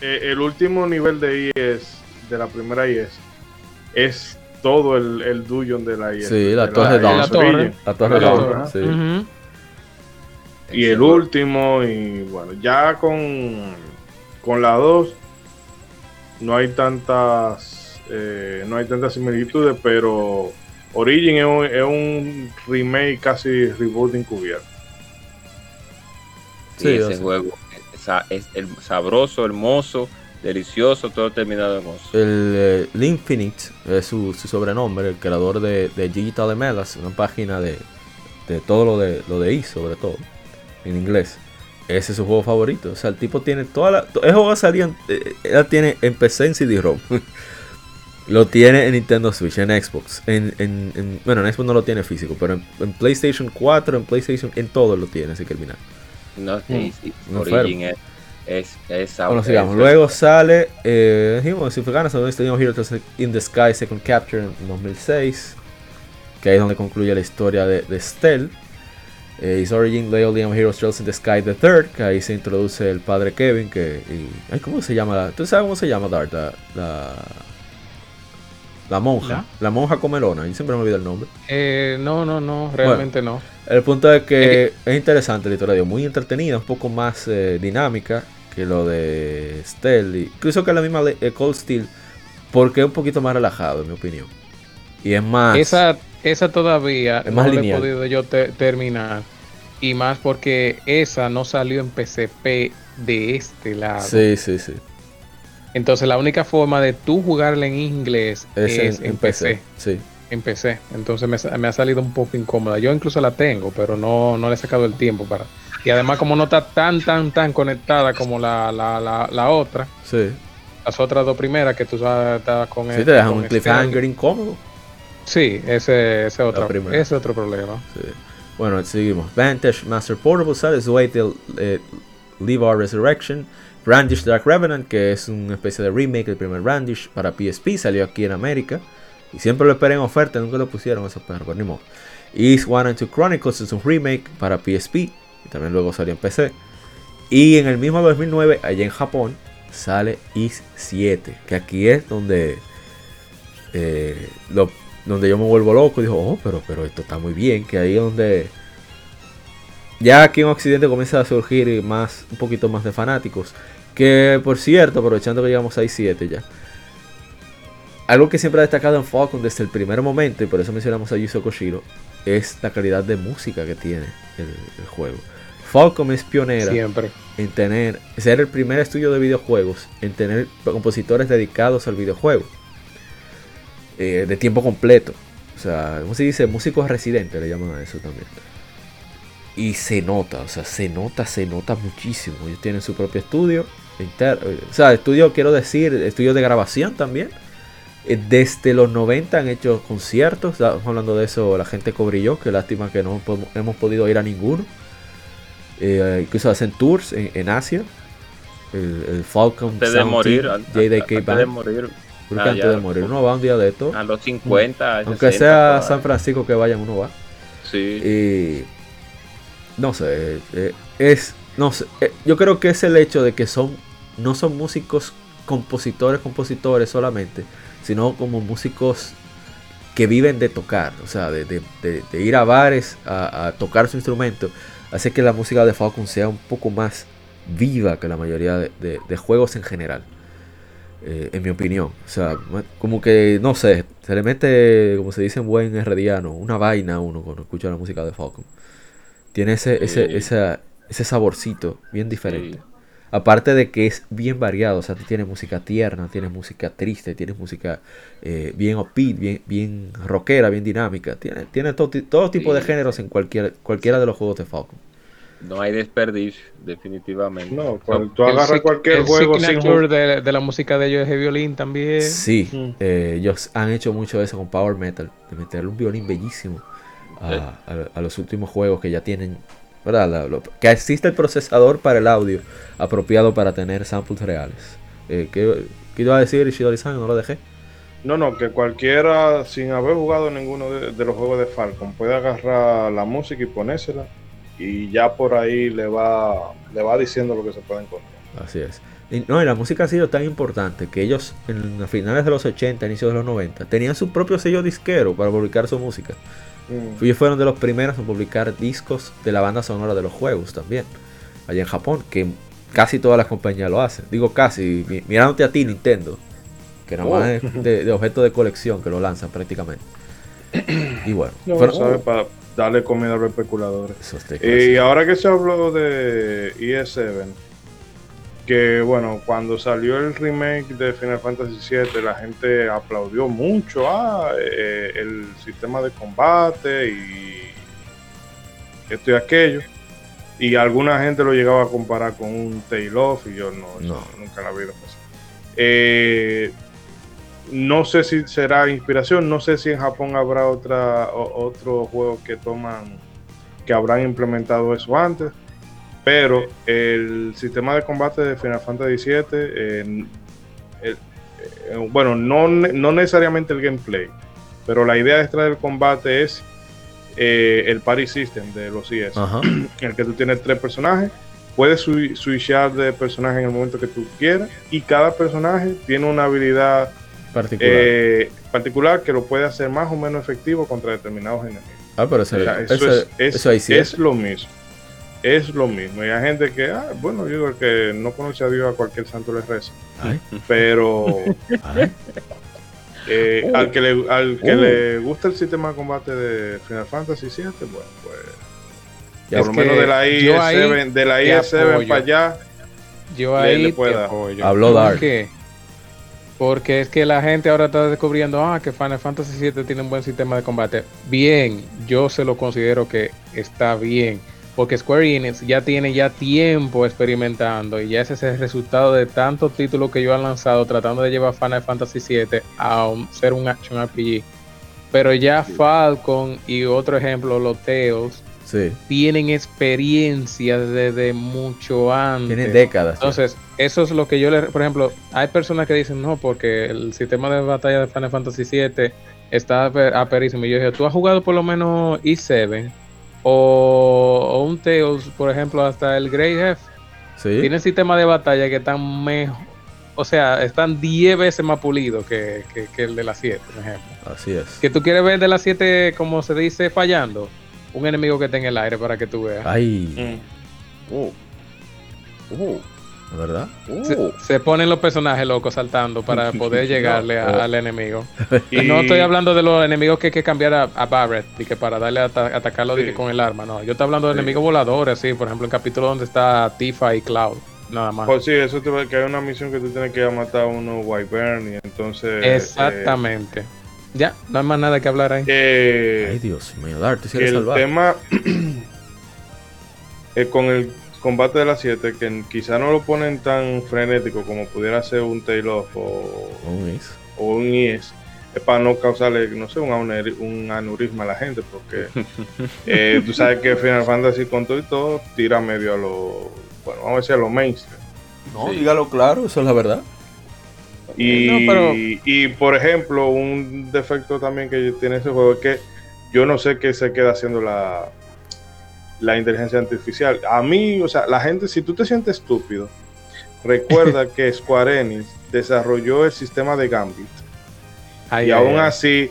eh, eh, el último nivel de IES de la primera IES es todo el, el dungeon de la. Sí, la, torre de La torre, la torre, sí. Y el último, y bueno, ya con, con la 2 no hay tantas eh, no hay tantas similitudes, pero Origin es un, es un remake casi reboot encubierto. Sí, ese juego es, el sabroso, hermoso, delicioso, todo terminado hermoso. El uh, Infinite es su, sobrenombre, el creador de, Digital Melas, una página de, de todo lo de lo de I sobre todo en inglés. Ese es su juego favorito. O sea, el tipo tiene toda la. El juego salía. Eh, él tiene en PC en CD-ROM. lo tiene en Nintendo Switch, en Xbox. En, en, bueno, en Xbox no lo tiene físico, pero en, PlayStation 4, en PlayStation, en todo lo tiene, así que el No, sí, sí. Mm. Es, bueno, sigamos. Luego sale. Eh, dijimos, si fue ganas, Heroes in the Sky Second Capture en 2006. Que ahí es donde concluye la historia de, de Stell. Eh, His Origin, Leolian Heroes Trails in the Sky the Third, que ahí se introduce el padre Kevin, que... ay, ¿Cómo se llama? ¿Tú sabes cómo se llama Dart? La, la, monja. ¿La? monja comelona, yo siempre me olvido el nombre. Eh, no, no, no, realmente no. El punto es que es interesante la historia, muy entretenida, un poco más eh, dinámica que lo de Stell, incluso que la misma Cold Steel, porque es un poquito más relajado, en mi opinión. Y es más... Esa esa todavía no he podido yo terminar. Y más porque esa no salió en PCP de este lado. Sí, sí, sí. Entonces la única forma de tú jugarla en inglés es, en, PC. Sí. En PC. Entonces me, ha salido un poco incómoda. Yo incluso la tengo, pero no, no le he sacado el tiempo para. Y además, como no está tan, tan, tan conectada como la, la, la, la otra. Sí. Las otras dos primeras que tú sabes, estabas con Sí, te dejan un cliffhanger incómodo. Sí, ese, ese, otro, ese otro problema. Bueno, seguimos. Vantage Master Portable. Wait till eh, Leave Our Resurrection. Brandish Dark Revenant, que es una especie de remake del primer Brandish para PSP, salió aquí en América. Y siempre lo esperé en oferta, nunca lo pusieron esos perros, pero ni modo. East One and Two Chronicles es un remake para PSP, y también luego salió en PC. Y en el mismo 2009, allá en Japón, sale East 7, que aquí es donde eh, donde yo me vuelvo loco y digo, oh, pero, pero esto está muy bien, que ahí es donde ya aquí en Occidente comienza a surgir más, un poquito más de fanáticos. Que por cierto, aprovechando que llegamos a i7 ya. Algo que siempre ha destacado en Falcon desde el primer momento, y por eso mencionamos a Yuzo Koshiro, es la calidad de música que tiene el, juego. Falcon es pionera siempre. en tener, ser el primer estudio de videojuegos en tener compositores dedicados al videojuego. Eh, de tiempo completo. O sea, ¿cómo se dice? Músicos residentes le llaman a eso también. Y se nota, o sea, se nota, se nota muchísimo. Ellos tienen su propio estudio. Eh, o sea, estudio, quiero decir, estudio de grabación también. Eh, desde los 90 han hecho conciertos. Estamos hablando de eso, la gente cobrilló. Que lástima que no hemos podido ir a ninguno. incluso hacen tours en, Asia. El, Falcon de morir, JDK de morir porque ah, antes de morir uno va un día de esto. A los 50. Aunque sea San Francisco que vayan, uno va. Sí. Y. No sé. Eh, es. No sé. Eh, yo creo que es el hecho de que son. No son músicos compositores, compositores solamente. Sino como músicos que viven de tocar. O sea, de, ir a bares a, tocar su instrumento. Hace que la música de Falcon sea un poco más viva que la mayoría de juegos en general. Eh, en mi opinión. O sea, como que, no sé, se le mete, como se dice en buen herediano, una vaina a uno cuando escucha la música de Falcon. Tiene ese, ese, ese saborcito bien diferente. Aparte de que es bien variado, o sea, tiene música tierna, tiene música triste, tiene música eh, bien upbeat, bien, bien rockera, bien dinámica. Tiene, tiene todo, todo tipo de géneros en cualquier, cualquiera de los juegos de Falcon. no hay desperdicio, definitivamente. No, cuando tú agarras cualquier el juego sin signature de, de la música de ellos es el violín también. Sí, Mm. eh, ellos han hecho mucho eso con Power Metal, de meterle un violín bellísimo a, Sí. a- a los últimos juegos que ya tienen, ¿verdad? La- lo- que existe el procesador para el audio apropiado para tener samples reales. Eh, ¿qué, qué iba a decir Ishidori-san? No lo dejé. No, no, que cualquiera sin haber jugado ninguno de, de los juegos de Falcon puede agarrar la música y ponérsela y ya por ahí le va le va diciendo lo que se puede encontrar. Así es. Y, no, y la música ha sido tan importante que ellos en los finales de los 80, inicios de los 90, tenían su propio sello disquero para publicar su música. Mm. Ellos fueron de los primeros en publicar discos de la banda sonora de los juegos también. Allá en Japón, que casi todas las compañías lo hacen. Digo casi, mi- mirándote a ti, Nintendo. Que nada más es de, de objeto de colección que lo lanzan prácticamente. Y bueno, No, fueron- ¿sabes? Para darle comida a los especuladores. Y ahora que se habló de ES7, que bueno, cuando salió el remake de Final Fantasy VII, la gente aplaudió mucho ah, eh, el sistema de combate y esto y aquello. Y alguna gente lo llegaba a comparar con un Tail Off y yo no, eso No. nunca la así. Eh, no sé si será inspiración, no sé si en Japón habrá otra o- otro juego que toman que habrán implementado eso antes, pero el sistema de combate de Final Fantasy VII, eh, el- eh, bueno, no, no necesariamente el gameplay, pero la idea extra del combate es eh, el party system de los IS, Ajá. en el que tú tienes tres personajes, puedes swi- switchar de personaje en el momento que tú quieras, y cada personaje tiene una habilidad Particular. eh, particular que lo puede hacer más o menos efectivo contra determinados enemigos. ah, pero ese- O sea, eso, eso, es, es- eso ahí sí es lo mismo. Es lo mismo. Y hay gente que, ah, bueno, yo digo el que no conoce a Dios a cualquier santo le reza. Ay, Pero ay. eh, Uh. al que, le, al que Uh. le gusta el sistema de combate de Final Fantasy VII, bueno, pues Ya, por Es lo menos de la yo ahí IS7, de la te IS7 apoyo. para allá, Yo Le- ahí le dar. apoyo. Habló ¿Por Dark. qué? Porque es que la gente ahora está descubriendo ah, que Final Fantasy VII tiene un buen sistema de combate. Bien, yo se lo considero que está bien. Porque Square Enix ya tiene ya tiempo experimentando y ya ese es el resultado de tantos títulos que yo han lanzado tratando de llevar Final Fantasy VII a un- ser un action RPG. Pero ya Falcon y otro ejemplo, los Sí, tienen experiencia desde mucho antes. tiene décadas. ya. Entonces, eso es lo que yo le. Por ejemplo, hay personas que dicen no, porque el sistema de batalla de Final Fantasy VII está aper- aperísimo. Y yo dije, ¿tú has jugado por lo menos E7? O, o un Tales, por ejemplo, hasta el Grey F. sí. Tienen sistemas de batalla que están mejor. O sea, están 10 veces más pulidos que, que- que el de la 7, por ejemplo. Así es. Que tú quieres ver de la 7, como se dice, fallando. Un enemigo que esté en el aire para que tú veas. Ay, mm, Uh, uh, ¿la ¿verdad? Se, uh. se ponen los personajes locos saltando para poder llegarle a- Oh. al enemigo. y No estoy hablando de los enemigos que hay que cambiar a, a Barret y que para darle a ata- atacarlo Sí. con el arma. No, yo estoy hablando de Sí. enemigos voladores, sí, por ejemplo, en el capítulo donde está Tifa y Cloud. Nada más. Pues sí, eso te va que hay una misión que tú tienes que ir a matar a unos Wyvern y entonces. Exactamente. ya, no hay más nada que hablar ahí. eh, Ay, Dios mío, Dart, el salvaje. tema eh, con el combate de las 7, que quizá no lo ponen tan frenético como pudiera ser un Tail Off o, Un is. o un IS, es para no causarle, no sé, un, aneurisma- un aneurisma a la gente, porque eh, tú sabes que Final Fantasy con todo y todo tira medio a lo, bueno, vamos a decir a lo mainstream. No, Sí. dígalo claro, eso es la verdad. Y, No, pero- y por ejemplo, un defecto también que tiene ese juego es que yo no sé qué se queda haciendo la, la inteligencia artificial. A mí, o sea, la gente, si tú te sientes estúpido, recuerda que Square Enix desarrolló el sistema de Gambit Ay, y ay, aún ay. así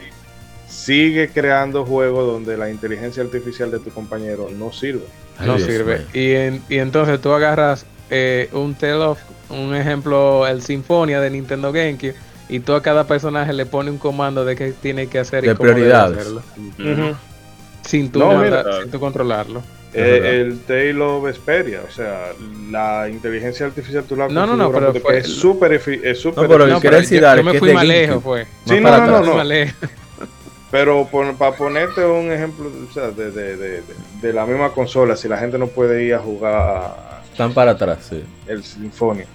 sigue creando juegos donde la inteligencia artificial de tu compañero no sirve. Ay, no Dios sirve. Y, en- y entonces tú agarras eh, un Tale of, un ejemplo, el Sinfonia de Nintendo GameCube, y tú a cada personaje le pones un comando de qué tiene que hacer y De cómo debe prioridades. hacerlo. Ujú. Sin tú, No, mira. sin tú controlarlo. Eh, el Tale of Vesperia, o sea, la inteligencia artificial tú la No, no, no, pero fue- es súper es súper No, pero que quiere yo, yo me fui más lejos, fue. Sí, no, para no, no. lejos. Pero para ponerte un ejemplo o sea, de, de, de, de, la misma consola, si la gente no puede ir a jugar. Están para atrás, sí. El Sinfonia.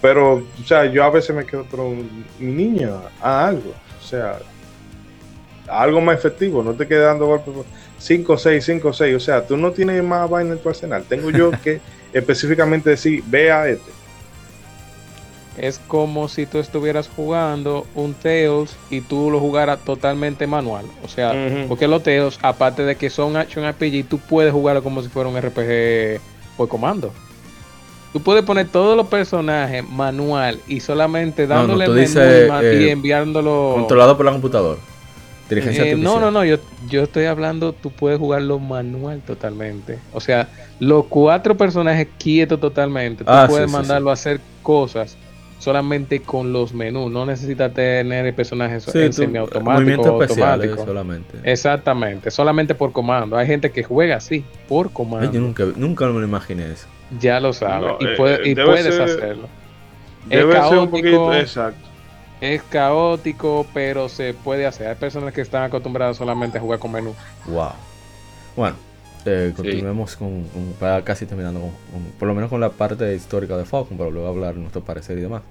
Pero, o sea, yo a veces me quedo, pero mi niño, a algo. O sea, algo más efectivo, no te quedes dando golpes. 5, 6, 5, 6. O sea, tú no tienes más vaina en tu arsenal. Tengo yo que específicamente decir, vea este. Es como si tú estuvieras jugando un Tales y tú lo jugaras totalmente manual. O sea, porque los Tales, aparte de que son action RPG, tú puedes jugarlo como si fuera un RPG por comando. Tú puedes poner todos los personajes manual y solamente dándole menú y eh, enviándolo. Controlado por la computadora. Eh, no, no, no, yo, yo estoy hablando, tú puedes jugarlo manual totalmente. O sea, los cuatro personajes quietos totalmente. Tú ah, puedes mandarlo a hacer cosas solamente con los menús. No necesitas tener el personaje en semiautomático automático. solamente. Exactamente, solamente por comando. Hay gente que juega así, por comando. yo nunca, nunca me lo imaginé eso. Ya lo sabes. y, eh, puedes hacerlo. Es caótico. exacto es caótico, pero se puede hacer. Hay personas que están acostumbradas solamente a jugar con menú. Wow. Bueno, eh, continuemos con, para casi terminando con, por lo menos con la parte histórica de Falcon, pero luego hablar de nuestro parecer y demás.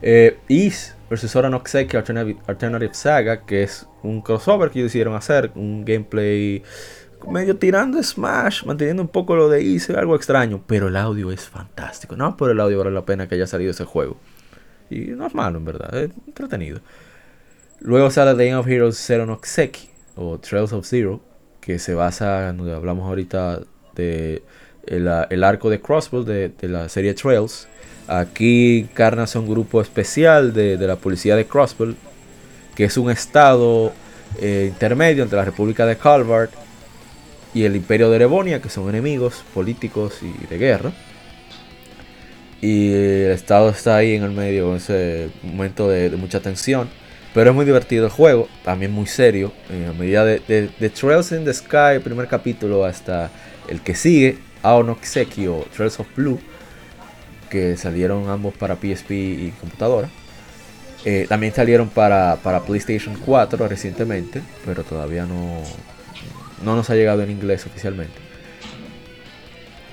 Eh, Is vs. Oranoxeki Alternative, Alternative Saga, que es un crossover que decidieron hacer, un gameplay medio tirando Smash, manteniendo un poco lo de Is, algo extraño, pero el audio es fantástico. No por el audio vale la pena que haya salido ese juego. Y no es malo, en verdad, es entretenido. Luego sale End of Heroes Zero no Xeki, o Trails of Zero, que se basa, hablamos ahorita de el, arco de Crossbow de, la serie Trails. Aquí carnas un grupo especial de, la policía de Crossbow, que es un estado eh, intermedio entre la República de Calvard y el Imperio de Erebonia, que son enemigos políticos y de guerra. Y el estado está ahí en el medio, en ese momento de, mucha tensión. Pero es muy divertido el juego, también muy serio. Eh, a medida de, Trails in the Sky, el primer capítulo, hasta el que sigue, Aonoxeki o Trails of Blue, que salieron ambos para PSP y computadora. Eh, también salieron para, para, PlayStation 4 recientemente, pero todavía no, no nos ha llegado en inglés oficialmente.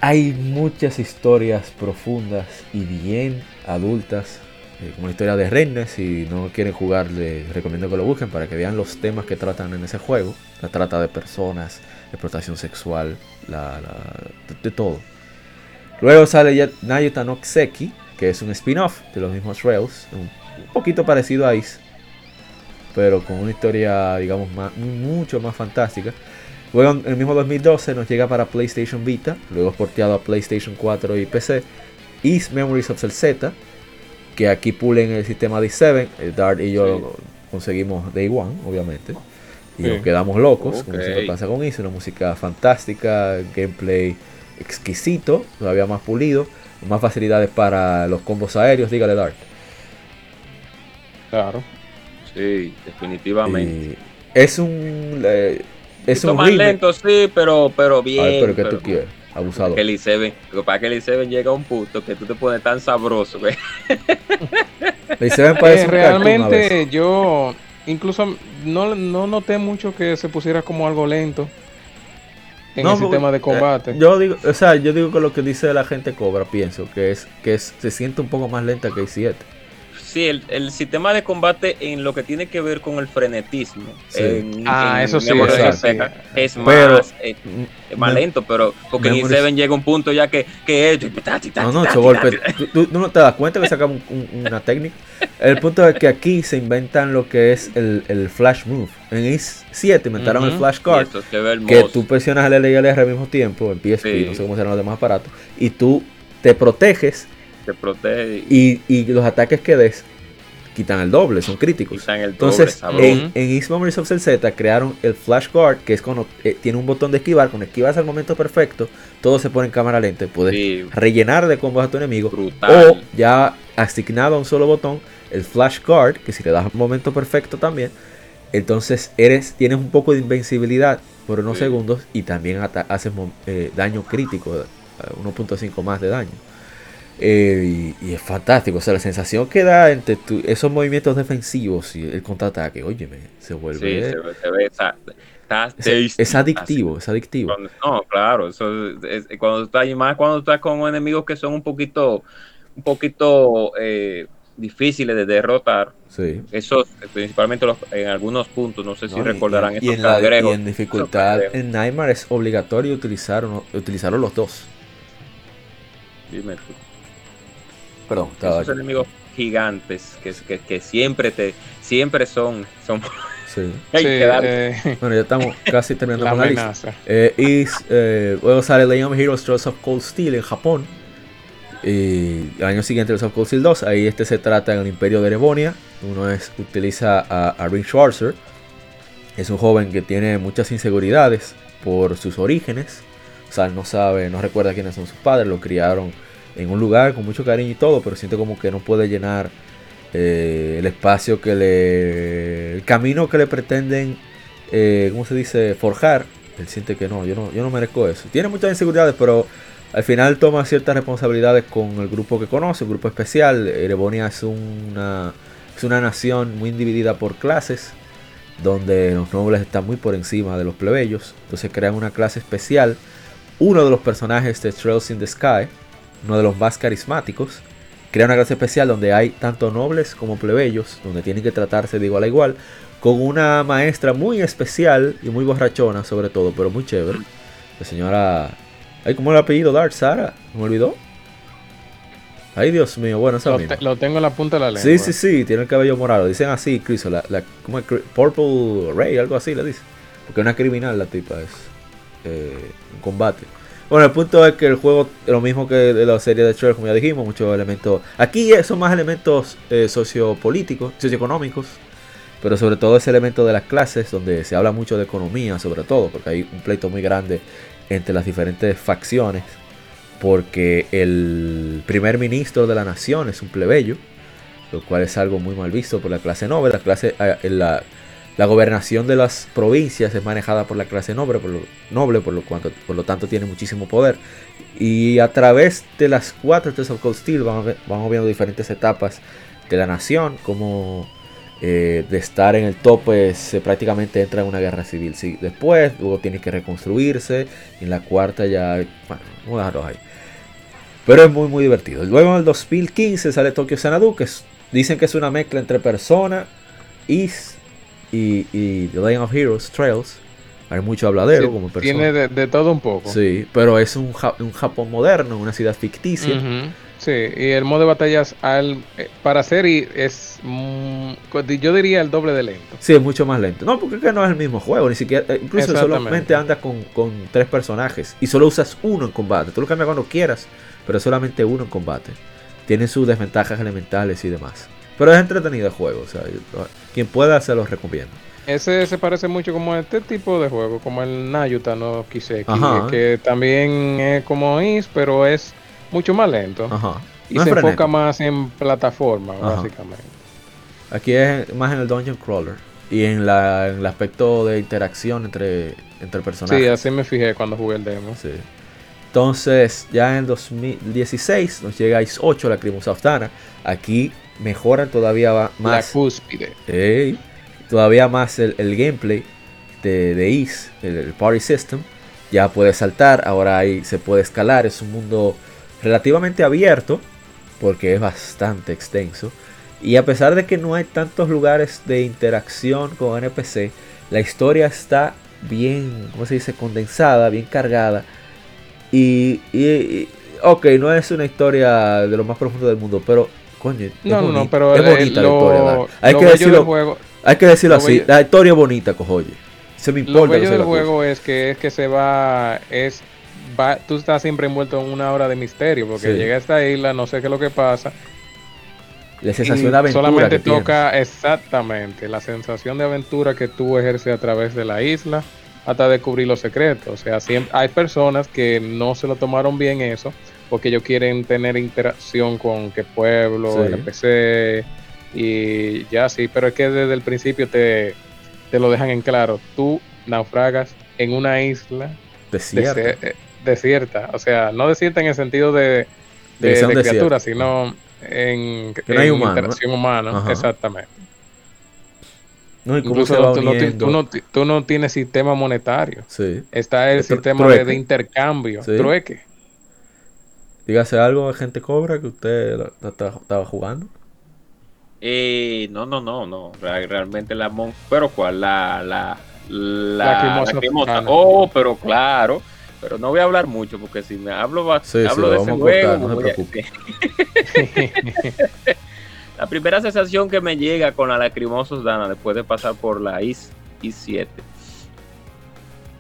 Hay muchas historias profundas y bien adultas, eh, como la historia de Rennes. Si no quieren jugar, les recomiendo que lo busquen para que vean los temas que tratan en ese juego: la trata de personas, explotación sexual, la, de, todo. Luego sale Nayuta no que es un spin-off de los mismos Rails, un, poquito parecido a Ice, pero con una historia, digamos, mucho más fantástica. Luego en el mismo 2012 nos llega para PlayStation Vita, luego porteado a PlayStation 4 y PC, Is Memories of Z, que aquí pulen el sistema D7, el Dart y yo conseguimos Day One, obviamente, y nos quedamos locos, como se pasa con Is, una música fantástica, gameplay exquisito, todavía más pulido, más facilidades para los combos aéreos, dígale Dart. Claro, sí, definitivamente. es un... Eh, es un más lento, sí, pero, pero bien. Ay, pero ¿qué tú quieres? Abusado. Que el i7, para que el i7 llega a un punto que tú te pones tan sabroso, ¿ves? El i7 parece eh, Realmente yo incluso no, no noté mucho que se pusiera como algo lento en el sistema de eh, combate. yo digo, o sea, yo digo que lo que dice la gente Cobra, pienso que es que se siente un poco más lenta que el i7. Sí, el, sistema de combate en lo que tiene que ver con el frenetismo. ah, eso sí, es más, eh, más lento, pero porque en Seven llega un punto ya que, que es. No, no, golpes. ¿tú, no te das cuenta que sacamos una técnica. El punto es que aquí se inventan lo que es el, flash move. En Is 7 inventaron el flash card. Que, tú presionas el L y el R al mismo tiempo, en PSP, no sé cómo serán los demás aparatos. Y tú te proteges protege. Y, los ataques que des quitan el doble, son críticos. Entonces, en, en X Memories of Z crearon el Flash Guard, que es cuando eh, tiene un botón de esquivar, cuando esquivas al momento perfecto, todo se pone en cámara lenta. Puedes rellenar de combos a tu enemigo. O ya asignado a un solo botón, el Flash Guard, que si le das un momento perfecto también, entonces eres, tienes un poco de invencibilidad por unos segundos y también haces eh, daño crítico, 1.5 más de daño. Eh, y, y es fantástico. O sea, la sensación que da entre tu- esos movimientos defensivos y el contraataque, óyeme, se vuelve. Sí, se, ve- se ve esa- está es, tasty, es adictivo, así. es adictivo. Cuando- no, claro, eso es, es- cuando estás y más cuando estás con enemigos que son un poquito, un poquito eh, difíciles de derrotar. Sí. Esos, principalmente los, en algunos puntos, no sé si y- recordarán y, en la- y en dificultad, en Nightmare es obligatorio utilizar, uno- utilizarlo los dos. Dime tú. Perdón, estaba Esos enemigos gigantes que, que, que siempre te siempre son, son sí. hay Sí, que darle. eh, Bueno, ya estamos casi terminando la con la lista. Eh, y eh, luego sale Legend of Heroes Trails of Cold Steel en Japón. Y el año siguiente Trails of Cold Steel 2. Ahí este se trata en el Imperio de Erebonia. Uno es, utiliza a, a Ring Schwarzer. Es un joven que tiene muchas inseguridades por sus orígenes. O sea, no sabe, no recuerda quiénes son sus padres. Lo criaron en un lugar con mucho cariño y todo. Pero siente como que no puede llenar eh, el espacio que le... El camino que le pretenden, eh, ¿cómo se dice? Forjar. Él siente que no, yo no, yo no merezco eso. Tiene muchas inseguridades, pero al final toma ciertas responsabilidades con el grupo que conoce, un grupo especial. Erebonia es una, es una nación muy dividida por clases, donde los nobles están muy por encima de los plebeyos. Entonces crean una clase especial. Uno de los personajes de Trails in the Sky, uno de los más carismáticos, crea una clase especial donde hay tanto nobles como plebeyos, donde tienen que tratarse de igual a igual, con una maestra muy especial y muy borrachona sobre todo, pero muy chévere. La señora... Ay, ¿cómo el apellido? Dark Sara, ¿me olvidó? Ay, Dios mío, bueno, esa Lo, misma. te- lo tengo en la punta de la lengua. Sí, sí, sí, tiene el cabello morado. Dicen así, Chris, la, la, ¿cómo es? Purple Ray, algo así le dice. Porque es una criminal la tipa, es eh, un combate. Bueno, el punto es que el juego lo mismo que de la serie de Trailer, como ya dijimos, muchos elementos. Aquí son más elementos eh, sociopolíticos, socioeconómicos, pero sobre todo ese elemento de las clases, donde se habla mucho de economía, sobre todo, porque hay un pleito muy grande entre las diferentes facciones, porque el primer ministro de la nación es un plebeyo, lo cual es algo muy mal visto por la clase noble. La, clase, eh, la, la gobernación de las provincias es manejada por la clase noble, por lo, noble, por lo, cuanto, por lo tanto tiene muchísimo poder. Y a través de las cuatro Tales of Cold Steel vamos, vamos viendo diferentes etapas de la nación, como eh, de estar en el tope se prácticamente entra en una guerra civil. Sí, después, luego tiene que reconstruirse, y en la cuarta ya, bueno, vamos a dejarlo ahí. Pero es muy muy divertido. Luego en el 2015 sale Tokyo Xanadu, que dicen que es una mezcla entre Persona Is y, y The Legend of Heroes Trails. Hay mucho habladero Sí, como Persona. Tiene de, de todo un poco. Sí, pero es un, Ja- un Japón moderno, una ciudad ficticia. Sí, y el modo de batallas al, eh, para hacer y es, mm, yo diría el doble de lento. Sí, es mucho más lento. No, porque es que no es el mismo juego, ni siquiera. eh, Incluso solamente andas con, con tres personajes y solo usas uno en combate. Tú lo cambias cuando quieras, pero solamente uno en combate. Tiene sus desventajas elementales y demás. Pero es entretenido el juego, o sea, quien pueda se los recomiendo. Ese se parece mucho como a este tipo de juego, como el Nayuta no Kiseki, Ajá. que también es como Is, pero es mucho más lento. Ajá. Y No se enfoca más en plataforma, Ajá. básicamente. Aquí es más en el Dungeon Crawler y en, la, en el aspecto de interacción entre, entre personajes. Sí, así me fijé cuando jugué el demo. Sí. Entonces, ya en 2016 nos llega Ice 8, la Crimus Aftana. Aquí mejoran todavía va- La más, cúspide. Todavía más el, el gameplay de, de Is, el, el Party System. Ya puede saltar, ahora ahí se puede escalar. Es un mundo relativamente abierto, porque es bastante extenso. Y a pesar de que no hay tantos lugares de interacción con NPC, la historia está bien, ¿cómo se dice? Condensada, bien cargada. Y, y- y- ok, no es una historia de lo más profundo del mundo, pero coño, es No, no, pero es el- bonita la lo- historia. Dar. Hay lo que decirlo, juego, hay que decirlo lo así, bello- la historia es bonita, cojoye. Se me Lo importa que bello del la cosa. juego es que es que se va, es va, tú estás siempre envuelto en una hora de misterio, porque Sí. llega a esta isla, no sé qué es lo que pasa. La sensación de aventura solamente que tienes. toca exactamente la sensación de aventura que tú ejerces a través de la isla hasta descubrir los secretos. O sea, siempre, hay personas que no se lo tomaron bien eso, porque ellos quieren tener interacción con qué pueblo, Sí. NPC y ya sí, pero es que desde el principio te, te lo dejan en claro. Tú naufragas en una isla Desierto. dese- eh, desierta, o sea, no desierta en el sentido de, que criaturas, sino en, Que no hay en humano, ¿no? interacción humana. Ajá. Exactamente. No, y Incluso tú no, tú, no, ti- tú no tienes sistema monetario. Sí. Está el sistema de, intercambio, Sí. trueque. Dígase algo de gente cobra que usted la- la- la- estaba jugando. Eh, no, no, no, no. Re- Realmente la mon... Pero cuál, la, la, la, africana. Oh, pero claro. Pero no voy a hablar mucho porque si me hablo, va- Sí, sí, hablo lo de ese vamos a cortar, juego. no se preocupe. la primera sensación que me llega con la lacrimosos Dana después de pasar por la IS, I7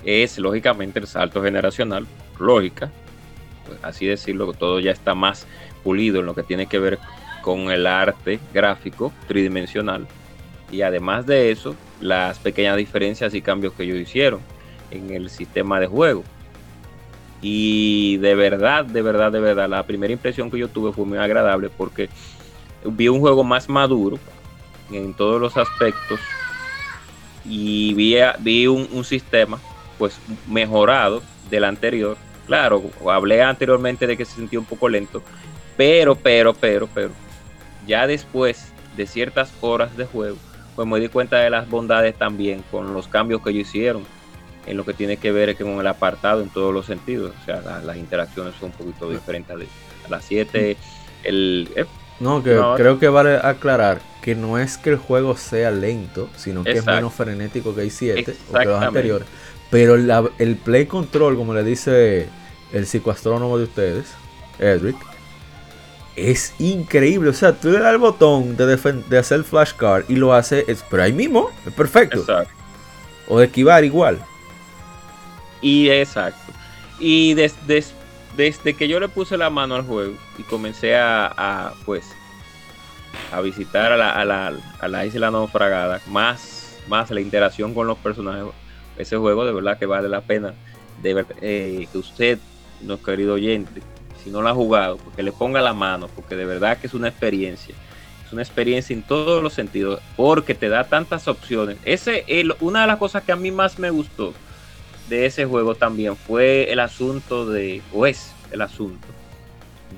es lógicamente el salto generacional. Lógica, así decirlo, todo ya está más pulido en lo que tiene que ver con el arte gráfico tridimensional. Y además de eso, las pequeñas diferencias y cambios que ellos hicieron en el sistema de juego. Y de verdad, de verdad, de verdad, la primera impresión que yo tuve fue muy agradable porque vi un juego más maduro en todos los aspectos y vi, vi un, un sistema pues mejorado del anterior. Claro, hablé anteriormente de que se sentía un poco lento, pero, pero, pero, pero, ya después de ciertas horas de juego, pues me di cuenta de las bondades también con los cambios que ellos hicieron en lo que tiene que ver con el apartado en todos los sentidos. O sea, la- las interacciones son un poquito diferentes a, las 7. El, eh, No, que No, creo que vale aclarar que no es que el juego sea lento, sino que Exacto. es menos frenético que hay 7 o que los anteriores. Pero la- el play control, como le dice el psicoastrónomo de ustedes, Edric, es increíble. O sea, tú le das el botón de, hacer flashcard y lo hace, es- pero ahí mismo, es perfecto. exacto. O de esquivar igual. Y exacto. Y des- des- desde que yo le puse la mano al juego y comencé a, a, pues a visitar a la, a la, a la isla naufragada, más, más la interacción con los personajes, ese juego de verdad que vale la pena de ver, eh, que usted, nuestro querido oyente, si no lo ha jugado, porque le ponga la mano, porque de verdad que es una experiencia. Es una experiencia en todos los sentidos, porque te da tantas opciones. Ese, el, una de las cosas que a mí más me gustó de ese juego también fue el asunto de, o es el asunto,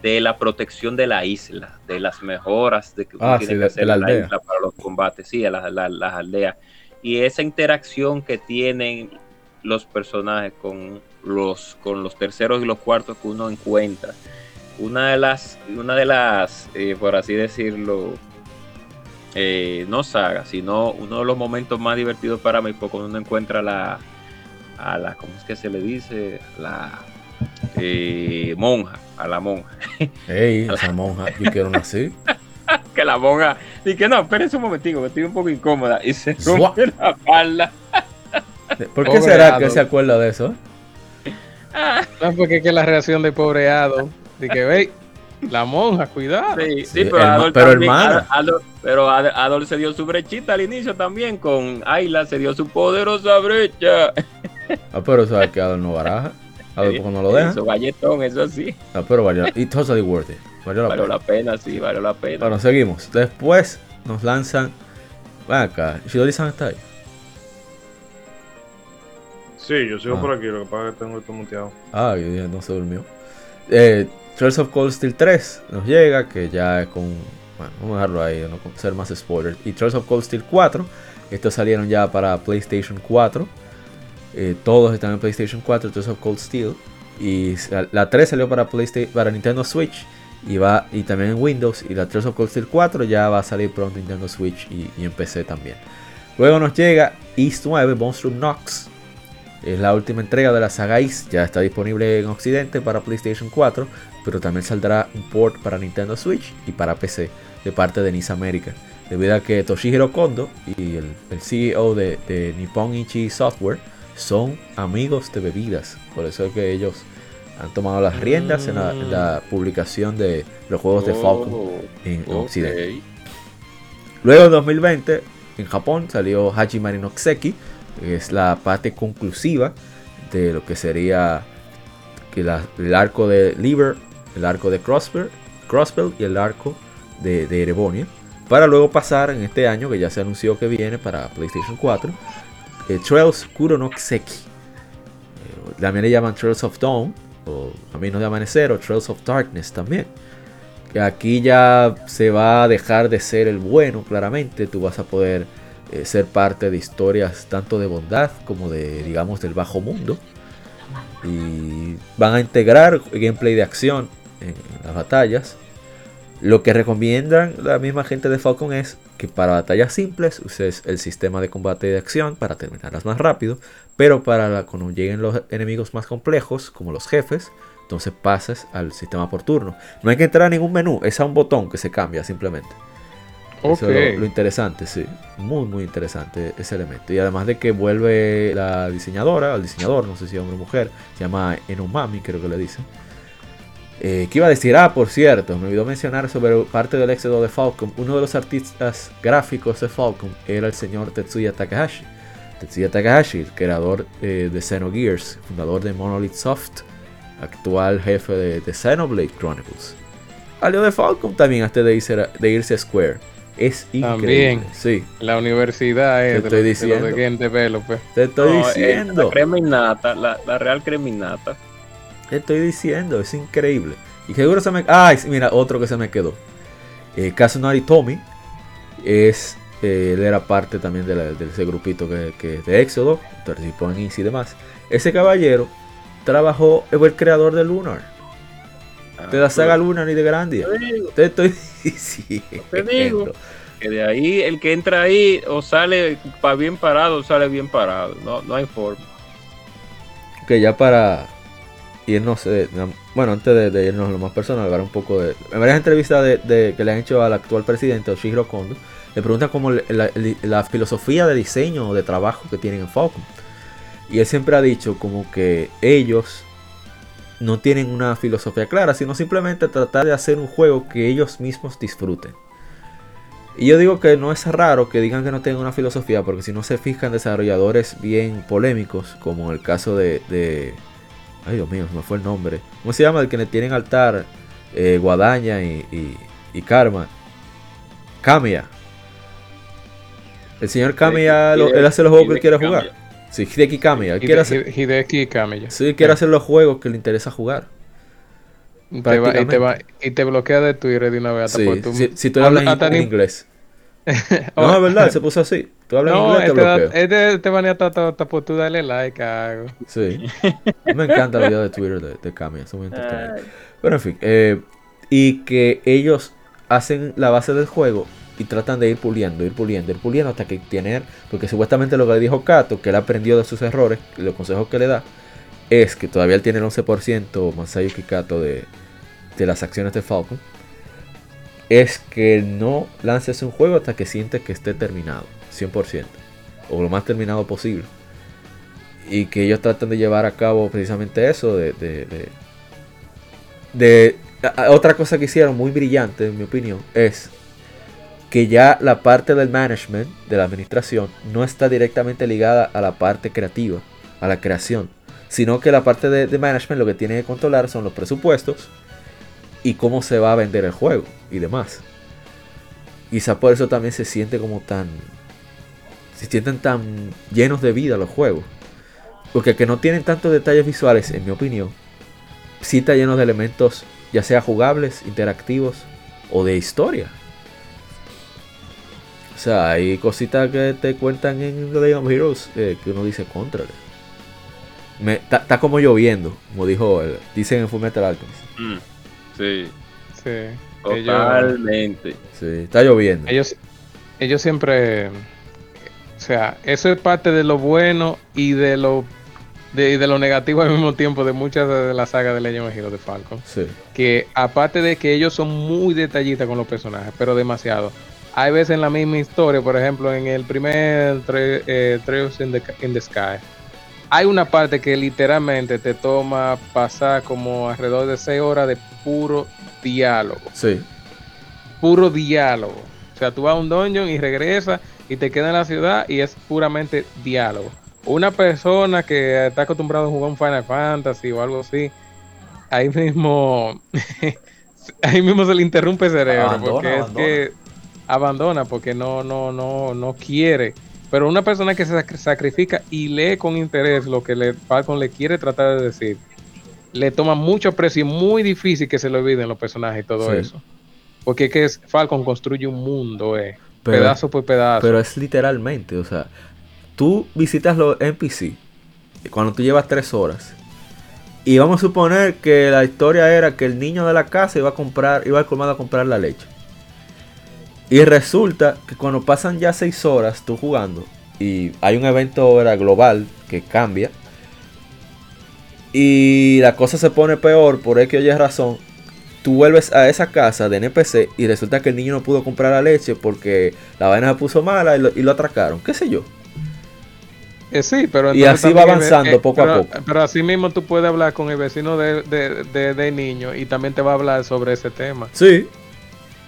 de la protección de la isla, de las mejoras de que Ah, tiene sí, que de- hacer la isla para los combates, sí, a las, la- las aldeas. Y esa interacción que tienen los personajes con los, con los terceros y los cuartos que uno encuentra. Una de las, una de las, eh, por así decirlo, eh, no saga, sino uno de los momentos más divertidos para mí fue cuando uno encuentra la, a la, ¿cómo es que se le dice? La eh, monja, a la monja. Ey, esa monja, yo quiero así. que la monja, y que no, espérense un momentico, que estoy un poco incómoda, y se rompe la espalda. ¿Por qué Pobre será que se acuerda de eso? No, porque es que la reacción de pobre Ado, de que ve, la monja, cuidado. Sí, sí, Sí, pero Adol pero también- hermana. Adol- pero Ad- Adol se dio su brechita al inicio también, con Ayla se dio su poderosa brecha. Ah, pero sabes que Adol no baraja. Adol porque no lo deja. Eso, galletón, eso sí. Ah, pero valió. Y totally worth it. Valió la Valió pena. la pena, sí, valió la pena. Bueno, seguimos. Después nos lanzan. Ven acá, Shidori-san está ahí. Sí, yo sigo Ah. por aquí, lo que pasa es que tengo esto muteado. Ah, yo dije, no se durmió. Eh, Trails of Cold Steel 3 nos llega, que ya es con. Bueno, vamos a dejarlo ahí, no con- ser más spoilers. Y Trails of Cold Steel 4, estos salieron ya para PlayStation 4. Eh, todos están en PlayStation 4, Trails of Cold Steel. Y la 3 salió para, PlayStation, para Nintendo Switch. Y, va, y también en Windows. Y la Trails of Cold Steel 4 ya va a salir pronto en Nintendo Switch y, en PC también. Luego nos llega East 9, Monstrum Nox. Es la última entrega de la saga East. Ya está disponible en Occidente para PlayStation 4. Pero también saldrá un port para Nintendo Switch y para PC de parte de NIS America. Debido a que Toshihiro Kondo y el, el CEO de, de Nippon Ichi Software son amigos de bebidas. Por eso es que ellos han tomado las riendas en, la, en la publicación de los juegos de Falcon Oh, en. Occidente. Luego en 2020, en Japón salió Hajimari no Kuseki, que es la parte conclusiva de lo que sería que la- el arco de Liver, el arco de Crossbell, Crossbell y el arco de, de Erebonia. Para luego pasar en este año, que ya se anunció que viene para PlayStation 4, eh, Trails Kuro no Kuseki. Eh, También le llaman Trails of Dawn, o Camino de Amanecer o Trails of Darkness también. Aquí ya se va a dejar de ser el bueno, claramente. Tú vas a poder eh, ser parte de historias tanto de bondad como de, digamos, del bajo mundo. Y van a integrar gameplay de acción en las batallas. Lo que recomiendan la misma gente de Falcon es que para batallas simples uses el sistema de combate de acción para terminarlas más rápido, pero para cuando lleguen los enemigos más complejos, como los jefes, entonces pasas al sistema por turno. No hay que entrar a ningún menú, es a un botón que se cambia simplemente. Eso es lo, interesante, sí. Muy, muy interesante ese elemento. Y además de que vuelve la diseñadora, el diseñador, no sé si hombre o mujer, se llama Enomami, creo que le dicen eh, ¿Qué iba a decir? Ah, por cierto, me olvidó mencionar sobre parte del éxodo de Falcon. Uno de los artistas gráficos de Falcon era el señor Tetsuya Takahashi. Tetsuya Takahashi, el creador eh, de Xenogears, fundador de Monolith Soft, actual jefe de, Xenoblade Chronicles. Algo de Falcon también antes de irse, de irse a Square. Es increíble. También. Sí. La universidad es Te estoy diciendo. Te estoy diciendo. La crema innata, la, la real crema innata estoy diciendo, es increíble. Y seguro se me. Ay, mira, otro que se me quedó. Eh, Kazunari Tomi. Es, eh, él era parte también de, ese grupito que, que, de Éxodo. Participó en Easy y demás. Ese caballero trabajó, fue el creador de Lunar. de la saga Lunar y de Grandia. Te estoy diciendo. Te digo. Que de ahí, el que entra ahí o sale pa bien parado o sale bien parado. No, no hay forma. Que ya para no sé bueno, antes de, irnos a lo más personal, hablar un poco de. En varias entrevistas de, que le han hecho al actual presidente, Oshiro Kondo, le preguntan como la, filosofía de diseño o de trabajo que tienen en Falcon. Y él siempre ha dicho como que ellos no tienen una filosofía clara, sino simplemente tratar de hacer un juego que ellos mismos disfruten. Y yo digo que no es raro que digan que no tengan una filosofía, porque si no se fijan desarrolladores bien polémicos, como el caso de Ay, Dios mío, se me fue el nombre. ¿Cómo se llama el que le tienen altar? Eh, Guadaña y, y, Karma. Kamiya. El señor Kamiya, él hace los juegos que él quiere jugar. Sí, Hideki Kamiya. Hide, quiere hacer, Hideki Kamiya. Sí, quiere hacer los juegos que le interesa jugar. y, te va, y te bloquea de Twitter de una vez. Sí, si, si, tú hablas en, en inglés. no, es verdad, se puso así. Tú hablas no, inglés, te bloqueo. Este, este banea hasta por tú darle like hago. Sí. Me encanta el video de Twitter de, de Kami, muy entretenido. Pero en fin, eh, y que ellos hacen la base del juego y tratan de ir puliendo, ir puliendo, ir puliendo hasta que tienen, porque supuestamente lo que dijo Kato, que él aprendió de sus errores, los consejos que le da, es que todavía él tiene el 11% Masayuki Kato de, de las acciones de Falcon es que no lances un juego hasta que sientes que esté terminado, 100%, o lo más terminado posible. Y que ellos tratan de llevar a cabo precisamente eso, de... de, otra cosa que hicieron muy brillante, en mi opinión, es que ya la parte del management, de la administración, no está directamente ligada a la parte creativa, a la creación, sino que la parte de, management lo que tiene que controlar son los presupuestos, y cómo se va a vender el juego y demás. Quizá por eso también se siente como tan. Se sienten tan llenos de vida los juegos. Porque que no tienen tantos detalles visuales, en mi opinión, sí está lleno de elementos, ya sea jugables, interactivos o de historia. O sea, hay cositas que te cuentan en The Game of Heroes eh, que uno dice contra. Está como lloviendo, como dijo, dicen en Fullmetal Alchemist. Mm. Sí. Sí. Totalmente. sí, está lloviendo. Ellos, ellos siempre. O sea, eso es parte de lo bueno y de lo de, de, lo negativo al mismo tiempo de muchas de las sagas de Legend of Heroes de Falcon. Sí. Que aparte de que ellos son muy detallistas con los personajes, pero demasiado. Hay veces en la misma historia, por ejemplo, en el primer eh, Trails in the, in the Sky, hay una parte que literalmente te toma pasar como alrededor de 6 horas de puro diálogo. Sí. Puro diálogo. O sea, tú vas a un dungeon y regresas y te quedas en la ciudad y es puramente diálogo. Una persona que está acostumbrado a jugar un Final Fantasy o algo así, ahí mismo, ahí mismo se le interrumpe el cerebro porque es que abandona porque no, no, no, no quiere. Pero una persona que se sacrifica y lee con interés lo que le, Falcon le quiere tratar de decir, le toma mucho precio y muy difícil que se le olviden los personajes y todo Sí. eso. Porque es que es- Falcon construye un mundo, eh. Pero- pedazo por pedazo. Pero es literalmente, o sea, tú visitas los NPC cuando tú llevas tres horas. Y vamos a suponer que la historia era que el niño de la casa iba a comprar, iba al colmado a comprar la leche. Y resulta que cuando pasan ya seis horas tú jugando y hay un evento ahora global que cambia y la cosa se pone peor por X o Y razón, tú vuelves a esa casa de NPC y resulta que el niño no pudo comprar la leche porque la vaina se puso mala y lo, y lo atracaron, qué sé yo. Eh, sí, pero Y así va avanzando poco a pero- poco. Pero así mismo tú puedes hablar con el vecino de, de, de- de niño y también te va a hablar sobre ese tema. Sí.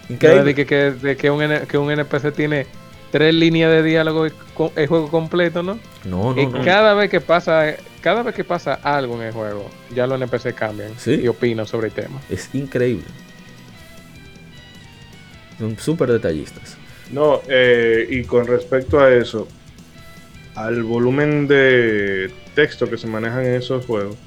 Increíble. de que, que, de que, un, N- que un NPC tiene tres líneas de diálogo el juego completo, ¿no? No, no, y no. cada vez que pasa cada vez que pasa algo en el juego, ya los NPC cambian Sí. y opinan sobre el tema. Es increíble. Son súper detallistas. No, eh, y con respecto a eso, al volumen de texto que se manejan en esos juegos,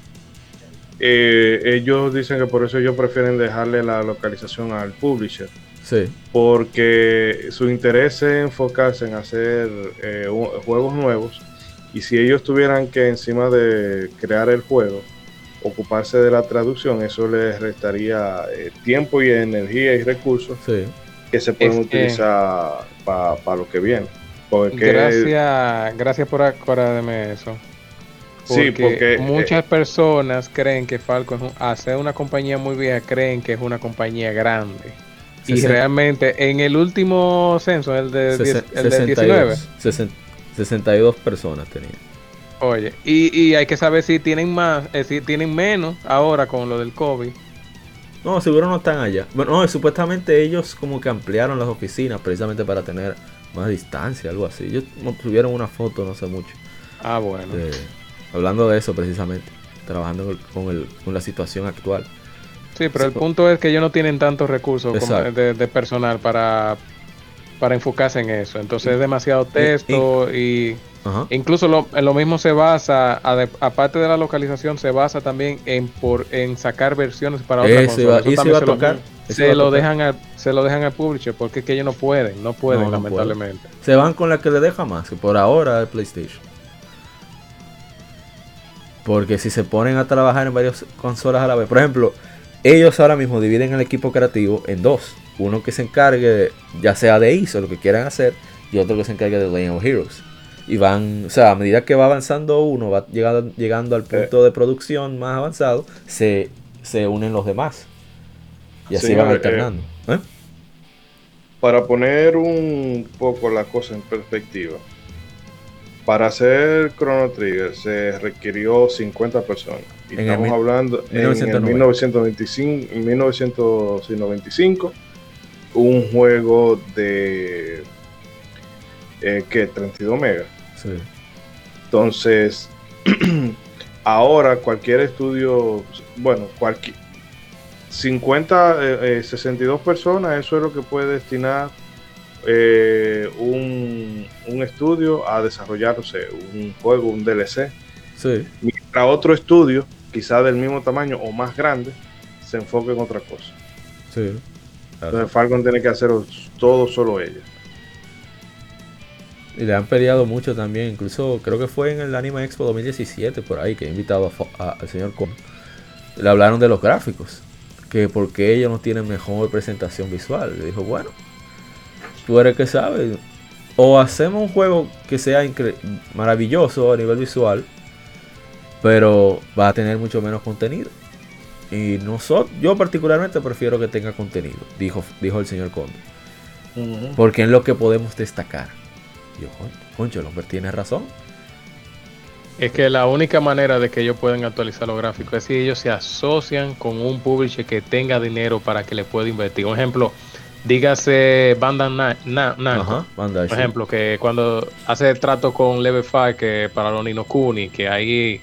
eh, ellos dicen que por eso ellos prefieren dejarle la localización al publisher, Sí. porque su interés es enfocarse en hacer eh, juegos nuevos, y si ellos tuvieran que encima de crear el juego, ocuparse de la traducción, eso les restaría eh, tiempo y energía y recursos Sí. que se pueden Es utilizar para lo que viene. Porque Gracias, gracias por acordarme eso. Sí, porque, eh, muchas personas creen que Falcon, es un- al ser una compañía muy vieja, creen que es una compañía grande. Y realmente en el último censo, el de, el de 19, 62. Sesen- 62 personas tenía. oye, y, y hay que saber si tienen más, eh, si tienen menos ahora con lo del COVID. No, seguro no están allá. Bueno, no, supuestamente ellos como que ampliaron las oficinas precisamente para tener más distancia, algo así. Ellos subieron una foto no sé mucho. Ah, bueno. de- hablando de eso precisamente. Trabajando con, el- con la situación actual. Sí, pero el punto es que ellos no tienen tantos recursos como de, de personal para, para enfocarse en eso. Entonces es demasiado texto y, Ajá. incluso lo, lo mismo se basa, aparte de la localización, se basa también en por en sacar versiones para otras consolas. Se lo- Se lo, dejan al, se lo dejan al publisher porque es que ellos no pueden, no pueden No, no lamentablemente. Se van con la que le deja más, que por ahora es PlayStation. Porque si se ponen a trabajar en varias consolas a la vez, por ejemplo, ellos ahora mismo dividen el equipo creativo en dos. Uno que se encargue, ya sea de ISO, lo que quieran hacer, y otro que se encargue de Legend of Heroes. Y van, o sea, a medida que va avanzando uno, va llegando, llegando al punto de producción más avanzado, se, se unen los demás. Y así Señor, van eh, alternando. ¿Eh? para poner un poco la cosa en perspectiva, para hacer Chrono Trigger se requirió 50 personas. Y En estamos hablando en el 1990. 1925, en 1995, un juego de eh, ¿qué? 32 megas. Sí. Entonces, ahora cualquier estudio, bueno, cualquier 50, eh, eh, 62 personas, eso es lo que puede destinar eh, un, un estudio a desarrollar, no sé, un juego, un DLC. Sí. Mientras otro estudio, quizá del mismo tamaño o más grande, se enfoque en otra cosa. Sí. Claro. Entonces Falcon tiene que hacer todo solo ella. Y le han peleado mucho también, incluso creo que fue en el Anime Expo 2017 por ahí que he invitado a Fo- a- al señor Com. Le hablaron de los gráficos, que porque ellos no tienen mejor presentación visual. Le dijo, bueno, tú eres que sabes. O hacemos un juego que sea maravilloso a nivel visual, pero va a tener mucho menos contenido. Y nosotros, yo particularmente prefiero que tenga contenido, dijo, dijo el señor Conde. Porque es lo que podemos destacar. Yo, "Con- concho, el hombre tiene razón. Es que la única manera de que ellos puedan actualizar los gráficos es si ellos se asocian con un publisher que tenga dinero para que le pueda invertir. Un ejemplo, dígase Bandai Na- Na- Namco. Bandai, Por sí. ejemplo, que cuando hace el trato con Level 5 que para los Nino Kuni, que ahí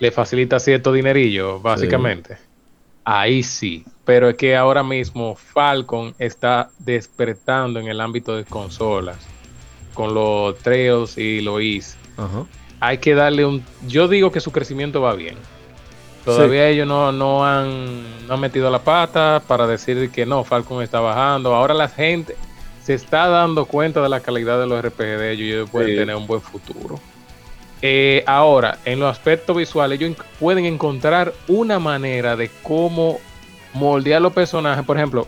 le facilita cierto dinerillo, básicamente. Ahí sí. Pero es que ahora mismo Falcon está despertando en el ámbito de consolas. Con los Trails y los Is. Ajá. Hay que darle un. Yo digo que su crecimiento va bien. Todavía ellos no, no, han, no han metido la pata para decir que no, Falcon está bajando. Ahora la gente se está dando cuenta de la calidad de los RPG de ellos y ellos pueden Sí. tener un buen futuro. Eh, ahora, en los aspectos visuales, ellos en- pueden encontrar una manera de cómo moldear los personajes. Por ejemplo,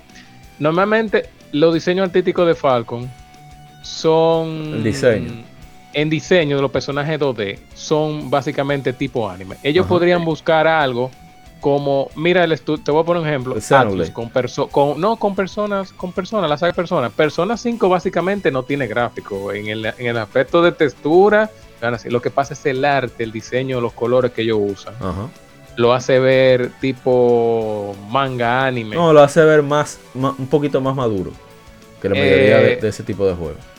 normalmente los diseños artísticos de Falcon son. El diseño. En diseño de los personajes 2D son básicamente tipo anime. Ellos Ajá. podrían buscar algo como, mira, el te voy a poner un ejemplo. Atlus, con con, no con personas, con personas, la saga de personas. Persona 5 básicamente no tiene gráfico. En el, en el aspecto de textura, lo que pasa es el arte, el diseño, los colores que ellos usan. Ajá. Lo hace ver tipo manga, anime. No, lo hace ver más, un poquito más maduro que la mayoría de, Eh, de ese tipo de juegos.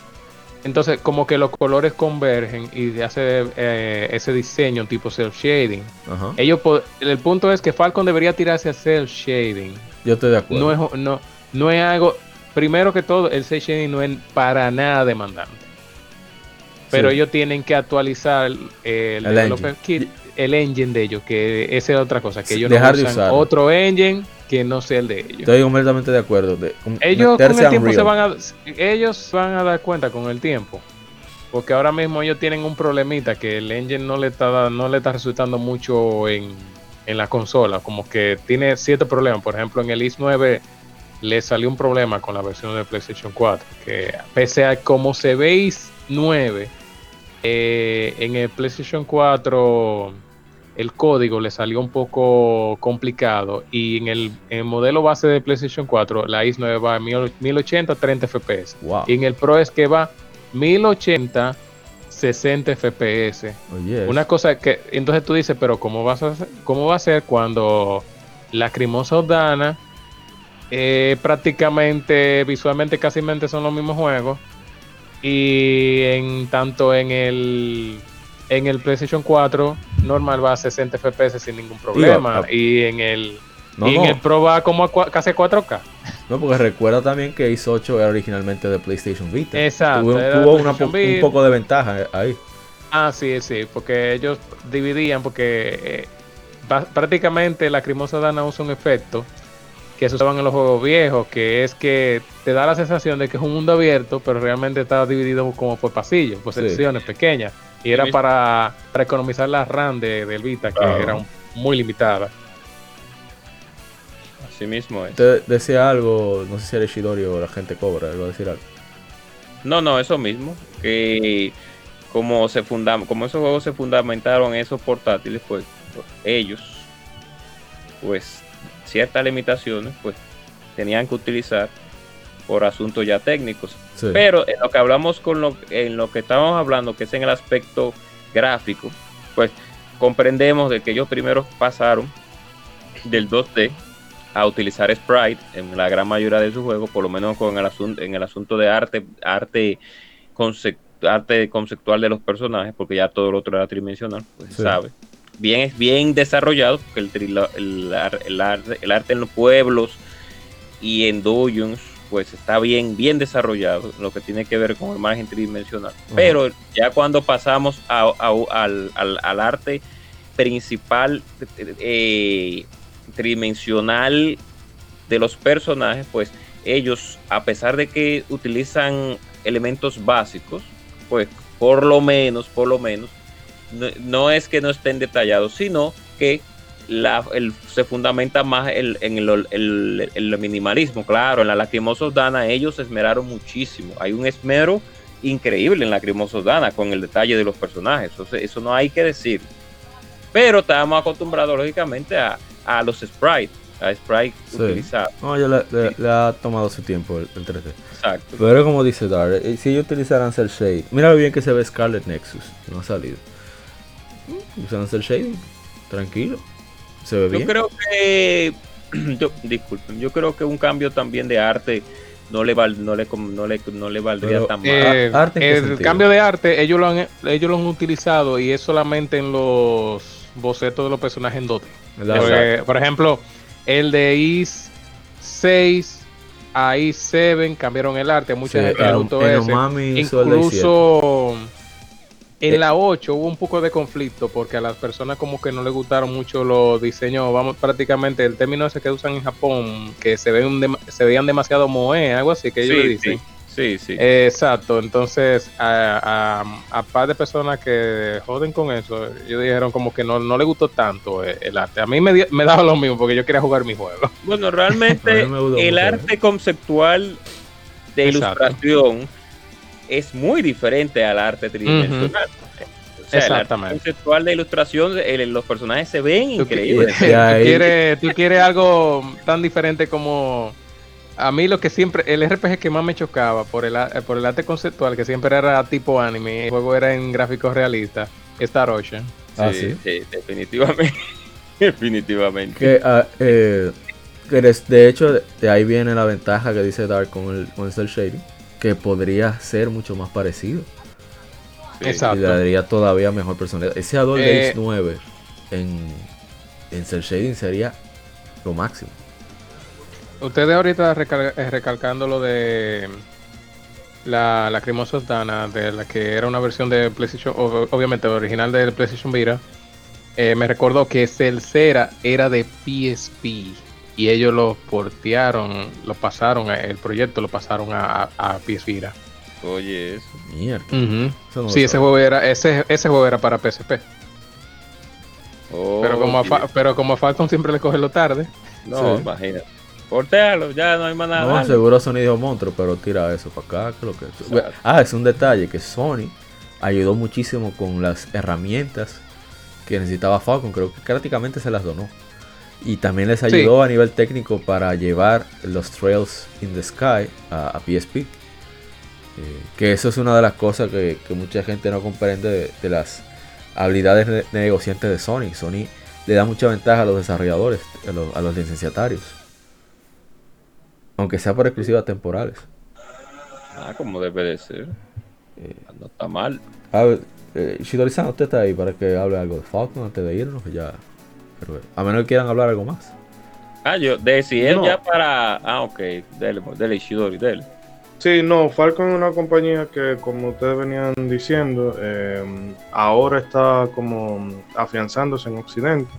Entonces, como que los colores convergen y hace eh, ese diseño tipo cel shading. Ajá. Ellos el punto es que Falcon debería tirarse a cel shading. Yo estoy de acuerdo. No es, no, no es algo. Primero que todo, el cel shading no es para nada demandante. Pero Sí. ellos tienen que actualizar el, El developer engine. kit, el engine de ellos, que esa es otra cosa, que ellos dejar no de usan usarlo. otro engine que no sea el de ellos. Estoy completamente de acuerdo. De, un- ellos con el tiempo se van a ellos van a dar cuenta con el tiempo porque ahora mismo ellos tienen un problemita que el engine no le está no le está resultando mucho en, en la consola como que tiene ciertos problemas por ejemplo en el X9 le salió un problema con la versión de PlayStation 4 que pese a como se ve X9 eh, en el PlayStation 4 el código le salió un poco complicado y en el, en el modelo base de PlayStation 4 la X9 va a 1000 1080 a 30 FPS Wow. y en el Pro es que va 1080 60 FPS una cosa que entonces tú dices pero cómo vas a cómo va a ser cuando la Crimosa Dana eh, prácticamente visualmente casi son los mismos juegos y en tanto en el en el PlayStation 4 normal va a 60 FPS sin ningún problema y en el no, y en no, el Pro va como a cua- casi a 4K. no, porque recuerda también que Ace 8 era originalmente de PlayStation Vita. Exacto, Tuvo, una un poco de ventaja ahí. Ah, sí, sí, porque ellos dividían porque eh, prácticamente la Crimosa Dana usa un efecto que se usaban en los juegos viejos, que es que te da la sensación de que es un mundo abierto, pero realmente está dividido como por pasillos, por Sí. secciones pequeñas. Y era para, para economizar la RAM de, del Vita, que Ajá. era un- muy limitada. Así mismo es. Usted decía algo, no sé si era Ishidori o la gente cobra, iba a decir algo. No, no, eso mismo. Que como se fundam como esos juegos se fundamentaron en esos portátiles, pues ellos, pues ciertas limitaciones, pues tenían que utilizar por asuntos ya técnicos. Sí. Pero en lo que hablamos con lo, en lo que estábamos hablando, que es en el aspecto gráfico, pues comprendemos de que ellos primero pasaron del 2D a utilizar sprite en la gran mayoría de sus juegos, por lo menos con el asunto, en el asunto de arte, arte, concep- arte conceptual de los personajes, porque ya todo lo otro era tridimensional, pues Sí. sabe. Bien, es bien desarrollado, porque el, el, el arte, el arte en los pueblos y en dungeons, pues está bien, bien desarrollado, lo que tiene que ver con el margen tridimensional. Pero ya cuando pasamos a- a- al, al- al arte principal eh, tridimensional de los personajes, pues ellos, a pesar de que utilizan elementos básicos, pues por lo menos, por lo menos, no, no es que no estén detallados, sino que la, el- se fundamenta más el- en el, el- el minimalismo. Claro, en la Lacrimosa Dana ellos se esmeraron muchísimo. Hay un esmero increíble en Lacrimosa Dana con el detalle de los personajes. Eso, eso no hay que decir. Pero estábamos acostumbrados, lógicamente, a, a los sprites, a sprites Sí. utilizados. No, yo le, le- le ha tomado su tiempo el, el 3D. Exacto. Pero como dice Dar, eh, si ellos utilizaran Cell Shade, mira lo bien que se ve Scarlet Nexus, no ha salido. Usan Cell Shading, tranquilo, se ve Yo creo que, yo, disculpen, yo creo que un cambio también de arte no le val- no le no le, no le valdría Pero, tan mal. Eh, ¿arte en qué el sentido? cambio de arte, ellos lo, han, ellos lo han utilizado y es solamente en los bocetos de los personajes en 2D. ¿Verdad? Porque, por ejemplo, el de Is 6 a Is 7 cambiaron el arte. Mucha Sí, ese. Hizo el de Incluso En la 8 hubo un poco de conflicto porque a las personas como que no les gustaron mucho los diseños, vamos, prácticamente el término ese que usan en Japón, que se, ven dem- se veían demasiado moe, algo así que ellos le dicen. sí, sí, sí. Eh, exacto, entonces a, a, a par de personas que joden con eso, ellos dijeron como que no, no les gustó tanto eh, el arte. A mí me, me daba lo mismo porque yo quería jugar mi juego. Bueno, realmente el mucho, arte conceptual de Exacto. ilustración es muy diferente al arte tridimensional. O sea, el arte conceptual de ilustración, el- los personajes se ven Tú, increíbles. tú quieres, tú quieres algo tan diferente como a mí lo que siempre el RPG que más me chocaba por el por el arte conceptual que siempre era tipo anime, el juego era en gráficos realistas, Star Ocean. Ah, sí, definitivamente. definitivamente. Que, ah, eh, que de hecho, de, de ahí viene la ventaja que dice Dark con el, con el cel shading, que podría ser mucho más parecido. Exacto. Y le daría todavía mejor personalidad. Ese Adol Eh, Days 9 en, en cel shading sería lo máximo. Ustedes ahorita recal- eh, recalcando lo de la Lacrimosa Dana, de la que era una versión de PlayStation, obviamente original del PlayStation Vita, eh, me recordó que Celcera era de PSP y ellos lo portearon, lo pasaron, el proyecto lo pasaron a, a, a PS Vita. Oye, eso. Mierda. Eso no Sí, ese juego era, ese, ese juego era para PSP. Oh, pero, como a pero como a Falcon siempre le coge lo tarde. No, Sí. imagínate. Portealo, ya no hay más nada. No, dale. seguro Sony dijo monstruo, pero tira eso para acá. Que lo que... Exacto. Ah, es un detalle que Sony ayudó muchísimo con las herramientas que necesitaba Falcon. Creo que prácticamente se las donó. Y también les ayudó a nivel técnico para llevar los Trails in the Sky a, a PSP. Eh, que eso es una de las cosas que, que mucha gente no comprende de, de las habilidades ne- negociantes de Sony. Sony le da mucha ventaja a los desarrolladores, a los, a los licenciatarios. Aunque sea por exclusivas temporales. Ah, como debe de ser. Eh, No está mal. A ver, eh, Shidori-san, usted está ahí para que hable algo de Falcon antes de irnos. Ya. Pero, a menos que quieran hablar algo más. Ah, yo, de si él No. ya para. Ah, ok. Dele, dele, Ishidori, dele. Sí, no, Falcon es una compañía que, como ustedes venían diciendo, eh, ahora está como afianzándose en Occidente.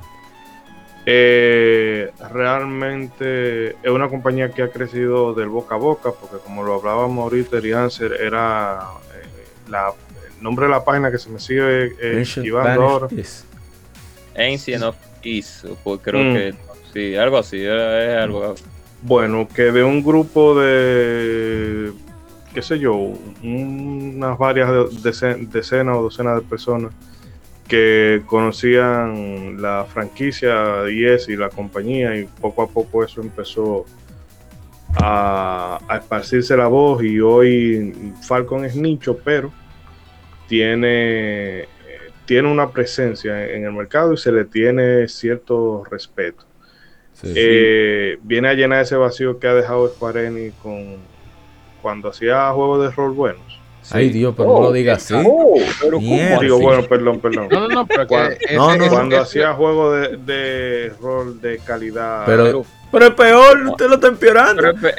Eh, realmente es una compañía que ha crecido del boca a boca, porque como lo hablábamos ahorita, Answer era eh, la, el nombre de la página que se me sigue eh, ahora. Ancient of Ease. Pues creo Mm. que. Sí, algo así. Es algo. Bueno, que de un grupo de, qué sé yo, unas varias dece- decenas o docenas de personas que conocían la franquicia Yes y la compañía y poco a poco eso empezó a, a esparcirse la voz y hoy Falcon es nicho, pero tiene, tiene una presencia en el mercado y se le tiene cierto respeto. Sí. Eh, viene a llenar ese vacío que ha dejado Square Enix con cuando hacía juegos de rol buenos. Ay, Dios, pero no lo digas así. Oh, pero Mierda. ¿cómo Digo, sí. bueno, perdón, perdón. No, no, no, pero Cuando- ese- no, no, ese- Cuando ese- hacía juegos de, de rol de calidad, Pero, pero es peor, usted lo está empeorando. pero-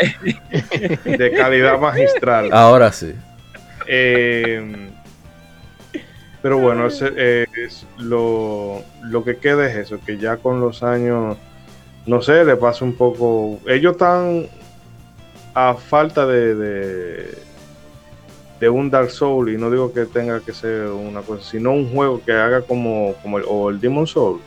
de calidad magistral. Ahora sí. Eh, pero bueno, ese, eh, es lo, lo que queda es eso, que ya con los años, no sé, le pasa un poco. Ellos están a falta de, de, de un Dark Soul, y no digo que tenga que ser una cosa, sino un juego que haga como, como el, o el Demon Soul,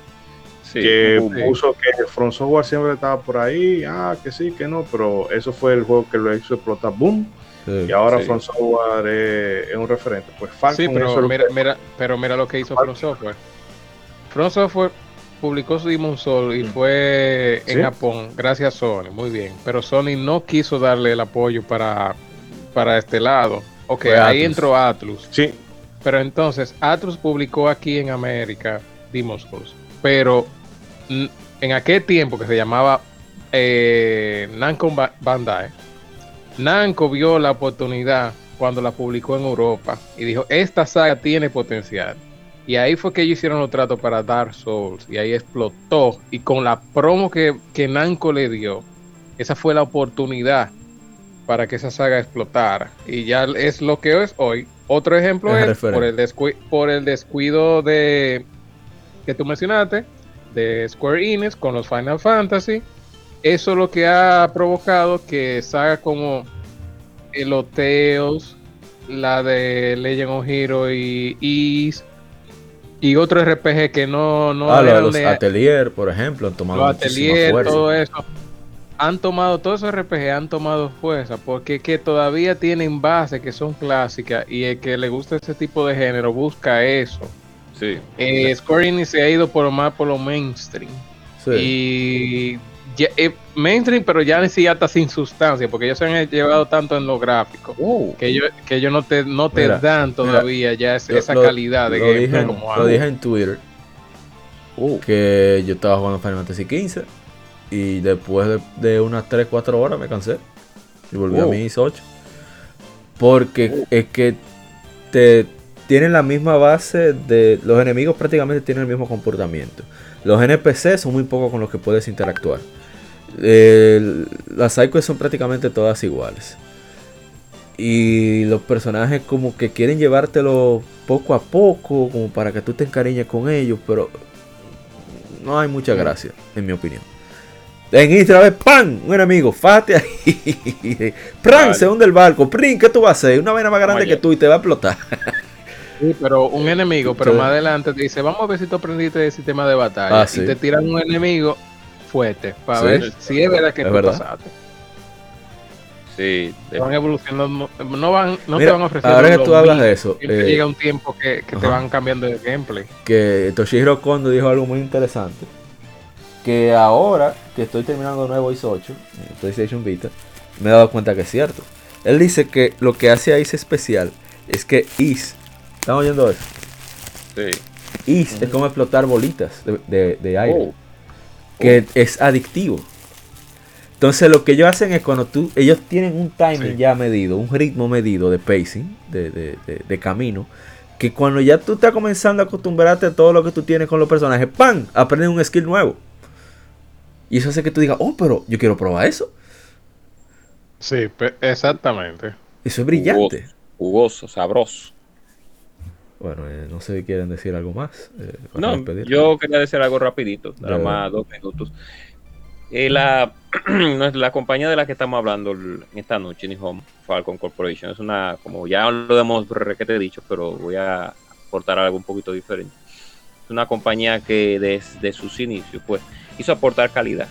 Sí, que puso que From Software siempre estaba por ahí, ah, que sí, que no, pero eso fue el juego que lo hizo explotar, boom. Sí. Y ahora Sí. From Software es, es un referente. Pues Falcon Sí, pero es mira, que- mira, pero mira lo que hizo From Software. From Software publicó su Demon Soul y fue en. Japón gracias a Sony, muy bien. Pero Sony no quiso darle el apoyo para, para este lado. Ok, Fue ahí Atlus. entró Atlus. Sí, Pero entonces, Atlus publicó aquí en América Demon Souls. Pero mm, en aquel tiempo que se llamaba eh, Namco Bandai, Namco vio la oportunidad cuando la publicó en Europa y dijo, esta saga tiene potencial. Y ahí fue que ellos hicieron los tratos para Dark Souls y ahí explotó. Y con la promo que, que Namco le dio, esa fue la oportunidad para que esa saga explotara. Y ya es lo que es hoy, Otro ejemplo Es por, el por el descuido de que tú mencionaste de Square Enix con los Final Fantasy. Eso es lo que ha provocado que saga como el Oteos, la de Legend of Hero y Is y otro RPG que no, no ah, los de- Atelier, por ejemplo, han tomado los atelier, fuerza. todo eso. Han tomado, todos esos RPG han tomado fuerza porque que todavía tienen bases que son clásicas y el que le gusta ese tipo de género busca eso. Sí. Eh, Square Enix se ha ido por más por lo mainstream. Sí. Y ya- eh, mainstream, pero ya siquiera está sin sustancia porque ellos se han llevado tanto en lo gráfico. Que ellos, que ellos no te, no te Mira, dan todavía ya Lo- esa lo- calidad de lo gameplay dije, como lo dije en Twitter que yo estaba jugando Final Fantasy XV y después de, de unas 3, 4 horas me cansé y volví a Oh. mis 8 porque es que te tienen la misma base de los enemigos prácticamente tienen el mismo comportamiento. Los NPC son muy pocos con los que puedes interactuar Las sidequests son prácticamente todas iguales y los personajes como que quieren llevártelo poco a poco, como para que tú te encariñes con ellos, pero no hay mucha gracia, en mi opinión. En vez, ¡pam! Un enemigo, fate ahí. ¡Pran! Vale. Se hunde el barco. ¡Prin! ¿Qué tú vas a hacer? Una vaina más grande que tú y te va a explotar. Sí, pero un enemigo, pero Sí. más adelante te dice, vamos a ver si tú aprendiste el sistema de batalla. Ah, sí. Y te tiran un enemigo fuerte para Sí. ver si es verdad que Es tú verdad. pasaste. Sí. Te van evolucionando, no, van, no te van ofreciendo. ahora que tú hablas mismo. de eso, eh, llega un tiempo que, que te van cambiando el gameplay. que Toshihiro Kondo dijo algo muy interesante. Que ahora que estoy terminando de nuevo Is 8, en PlayStation Vita, me he dado cuenta que es cierto. Él dice que lo que hace a Is especial es que Is, ¿están oyendo eso? Sí. Is es como explotar bolitas de, de- de aire, Oh. Que es adictivo. Entonces lo que ellos hacen es cuando tú, ellos tienen un timing Sí. ya medido, un ritmo medido de pacing, de, de- de- de camino, que cuando ya tú estás comenzando a acostumbrarte a todo lo que tú tienes con los personajes, ¡pam! Aprendes un skill nuevo. Y eso hace que tú digas, oh, pero yo quiero probar eso. Sí, exactamente. Eso es brillante. Jugoso, sabroso. Bueno, eh, no sé si quieren decir algo más. eh, No, despedir. yo quería decir algo rapidito, nada Dale. más dos minutos. Eh, la, la compañía de la que estamos hablando esta noche, Home Falcon Corporation, es una, como ya lo hemos requete dicho, pero voy a aportar algo un poquito diferente. Es una compañía que desde sus inicios, pues, hizo aportar calidad.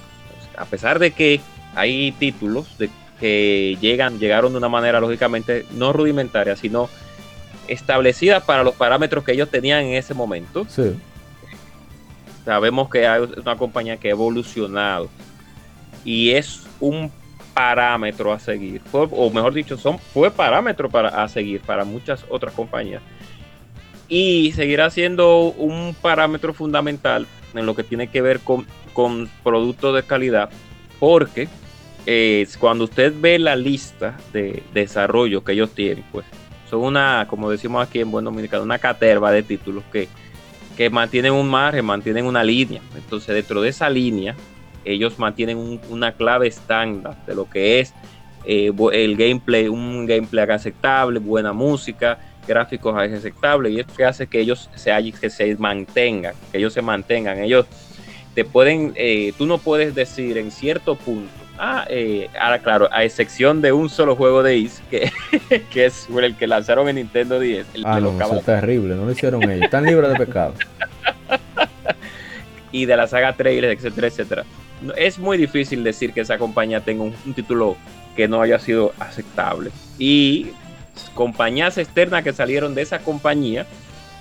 A pesar de que hay títulos de, que llegan, llegaron de una manera lógicamente no rudimentaria, sino establecida para los parámetros que ellos tenían en ese momento. Sí, sabemos que hay una compañía que ha evolucionado y es un parámetro a seguir, Fue- o mejor dicho, son, fue parámetro para, a seguir para muchas otras compañías. Y seguirá siendo un parámetro fundamental en lo que tiene que ver con, con productos de calidad, porque eh, cuando usted ve la lista de desarrollo que ellos tienen, pues son una, como decimos aquí en buen dominicano, una caterva de títulos que que mantienen un margen, mantienen una línea. Entonces, dentro de esa línea, ellos mantienen un- una clave estándar de lo que es eh, el gameplay, un gameplay aceptable, buena música, gráficos aceptables, y eso que hace que ellos se, que se mantengan, que ellos se mantengan. Ellos te pueden, eh, tú no puedes decir en cierto punto, ah, eh, ahora claro, a excepción de un solo juego de Is, que, que es el que lanzaron en Nintendo 10, el Ah, de no, eso es terrible, no lo hicieron ellos. Están libres de pecado. y de la saga trailers, etcétera, etcétera. Es muy difícil decir que esa compañía tenga un, un título que no haya sido aceptable. Y compañías externas que salieron de esa compañía,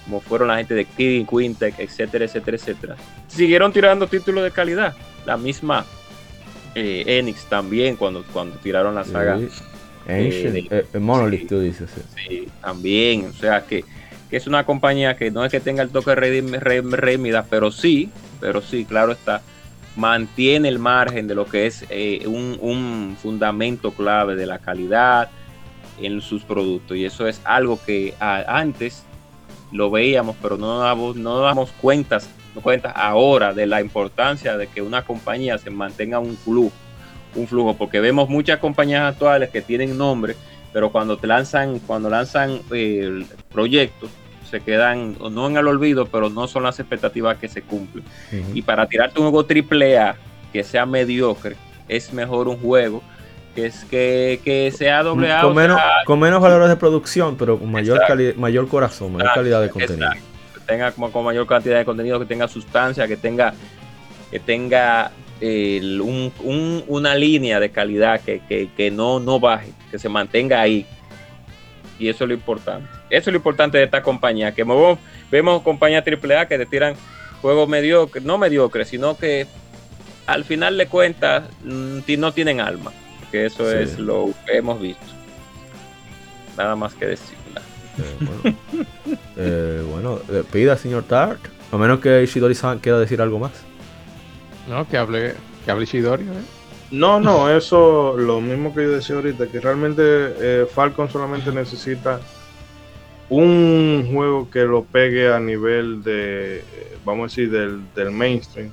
como fueron la gente de Kidding, Quintech, etcétera, etcétera, etcétera, siguieron tirando títulos de calidad. La misma eh, Enix también, cuando, cuando tiraron la saga. Sí. Ancient, de- eh, eh, Monolith, sí. tú dices. sí. Sí, también, o sea que, que es una compañía que no es que tenga el toque redim- re- rémida, pero sí, pero sí, claro está, mantiene el margen de lo que es eh, un, un fundamento clave de la calidad en sus productos y eso es algo que a- antes lo veíamos, pero no no nos damos cuentas, no cuentas ahora de la importancia de que una compañía se mantenga un flujo, un flujo, porque vemos muchas compañías actuales que tienen nombre pero cuando te lanzan, cuando lanzan eh, proyectos, se quedan no en el olvido, pero no son las expectativas que se cumplen. Y para tirarte un juego triple A que sea mediocre, es mejor un juego que es que, que sea doble A. Con, menos, sea, con menos valores de producción, pero con mayor, Exacto. mayor corazón, mayor calidad de contenido. Exacto. Tenga como con mayor cantidad de contenido, que tenga sustancia, que tenga, que tenga el- un- un- una línea de calidad que, que- que no, no baje, que se mantenga ahí. Y eso es lo importante. Eso es lo importante de esta compañía, que vemos, vemos compañías AAA que te tiran juegos mediocres, no mediocres, sino que al final de cuentas mm, no tienen alma. Que eso Sí. es lo que hemos visto. Nada más que decir. Eh, bueno, Eh, bueno, eh, pida, señor Tart. A menos que Ishidori-san quiera decir algo más. No, que hable, que hable Ishidori, ¿eh? No, no, eso lo mismo que yo decía ahorita, que realmente eh, Falcon solamente necesita un juego que lo pegue a nivel de, eh, vamos a decir, del, del mainstream.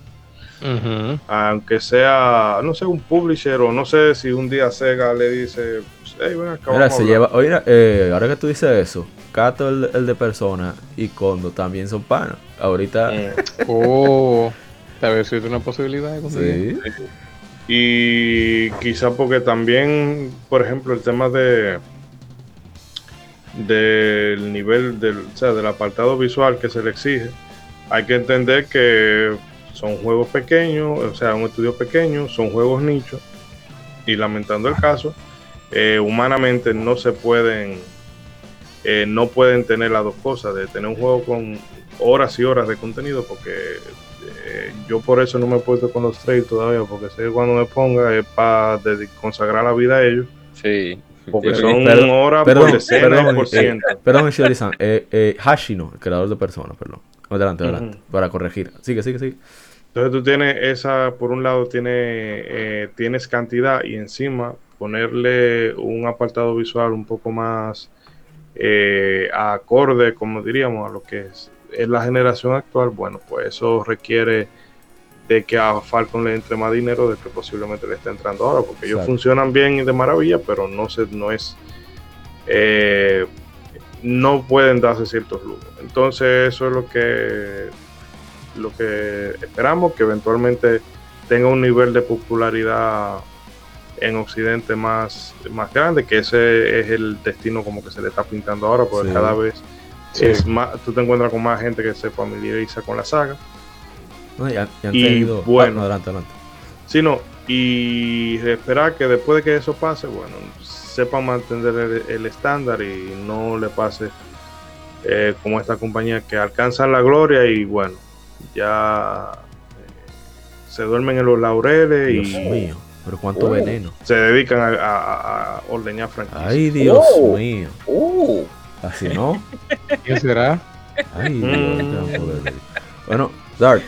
Aunque sea, no sé, un publisher o no sé si un día Sega le dice, hey, Mira, se hablar". lleva. Oye, eh, ahora que tú dices eso, Kato, el, el de persona, y Kondo también son panas. Ahorita. Mm. Oh, tal vez es una posibilidad de conseguir. Sí. Y quizá porque también, por ejemplo, el tema de del nivel del, o sea, del apartado visual que se le exige, hay que entender que son juegos pequeños, o sea, un estudio pequeño, son juegos nichos, y lamentando el caso, eh, humanamente no se pueden, eh, no pueden tener las dos cosas, de tener un juego con horas y horas de contenido, porque eh, yo por eso no me he puesto con los trails todavía, porque sé que cuando me ponga es para consagrar la vida a ellos, Sí. porque Sí. son Perdón, horas Perdón, por decena perdón, por eh, ciento. perdón, Ishidori-san. Eh, eh, Hashino, el creador de personas, perdón. Adelante, adelante. Ujú. Para corregir. Sigue, sigue, sigue. Entonces tú tienes esa, por un lado tiene, eh, tienes cantidad y encima ponerle un apartado visual un poco más eh, acorde, como diríamos, a lo que es, es la generación actual, bueno, pues eso requiere de que a Falcon le entre más dinero de que posiblemente le esté entrando ahora, porque ellos funcionan bien y de maravilla, pero no se, no es eh, no pueden darse ciertos lujos. Entonces eso es lo que lo que esperamos, que eventualmente tenga un nivel de popularidad en Occidente más, más grande, que ese es el destino como que se le está pintando ahora, porque Sí. cada vez Sí. es más, tú te encuentras con más gente que se familiariza con la saga. No, ya, ya han Y tenido- bueno. Ah, no, adelante, adelante. sino y esperar que después de que eso pase, bueno, sepan mantener el, el estándar y no le pase eh, como esta compañía que alcanzan la gloria y bueno, ya eh, se duermen en los laureles Dios y mío. Pero cuánto Oh. veneno. se dedican a, a- a ordeñar franquicias. Ay, Dios Oh. mío. Uh, Así no. ¿Quién será? Ay, Dios, Mm. poder. Bueno, Dark.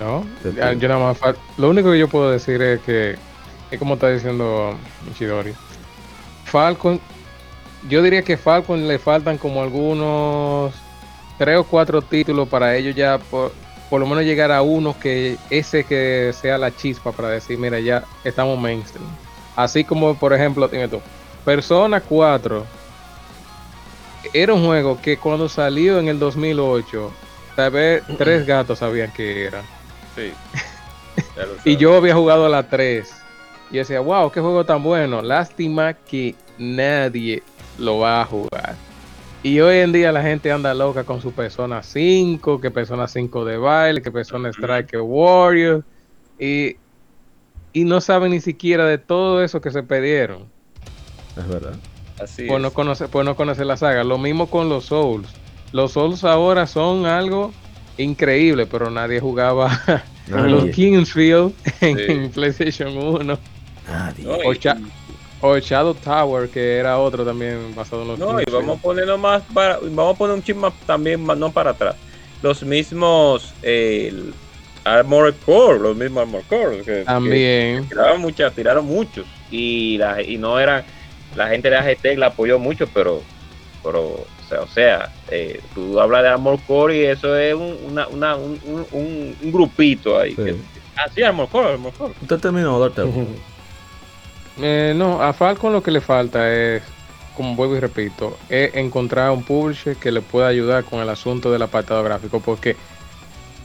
No, Te ya- entiendo. yo nada más Lo único que yo puedo decir es que es como está diciendo Ishidori. Falcon, yo diría que Falcon le faltan como algunos tres o cuatro títulos para ellos ya por, por lo menos llegar a uno que ese que sea la chispa para decir, mira, ya estamos mainstream. Así como, por ejemplo, tiene tú, Persona 4 era un juego que cuando salió en el 2008, tal vez tres gatos sabían que era. sí. Y yo había jugado a la 3. Y decía, wow, qué juego tan bueno. Lástima que nadie lo va a jugar. Y hoy en día la gente anda loca con su Persona 5, que Persona 5 de baile, que Persona Strike Warrior. Y, y no saben ni siquiera de todo eso que se pidieron. Es verdad. Así Pues es. no, conoce, pues no conoce la saga. Lo mismo con los Souls. Los Souls ahora son algo increíble, pero nadie jugaba los. Kingsfield en, Sí. en PlayStation 1. Nadie. O cha- O Shadow Tower, que era otro también basado en los No, y vamos a ponerlo más para, vamos a poner un chisme también más- no para atrás. Los mismos eh, el Armored Core, los mismos Armored Core, que, que También. tiraron muchas, tiraron muchos y la, y no eran la gente de AGT la apoyó mucho, pero pero o sea, o sea eh, tú hablas de Armored Core y eso es un, una, una- un, un- un- un grupito ahí. Sí. que- ah, sí, Armored Core, Armored Core. Usted terminó, Doctor. Eh, no, a Falcon lo que le falta es, como vuelvo y repito, es encontrar un publisher que le pueda ayudar con el asunto del apartado gráfico, porque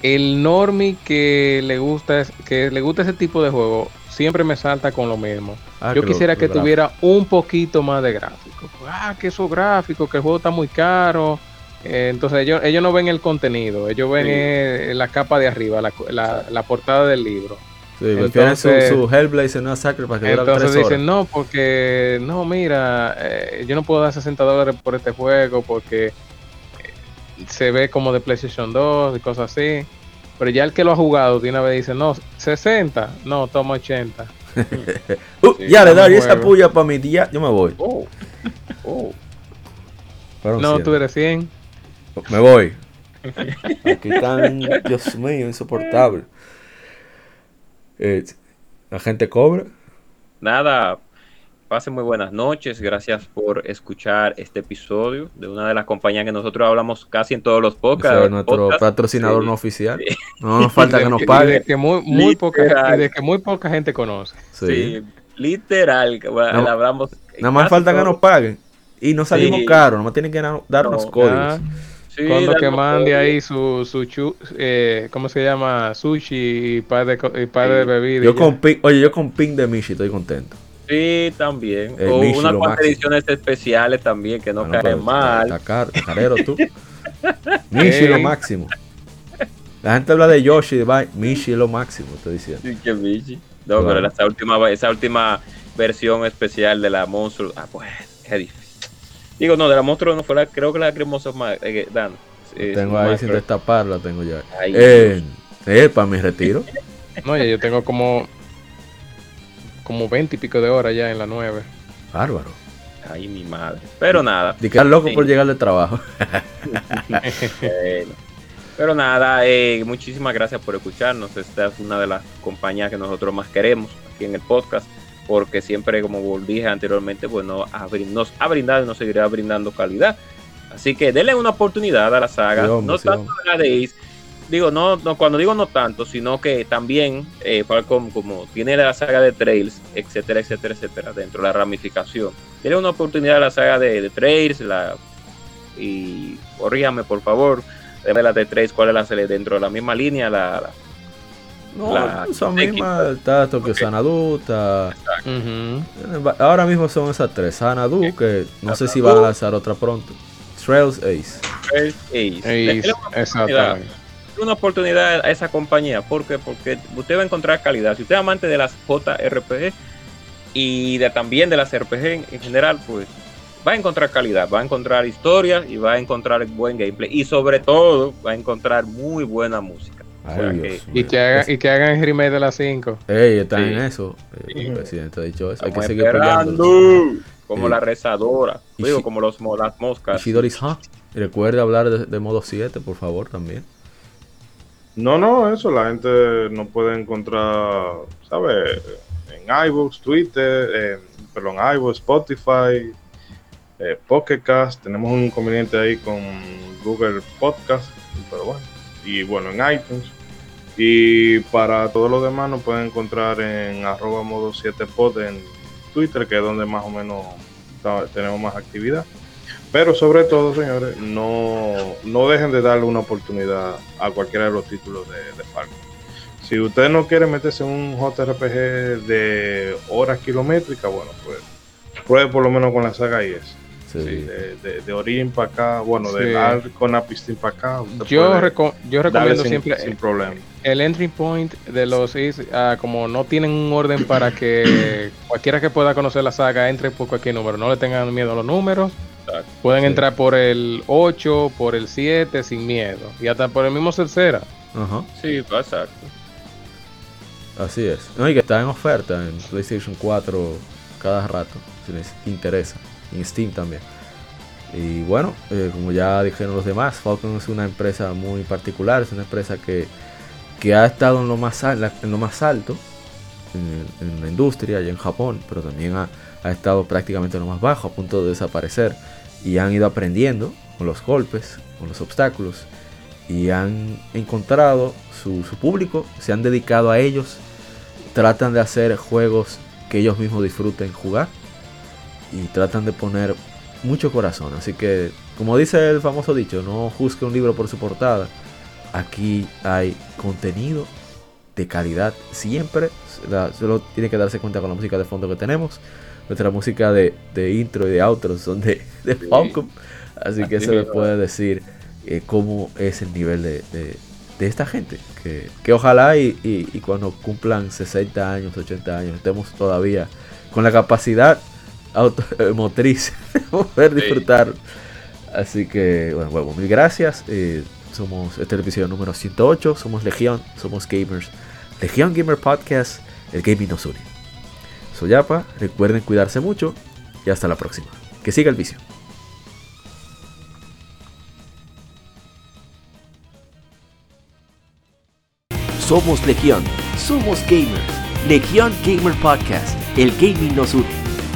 el normie que le gusta es- que le gusta ese tipo de juego siempre me salta con lo mismo. Ah, Yo quisiera que gráfico. tuviera un poquito más de gráfico. Ah, que esos gráficos, que el juego está muy caro. Eh, entonces ellos, ellos no ven el contenido, ellos ven Sí. eh, la capa de arriba, la, la- la portada del libro. Sí, prefieren su, Entonces- su Hellblazer no Sacre para que dure Entonces tres horas. dicen, no, porque, no, mira, eh, yo no puedo dar 60 dólares por este juego porque eh, se ve como de PlayStation 2 y cosas así. Pero ya el que lo ha jugado de una vez dice, no, 60, no, toma 80. Uh, Sí, ya le doy esa puya para mi día. Yo me voy. Oh, oh. No, cien. tú eres 100. Me voy. Aquí están, Dios mío, insoportable. Eh, la gente cobra. Nada, pasen muy buenas noches. Gracias por escuchar este episodio de una de las compañías que nosotros hablamos casi en todos los podcasts. es nuestro patrocinador Sí. no oficial. No nos falta que nos y de pague. que muy, muy poca, Literal. y de que muy poca gente conoce. Sí. Sí, literal. bueno, hablamos Nada más falta que nos paguen. Y no salimos Sí. caros, nomás tienen que darnos No, códigos. Ah, Sí, cuando que darnos mande ahí su, su chu- eh, ¿cómo se llama? Sushi y par de, y par de Sí. bebidas. y Yo con pin- oye, yo con pin de Michi estoy contento. Sí, también. El o Michi unas cuantas ediciones especiales también que no Ah, no, pero caen mal. Está carero tú. Michi lo máximo. La gente habla de Yoshi, de Michi es lo máximo, estoy diciendo. Sí, que Michi. No, Claro. pero esa última, esa última versión especial de la monstruo. Ah, pues, qué difícil. Digo, no, de la monstruo no fue la, creo que la cremosa más. Eh, Dan, eh, tengo más, ahí sin creo. destaparla, tengo ya. Ay, Eh, eh, para mi retiro. No, ya yo tengo como como 20 y pico de horas ya en la 9. Bárbaro. Ay, mi madre. Pero nada. Estás loco Sí. por llegar de trabajo. Bueno. Pero nada, eh, muchísimas gracias por escucharnos. Esta es una de las compañías que nosotros más queremos aquí en el podcast, porque siempre, como dije anteriormente, pues nos ha, nos ha brindado y nos seguirá brindando calidad. Así que denle una oportunidad a la saga. Sí, hombre, no sí, tanto a la de Ace. Digo, no, no, cuando digo no tanto, sino que también eh, Falcom, como tiene la saga de Trails, etcétera, etcétera, etcétera, dentro de la ramificación. Denle una oportunidad a la saga de, de Trails, la, y corríjame por favor, de la de Trails, cuál es la dentro de la misma línea, la, la- No, La- son mismas. Está Tokyo Ok. Sanadu, está. Ahora mismo son esas tres. Sanadu, que no sé si van a lanzar otra pronto. Trails Ace. Trails Ace. Una exactamente. una oportunidad a esa compañía. ¿Por qué? Porque usted va a encontrar calidad. Si usted es amante de las JRPG y de, también de las RPG en, en general, pues va a encontrar calidad, va a encontrar historias y va a encontrar buen gameplay. Y sobre todo, va a encontrar muy buena música. O Ay, sea Dios que Y que, haga- y que hagan el remake de las 5. Ey, están Sí. en eso. Eh, Sí. El presidente ha dicho eso. Hay que seguir peleando. Como Sí. la rezadora. Digo, si- como los, las moscas. Recuerde hablar de, de modo 7, por favor, también. No, no, eso la gente no puede encontrar, ¿sabes? En iVoox, Twitter, en, perdón, iVoox, Spotify, eh. Tenemos un inconveniente ahí con Google Podcast, pero bueno. Y bueno, en iTunes. Y para todo lo demás nos pueden encontrar en arroba modo 7pod en Twitter, que es donde más o menos tenemos más actividad. Pero sobre todo, señores, no, no dejen de darle una oportunidad a cualquiera de los títulos de, de. Si usted no quiere meterse en un JRPG de horas kilométricas, bueno, pues pruebe por lo menos con la saga IS. Sí. De, de, de Origin para acá, bueno, Sí. del Arco Napistin para acá. Yo, reco- yo recomiendo sin, siempre sin problema. el entry point de los is, ah, como no tienen un orden para que cualquiera que pueda conocer la saga entre por cualquier número, no le tengan miedo a los números. Exacto. Pueden Sí. entrar por el 8, por el 7 sin miedo y hasta por el mismo tercera. Ajá. Sí, exacto. Así es. No, y que está en oferta en PlayStation 4 cada rato, si les interesa. En Steam también. Y bueno, eh, como ya dijeron los demás, Falcon es una empresa muy particular, es una empresa que, que ha estado en lo más, alto en, la industria y en Japón, pero también ha, ha estado prácticamente en lo más bajo, a punto de desaparecer. Y han ido aprendiendo con los golpes, con los obstáculos, y han encontrado su, público, se han dedicado a ellos, tratan de hacer juegos que ellos mismos disfruten jugar y tratan de poner mucho corazón. Así que, como dice el famoso dicho, no juzgue un libro por su portada. Aquí hay contenido de calidad siempre. Solo tiene que darse cuenta con la música de fondo que tenemos. Nuestra música de, intro y de outro son de, de Así que se le puede decir eh, cómo es el nivel de, de esta gente. Que, que ojalá y, y, cuando cumplan 60 años, 80 años, estemos todavía con la capacidad automotriz de poder disfrutar. Así que, bueno, bueno mil gracias. Eh, somos este es el episodio número 108. Somos Legión, somos gamers. Legión Gamer Podcast, el gaming nos une. Soy Yapa, recuerden cuidarse mucho y hasta la próxima. Que siga el vicio. Somos Legión, somos gamers. Legión Gamer Podcast, el gaming nos une.